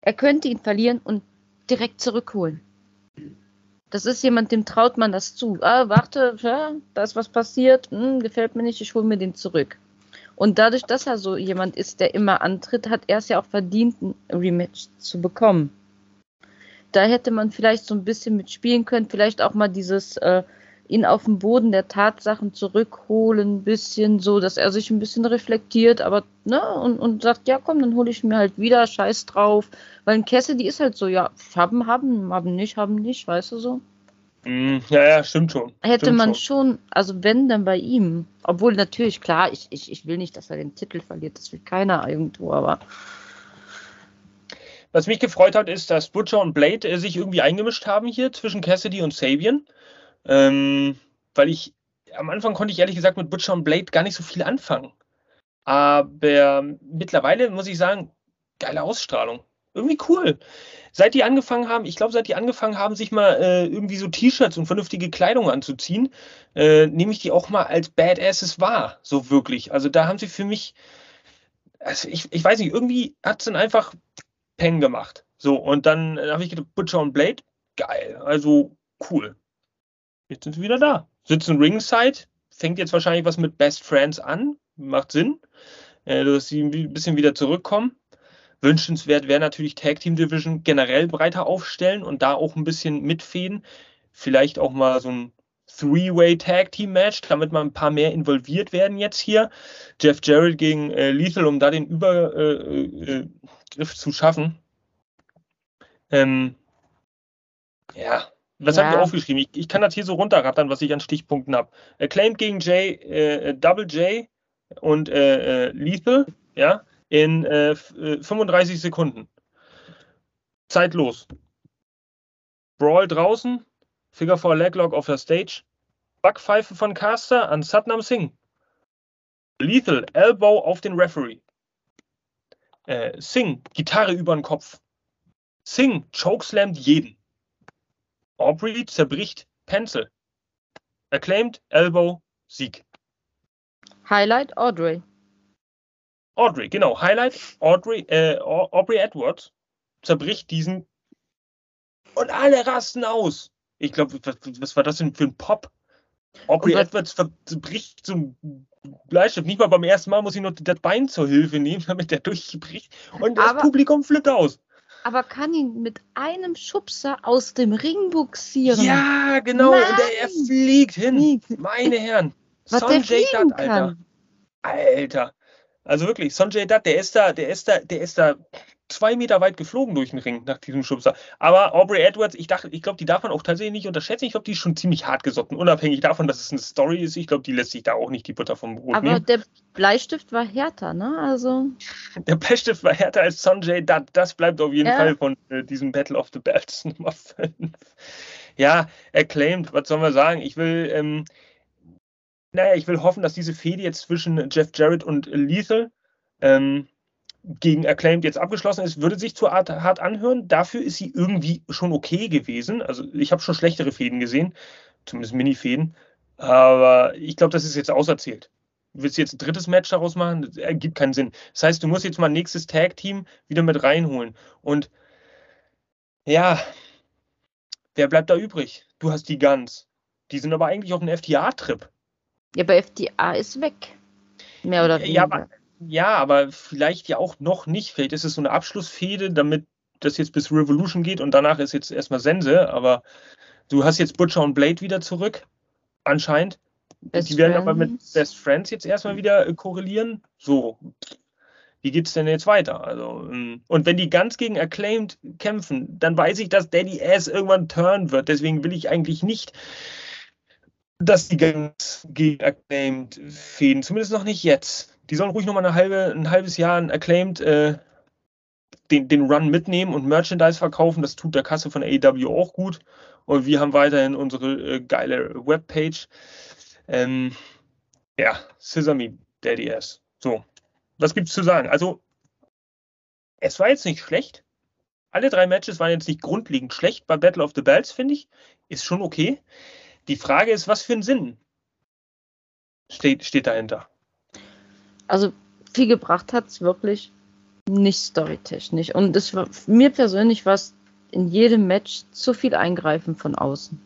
Er könnte ihn verlieren und direkt zurückholen. Das ist jemand, dem traut man das zu. Ah, warte, ja, da ist was passiert, hm, gefällt mir nicht, ich hole mir den zurück. Und dadurch, dass er so jemand ist, der immer antritt, hat er es ja auch verdient, ein Rematch zu bekommen. Da hätte man vielleicht so ein bisschen mitspielen können, vielleicht auch mal dieses äh, ihn auf den Boden der Tatsachen zurückholen, ein bisschen so, dass er sich ein bisschen reflektiert, aber ne, und, und sagt, ja komm, dann hole ich mir halt wieder Scheiß drauf. Weil ein Cassidy ist halt so, ja, haben, haben, haben nicht, haben nicht, weißt du so? Mm, ja, ja, stimmt schon. Hätte stimmt man schon. schon. also wenn, dann bei ihm. Obwohl natürlich, klar, ich, ich, ich will nicht, dass er den Titel verliert, das will keiner irgendwo, aber. Was mich gefreut hat, ist, dass Butcher und Blade äh, sich irgendwie eingemischt haben hier zwischen Cassidy und Sabian. Ähm, weil ich, am Anfang konnte ich ehrlich gesagt mit Butcher und Blade gar nicht so viel anfangen. Aber mittlerweile muss ich sagen, geile Ausstrahlung. Irgendwie cool. Seit die angefangen haben, ich glaube, seit die angefangen haben, sich mal äh, irgendwie so T-Shirts und vernünftige Kleidung anzuziehen, äh, nehme ich die auch mal als Badasses wahr. So wirklich. Also da haben sie für mich, also ich, ich weiß nicht, irgendwie hat es dann einfach Peng gemacht. So, und dann äh, habe ich gedacht, Butcher und Blade, geil. Also cool. Jetzt sind sie wieder da. Sitzen ringside, fängt jetzt wahrscheinlich was mit Best Friends an. Macht Sinn, äh, dass sie ein bisschen wieder zurückkommen. Wünschenswert wäre natürlich Tag Team Division generell breiter aufstellen und da auch ein bisschen mitfäden. vielleicht auch mal so ein Three-Way Tag Team Match, damit mal ein paar mehr involviert werden jetzt hier. Jeff Jarrett gegen äh, Lethal, um da den Übergriff äh, äh, zu schaffen. Ähm, ja, was ja. habe ich aufgeschrieben? Ich, ich, kann das hier so runterrattern, was ich an Stichpunkten habe. Acclaimed gegen J, äh, Double J und äh, äh, Lethal, ja, in 35 Sekunden. Zeitlos. Brawl draußen, Figure 4 Leglock auf der Stage, Backpfeife von Caster an Satnam Singh. Lethal, Elbow auf den Referee. Äh, Singh, Gitarre über den Kopf. Singh, chokeslammt jeden. Aubrey zerbricht Pencil. Acclaimed, Elbow, Sieg. Highlight, Audrey. Audrey, genau. Highlight, Audrey, äh, Aubrey Edwards zerbricht diesen und alle rasten aus. Ich glaube, was, was, war das denn für ein Pop? Aubrey Edwards bricht zum Bleistift. Nicht mal beim ersten Mal muss ich nur das Bein zur Hilfe nehmen, damit der durchbricht. Und das Publikum flippt aus. Aber kann ihn mit einem Schubser aus dem Ring buxieren? Ja, genau. Nein. Und der, er fliegt hin. Meine Herren. Was Sonjay Dutt, Alter. Alter. Also wirklich, Sonjay Dutt, der ist da, der ist da, der ist da zwei Meter weit geflogen durch den Ring nach diesem Schubser. Aber Aubrey Edwards, ich dachte, ich glaube, die darf man auch tatsächlich nicht unterschätzen. Ich glaube, die ist schon ziemlich hart gesotten, unabhängig davon, dass es eine Story ist. Ich glaube, die lässt sich da auch nicht die Butter vom Brot Aber nehmen. der Bleistift war härter, ne? Also. Der Bleistift war härter als Sonjay Dutt. Das bleibt auf jeden ja. Fall von äh, diesem Battle of the Belts Nummer 5. Ja, acclaimed, was sollen wir sagen? Ich will, ähm, naja, ich will hoffen, dass diese Fehde jetzt zwischen Jeff Jarrett und Lethal ähm, gegen Acclaimed jetzt abgeschlossen ist, würde sich zu hart, anhören. Dafür ist sie irgendwie schon okay gewesen. Also ich habe schon schlechtere Fäden gesehen, zumindest Mini-Fäden. Aber ich glaube, das ist jetzt auserzählt. Willst du jetzt ein drittes Match daraus machen? Das ergibt keinen Sinn. Das heißt, du musst jetzt mal ein nächstes Tag-Team wieder mit reinholen. Und ja, wer bleibt da übrig? Du hast die Guns. Die sind aber eigentlich auf einem FTA-Trip. Ja, aber FTA ist weg. Mehr oder weniger. Ja, aber ja, aber vielleicht ja auch noch nicht. Vielleicht ist es so eine Abschlussfehde, damit das jetzt bis Revolution geht und danach ist jetzt erstmal Sense. Aber du hast jetzt Butcher und Blade wieder zurück, anscheinend. Best die werden Friends. aber mit Best Friends jetzt erstmal wieder äh, korrelieren. So, wie geht es denn jetzt weiter? Also, ähm, und wenn die ganz gegen Acclaimed kämpfen, dann weiß ich, dass Daddy Ass irgendwann turn wird. Deswegen will ich eigentlich nicht, dass die ganz gegen Acclaimed fehlen. Zumindest noch nicht jetzt die sollen ruhig nochmal eine halbe, ein halbes Jahr ein Acclaimed äh, den, den Run mitnehmen und Merchandise verkaufen. Das tut der Kasse von AEW auch gut. Und wir haben weiterhin unsere äh, geile Webpage. Ähm, ja, Sesame Daddy S. So, was gibt's zu sagen? Also, es war jetzt nicht schlecht. Alle drei Matches waren jetzt nicht grundlegend schlecht. Bei Battle of the Bells, finde ich, ist schon okay. Die Frage ist, was für ein Sinn steht, steht dahinter? Also viel gebracht hat es wirklich nicht storytechnisch. Und es war, mir persönlich war es in jedem Match zu viel Eingreifen von außen.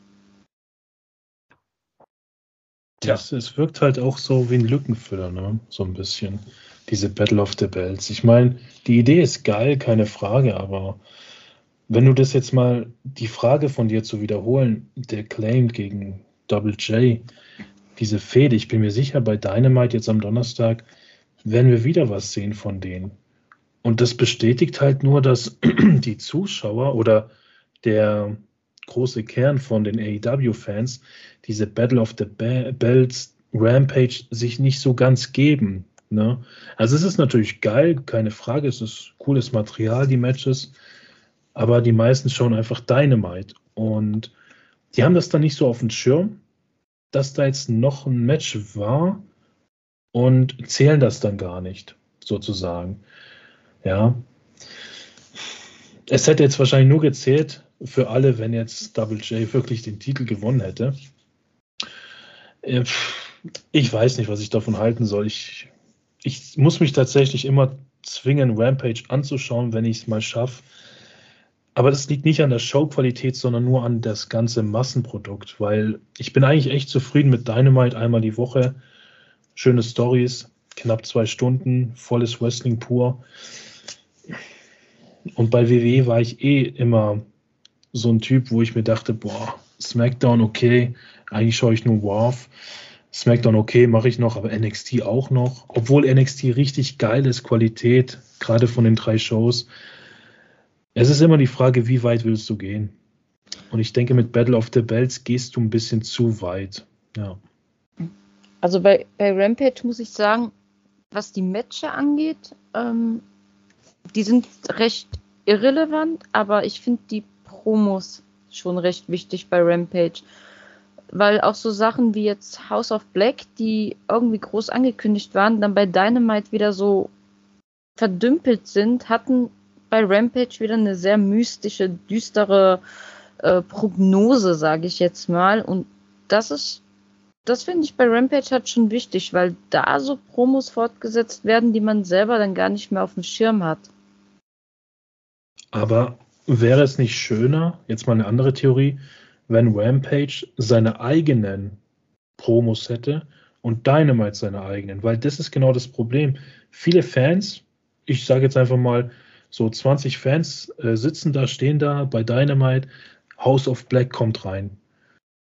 Ja. Es, es wirkt halt auch so wie ein Lückenfüller, ne? So ein bisschen. Diese Battle of the Bells. Ich meine, die Idee ist geil, keine Frage, aber wenn du das jetzt mal, die Frage von dir zu wiederholen, der Claim gegen Double J, diese Fehde, ich bin mir sicher, bei Dynamite jetzt am Donnerstag, werden wir wieder was sehen von denen. Und das bestätigt halt nur, dass die Zuschauer oder der große Kern von den AEW-Fans diese Battle of the Bells Rampage sich nicht so ganz geben. Ne? Also es ist natürlich geil, keine Frage, es ist cooles Material, die Matches, aber die meisten schauen einfach Dynamite und die haben das dann nicht so auf dem Schirm, dass da jetzt noch ein Match war, und zählen das dann gar nicht, sozusagen. Ja. Es hätte jetzt wahrscheinlich nur gezählt für alle, wenn jetzt Double J wirklich den Titel gewonnen hätte. Äh, ich weiß nicht, was ich davon halten soll. Ich, ich muss mich tatsächlich immer zwingen, Rampage anzuschauen, wenn ich es mal schaffe. Aber das liegt nicht an der Showqualität, sondern nur an das ganze Massenprodukt, weil ich bin eigentlich echt zufrieden mit Dynamite einmal die Woche schöne Stories, knapp zwei Stunden, volles Wrestling pur. Und bei WWE war ich eh immer so ein Typ, wo ich mir dachte, boah, SmackDown okay, eigentlich schaue ich nur WARF. SmackDown okay, mache ich noch, aber NXT auch noch. Obwohl NXT richtig geil ist, Qualität, gerade von den drei Shows. Es ist immer die Frage, wie weit willst du gehen? Und ich denke, mit Battle of the Bells gehst du ein bisschen zu weit. Ja. Also bei, bei Rampage muss ich sagen, was die Matches angeht, ähm, die sind recht irrelevant, aber ich finde die Promos schon recht wichtig bei Rampage. Weil auch so Sachen wie jetzt House of Black, die irgendwie groß angekündigt waren, dann bei Dynamite wieder so verdümpelt sind, hatten bei Rampage wieder eine sehr mystische, düstere äh, Prognose, sage ich jetzt mal. Und das ist, das finde ich bei Rampage halt schon wichtig, weil da so Promos fortgesetzt werden, die man selber dann gar nicht mehr auf dem Schirm hat. Aber wäre es nicht schöner, jetzt mal eine andere Theorie, wenn Rampage seine eigenen Promos hätte und Dynamite seine eigenen? Weil das ist genau das Problem. Viele Fans, ich sage jetzt einfach mal, so 20 Fans äh, sitzen da, stehen da bei Dynamite, House of Black kommt rein.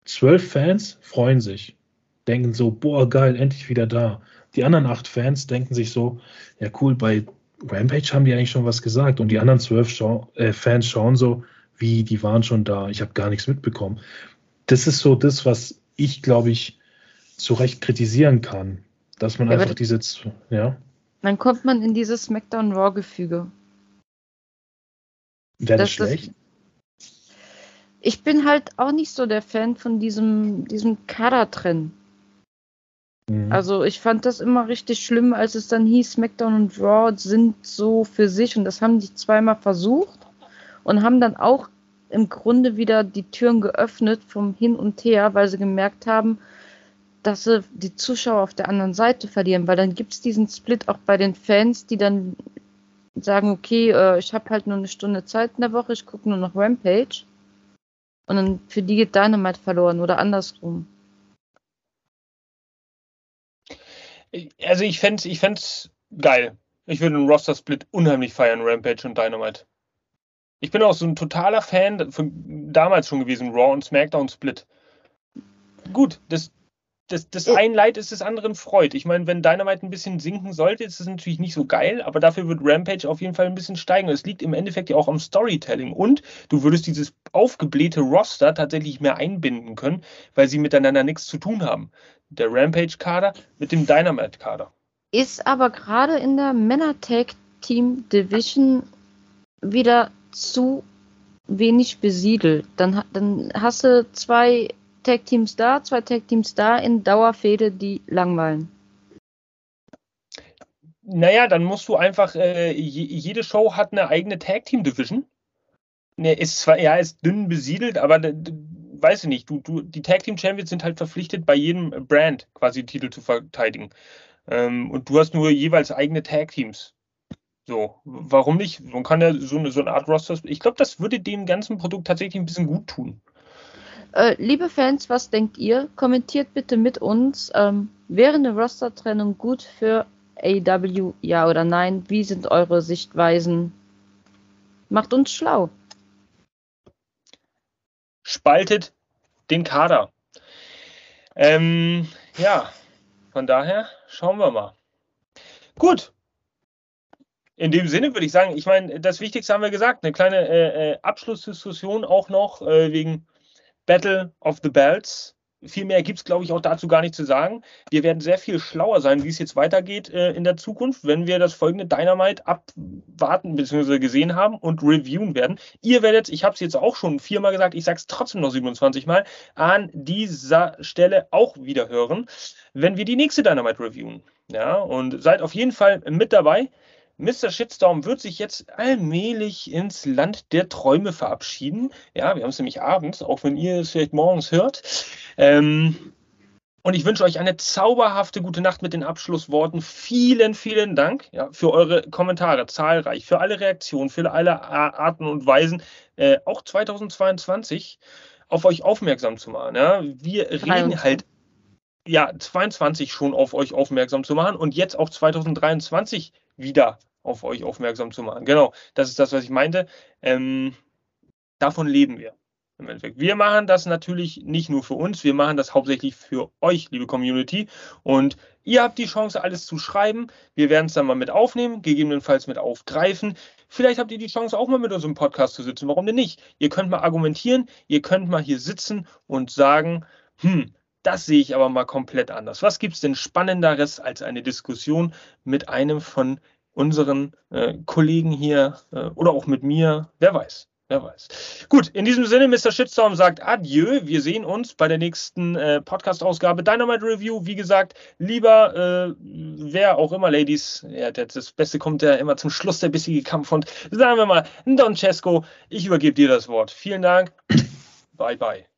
Zwölf Fans freuen sich, denken so, boah, geil, endlich wieder da. Die anderen acht Fans denken sich so, ja cool, bei Rampage haben die eigentlich schon was gesagt. Und die anderen zwölf schau äh, Fans schauen so, wie, die waren schon da, ich habe gar nichts mitbekommen. Das ist so das, was ich, glaube ich, zu Recht kritisieren kann. Dass man ja, einfach diese, ja. Dann kommt man in dieses SmackDown Raw-Gefüge. Wäre das, das schlecht? ich bin halt auch nicht so der Fan von diesem, diesem Kader-Trennen. Mhm. Also ich fand das immer richtig schlimm, als es dann hieß, SmackDown und Raw sind so für sich und das haben die zweimal versucht und haben dann auch im Grunde wieder die Türen geöffnet vom Hin und Her, weil sie gemerkt haben, dass sie die Zuschauer auf der anderen Seite verlieren, weil dann gibt es diesen Split auch bei den Fans, die dann sagen, okay, äh, ich habe halt nur eine Stunde Zeit in der Woche, ich gucke nur noch Rampage. Und dann für die geht Dynamite verloren oder andersrum. Also ich fände es ich geil. Ich würde einen Roster-Split unheimlich feiern, Rampage und Dynamite. Ich bin auch so ein totaler Fan von damals schon gewesen, Raw und SmackDown Split. Gut, das, das, das ein Leid ist des anderen Freud. Ich meine, wenn Dynamite ein bisschen sinken sollte, ist es natürlich nicht so geil, aber dafür wird Rampage auf jeden Fall ein bisschen steigen. Es liegt im Endeffekt ja auch am Storytelling und du würdest dieses aufgeblähte Roster tatsächlich mehr einbinden können, weil sie miteinander nichts zu tun haben. Der Rampage-Kader mit dem Dynamite-Kader. Ist aber gerade in der Männer-Tag-Team-Division wieder zu wenig besiedelt. Dann, dann hast du zwei Tag-Teams da, zwei Tag-Teams da in Dauerfehde, die langweilen. Naja, dann musst du einfach, äh, jede Show hat eine eigene Tag-Team-Division. Ne, ist zwar, ja, ist dünn besiedelt, aber weiß ich nicht, du, du, die Tag Team Champions sind halt verpflichtet, bei jedem Brand quasi Titel zu verteidigen. Ähm, und du hast nur jeweils eigene Tag Teams. So, warum nicht? Man kann ja so eine, so eine Art Roster. Ich glaube, das würde dem ganzen Produkt tatsächlich ein bisschen gut tun. Äh, liebe Fans, was denkt ihr? Kommentiert bitte mit uns. Ähm, wäre eine Roster-Trennung gut für AW, ja oder nein? Wie sind eure Sichtweisen? Macht uns schlau. Spaltet den Kader. Ähm, ja, von daher schauen wir mal. Gut. In dem Sinne würde ich sagen, ich meine, das Wichtigste haben wir gesagt, eine kleine äh, äh Abschlussdiskussion auch noch äh, wegen Battle of the Belts. Viel mehr gibt es, glaube ich, auch dazu gar nicht zu sagen. Wir werden sehr viel schlauer sein, wie es jetzt weitergeht äh, in der Zukunft, wenn wir das folgende Dynamite abwarten bzw. gesehen haben und reviewen werden. Ihr werdet, ich habe es jetzt auch schon viermal gesagt, ich sage es trotzdem noch 27 Mal, an dieser Stelle auch wieder hören, wenn wir die nächste Dynamite reviewen. Ja, und seid auf jeden Fall mit dabei. Mr. Shitstorm wird sich jetzt allmählich ins Land der Träume verabschieden. Ja, wir haben es nämlich abends, auch wenn ihr es vielleicht morgens hört. Ähm, und ich wünsche euch eine zauberhafte gute Nacht mit den Abschlussworten. Vielen, vielen Dank ja, für eure Kommentare, zahlreich, für alle Reaktionen, für alle Arten und Weisen, äh, auch 2022 auf euch aufmerksam zu machen. Ja. Wir reden halt ja 22 schon auf euch aufmerksam zu machen und jetzt auch 2023 wieder auf euch aufmerksam zu machen. Genau, das ist das, was ich meinte. Ähm, davon leben wir. Im Endeffekt. Wir machen das natürlich nicht nur für uns, wir machen das hauptsächlich für euch, liebe Community. Und ihr habt die Chance, alles zu schreiben. Wir werden es dann mal mit aufnehmen, gegebenenfalls mit aufgreifen. Vielleicht habt ihr die Chance, auch mal mit uns im Podcast zu sitzen. Warum denn nicht? Ihr könnt mal argumentieren, ihr könnt mal hier sitzen und sagen, hm, das sehe ich aber mal komplett anders. Was gibt es denn Spannenderes als eine Diskussion mit einem von unseren äh, Kollegen hier äh, oder auch mit mir? Wer weiß. Wer weiß. Gut, in diesem Sinne, Mr. Shitstorm sagt Adieu. Wir sehen uns bei der nächsten äh, Podcast-Ausgabe Dynamite Review. Wie gesagt, lieber äh, wer auch immer, Ladies, ja, das Beste kommt ja immer zum Schluss, der bissige Kampf. Und sagen wir mal, Don Cesco, ich übergebe dir das Wort. Vielen Dank. bye, bye.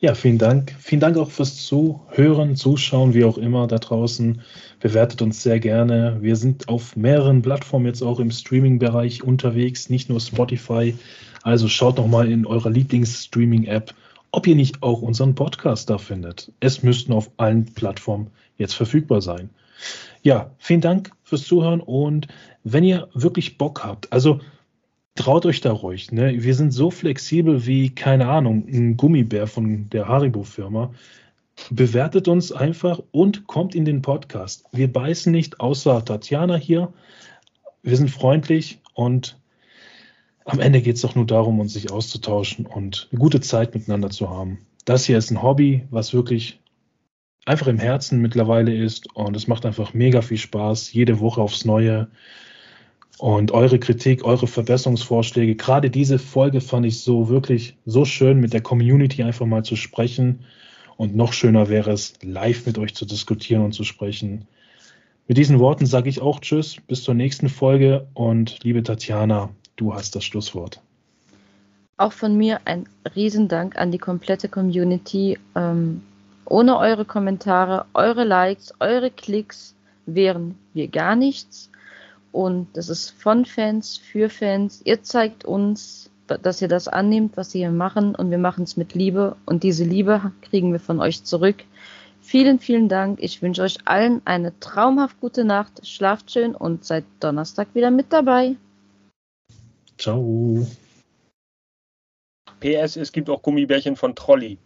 Ja, vielen Dank. Vielen Dank auch fürs Zuhören, Zuschauen, wie auch immer da draußen. Bewertet uns sehr gerne. Wir sind auf mehreren Plattformen jetzt auch im Streaming-Bereich unterwegs, nicht nur Spotify. Also schaut noch mal in eurer Lieblings-Streaming-App, ob ihr nicht auch unseren Podcast da findet. Es müssten auf allen Plattformen jetzt verfügbar sein. Ja, vielen Dank fürs Zuhören und wenn ihr wirklich Bock habt, also traut euch da ruhig. Ne? Wir sind so flexibel wie, keine Ahnung, ein Gummibär von der Haribo-Firma. Bewertet uns einfach und kommt in den Podcast. Wir beißen nicht, außer Tatjana hier. Wir sind freundlich und am Ende geht es doch nur darum, uns sich auszutauschen und eine gute Zeit miteinander zu haben. Das hier ist ein Hobby, was wirklich einfach im Herzen mittlerweile ist und es macht einfach mega viel Spaß, jede Woche aufs Neue. Und eure Kritik, eure Verbesserungsvorschläge, gerade diese Folge fand ich so wirklich so schön, mit der Community einfach mal zu sprechen. Und noch schöner wäre es, live mit euch zu diskutieren und zu sprechen. Mit diesen Worten sage ich auch Tschüss, bis zur nächsten Folge. Und liebe Tatjana, du hast das Schlusswort. Auch von mir ein Riesendank an die komplette Community. Ähm, ohne eure Kommentare, eure Likes, eure Klicks wären wir gar nichts. Und das ist von Fans, für Fans. Ihr zeigt uns, dass ihr das annehmt, was wir hier machen. Und wir machen es mit Liebe. Und diese Liebe kriegen wir von euch zurück. Vielen, vielen Dank. Ich wünsche euch allen eine traumhaft gute Nacht. Schlaft schön und seid Donnerstag wieder mit dabei. Ciao. PS, es gibt auch Gummibärchen von Trolli.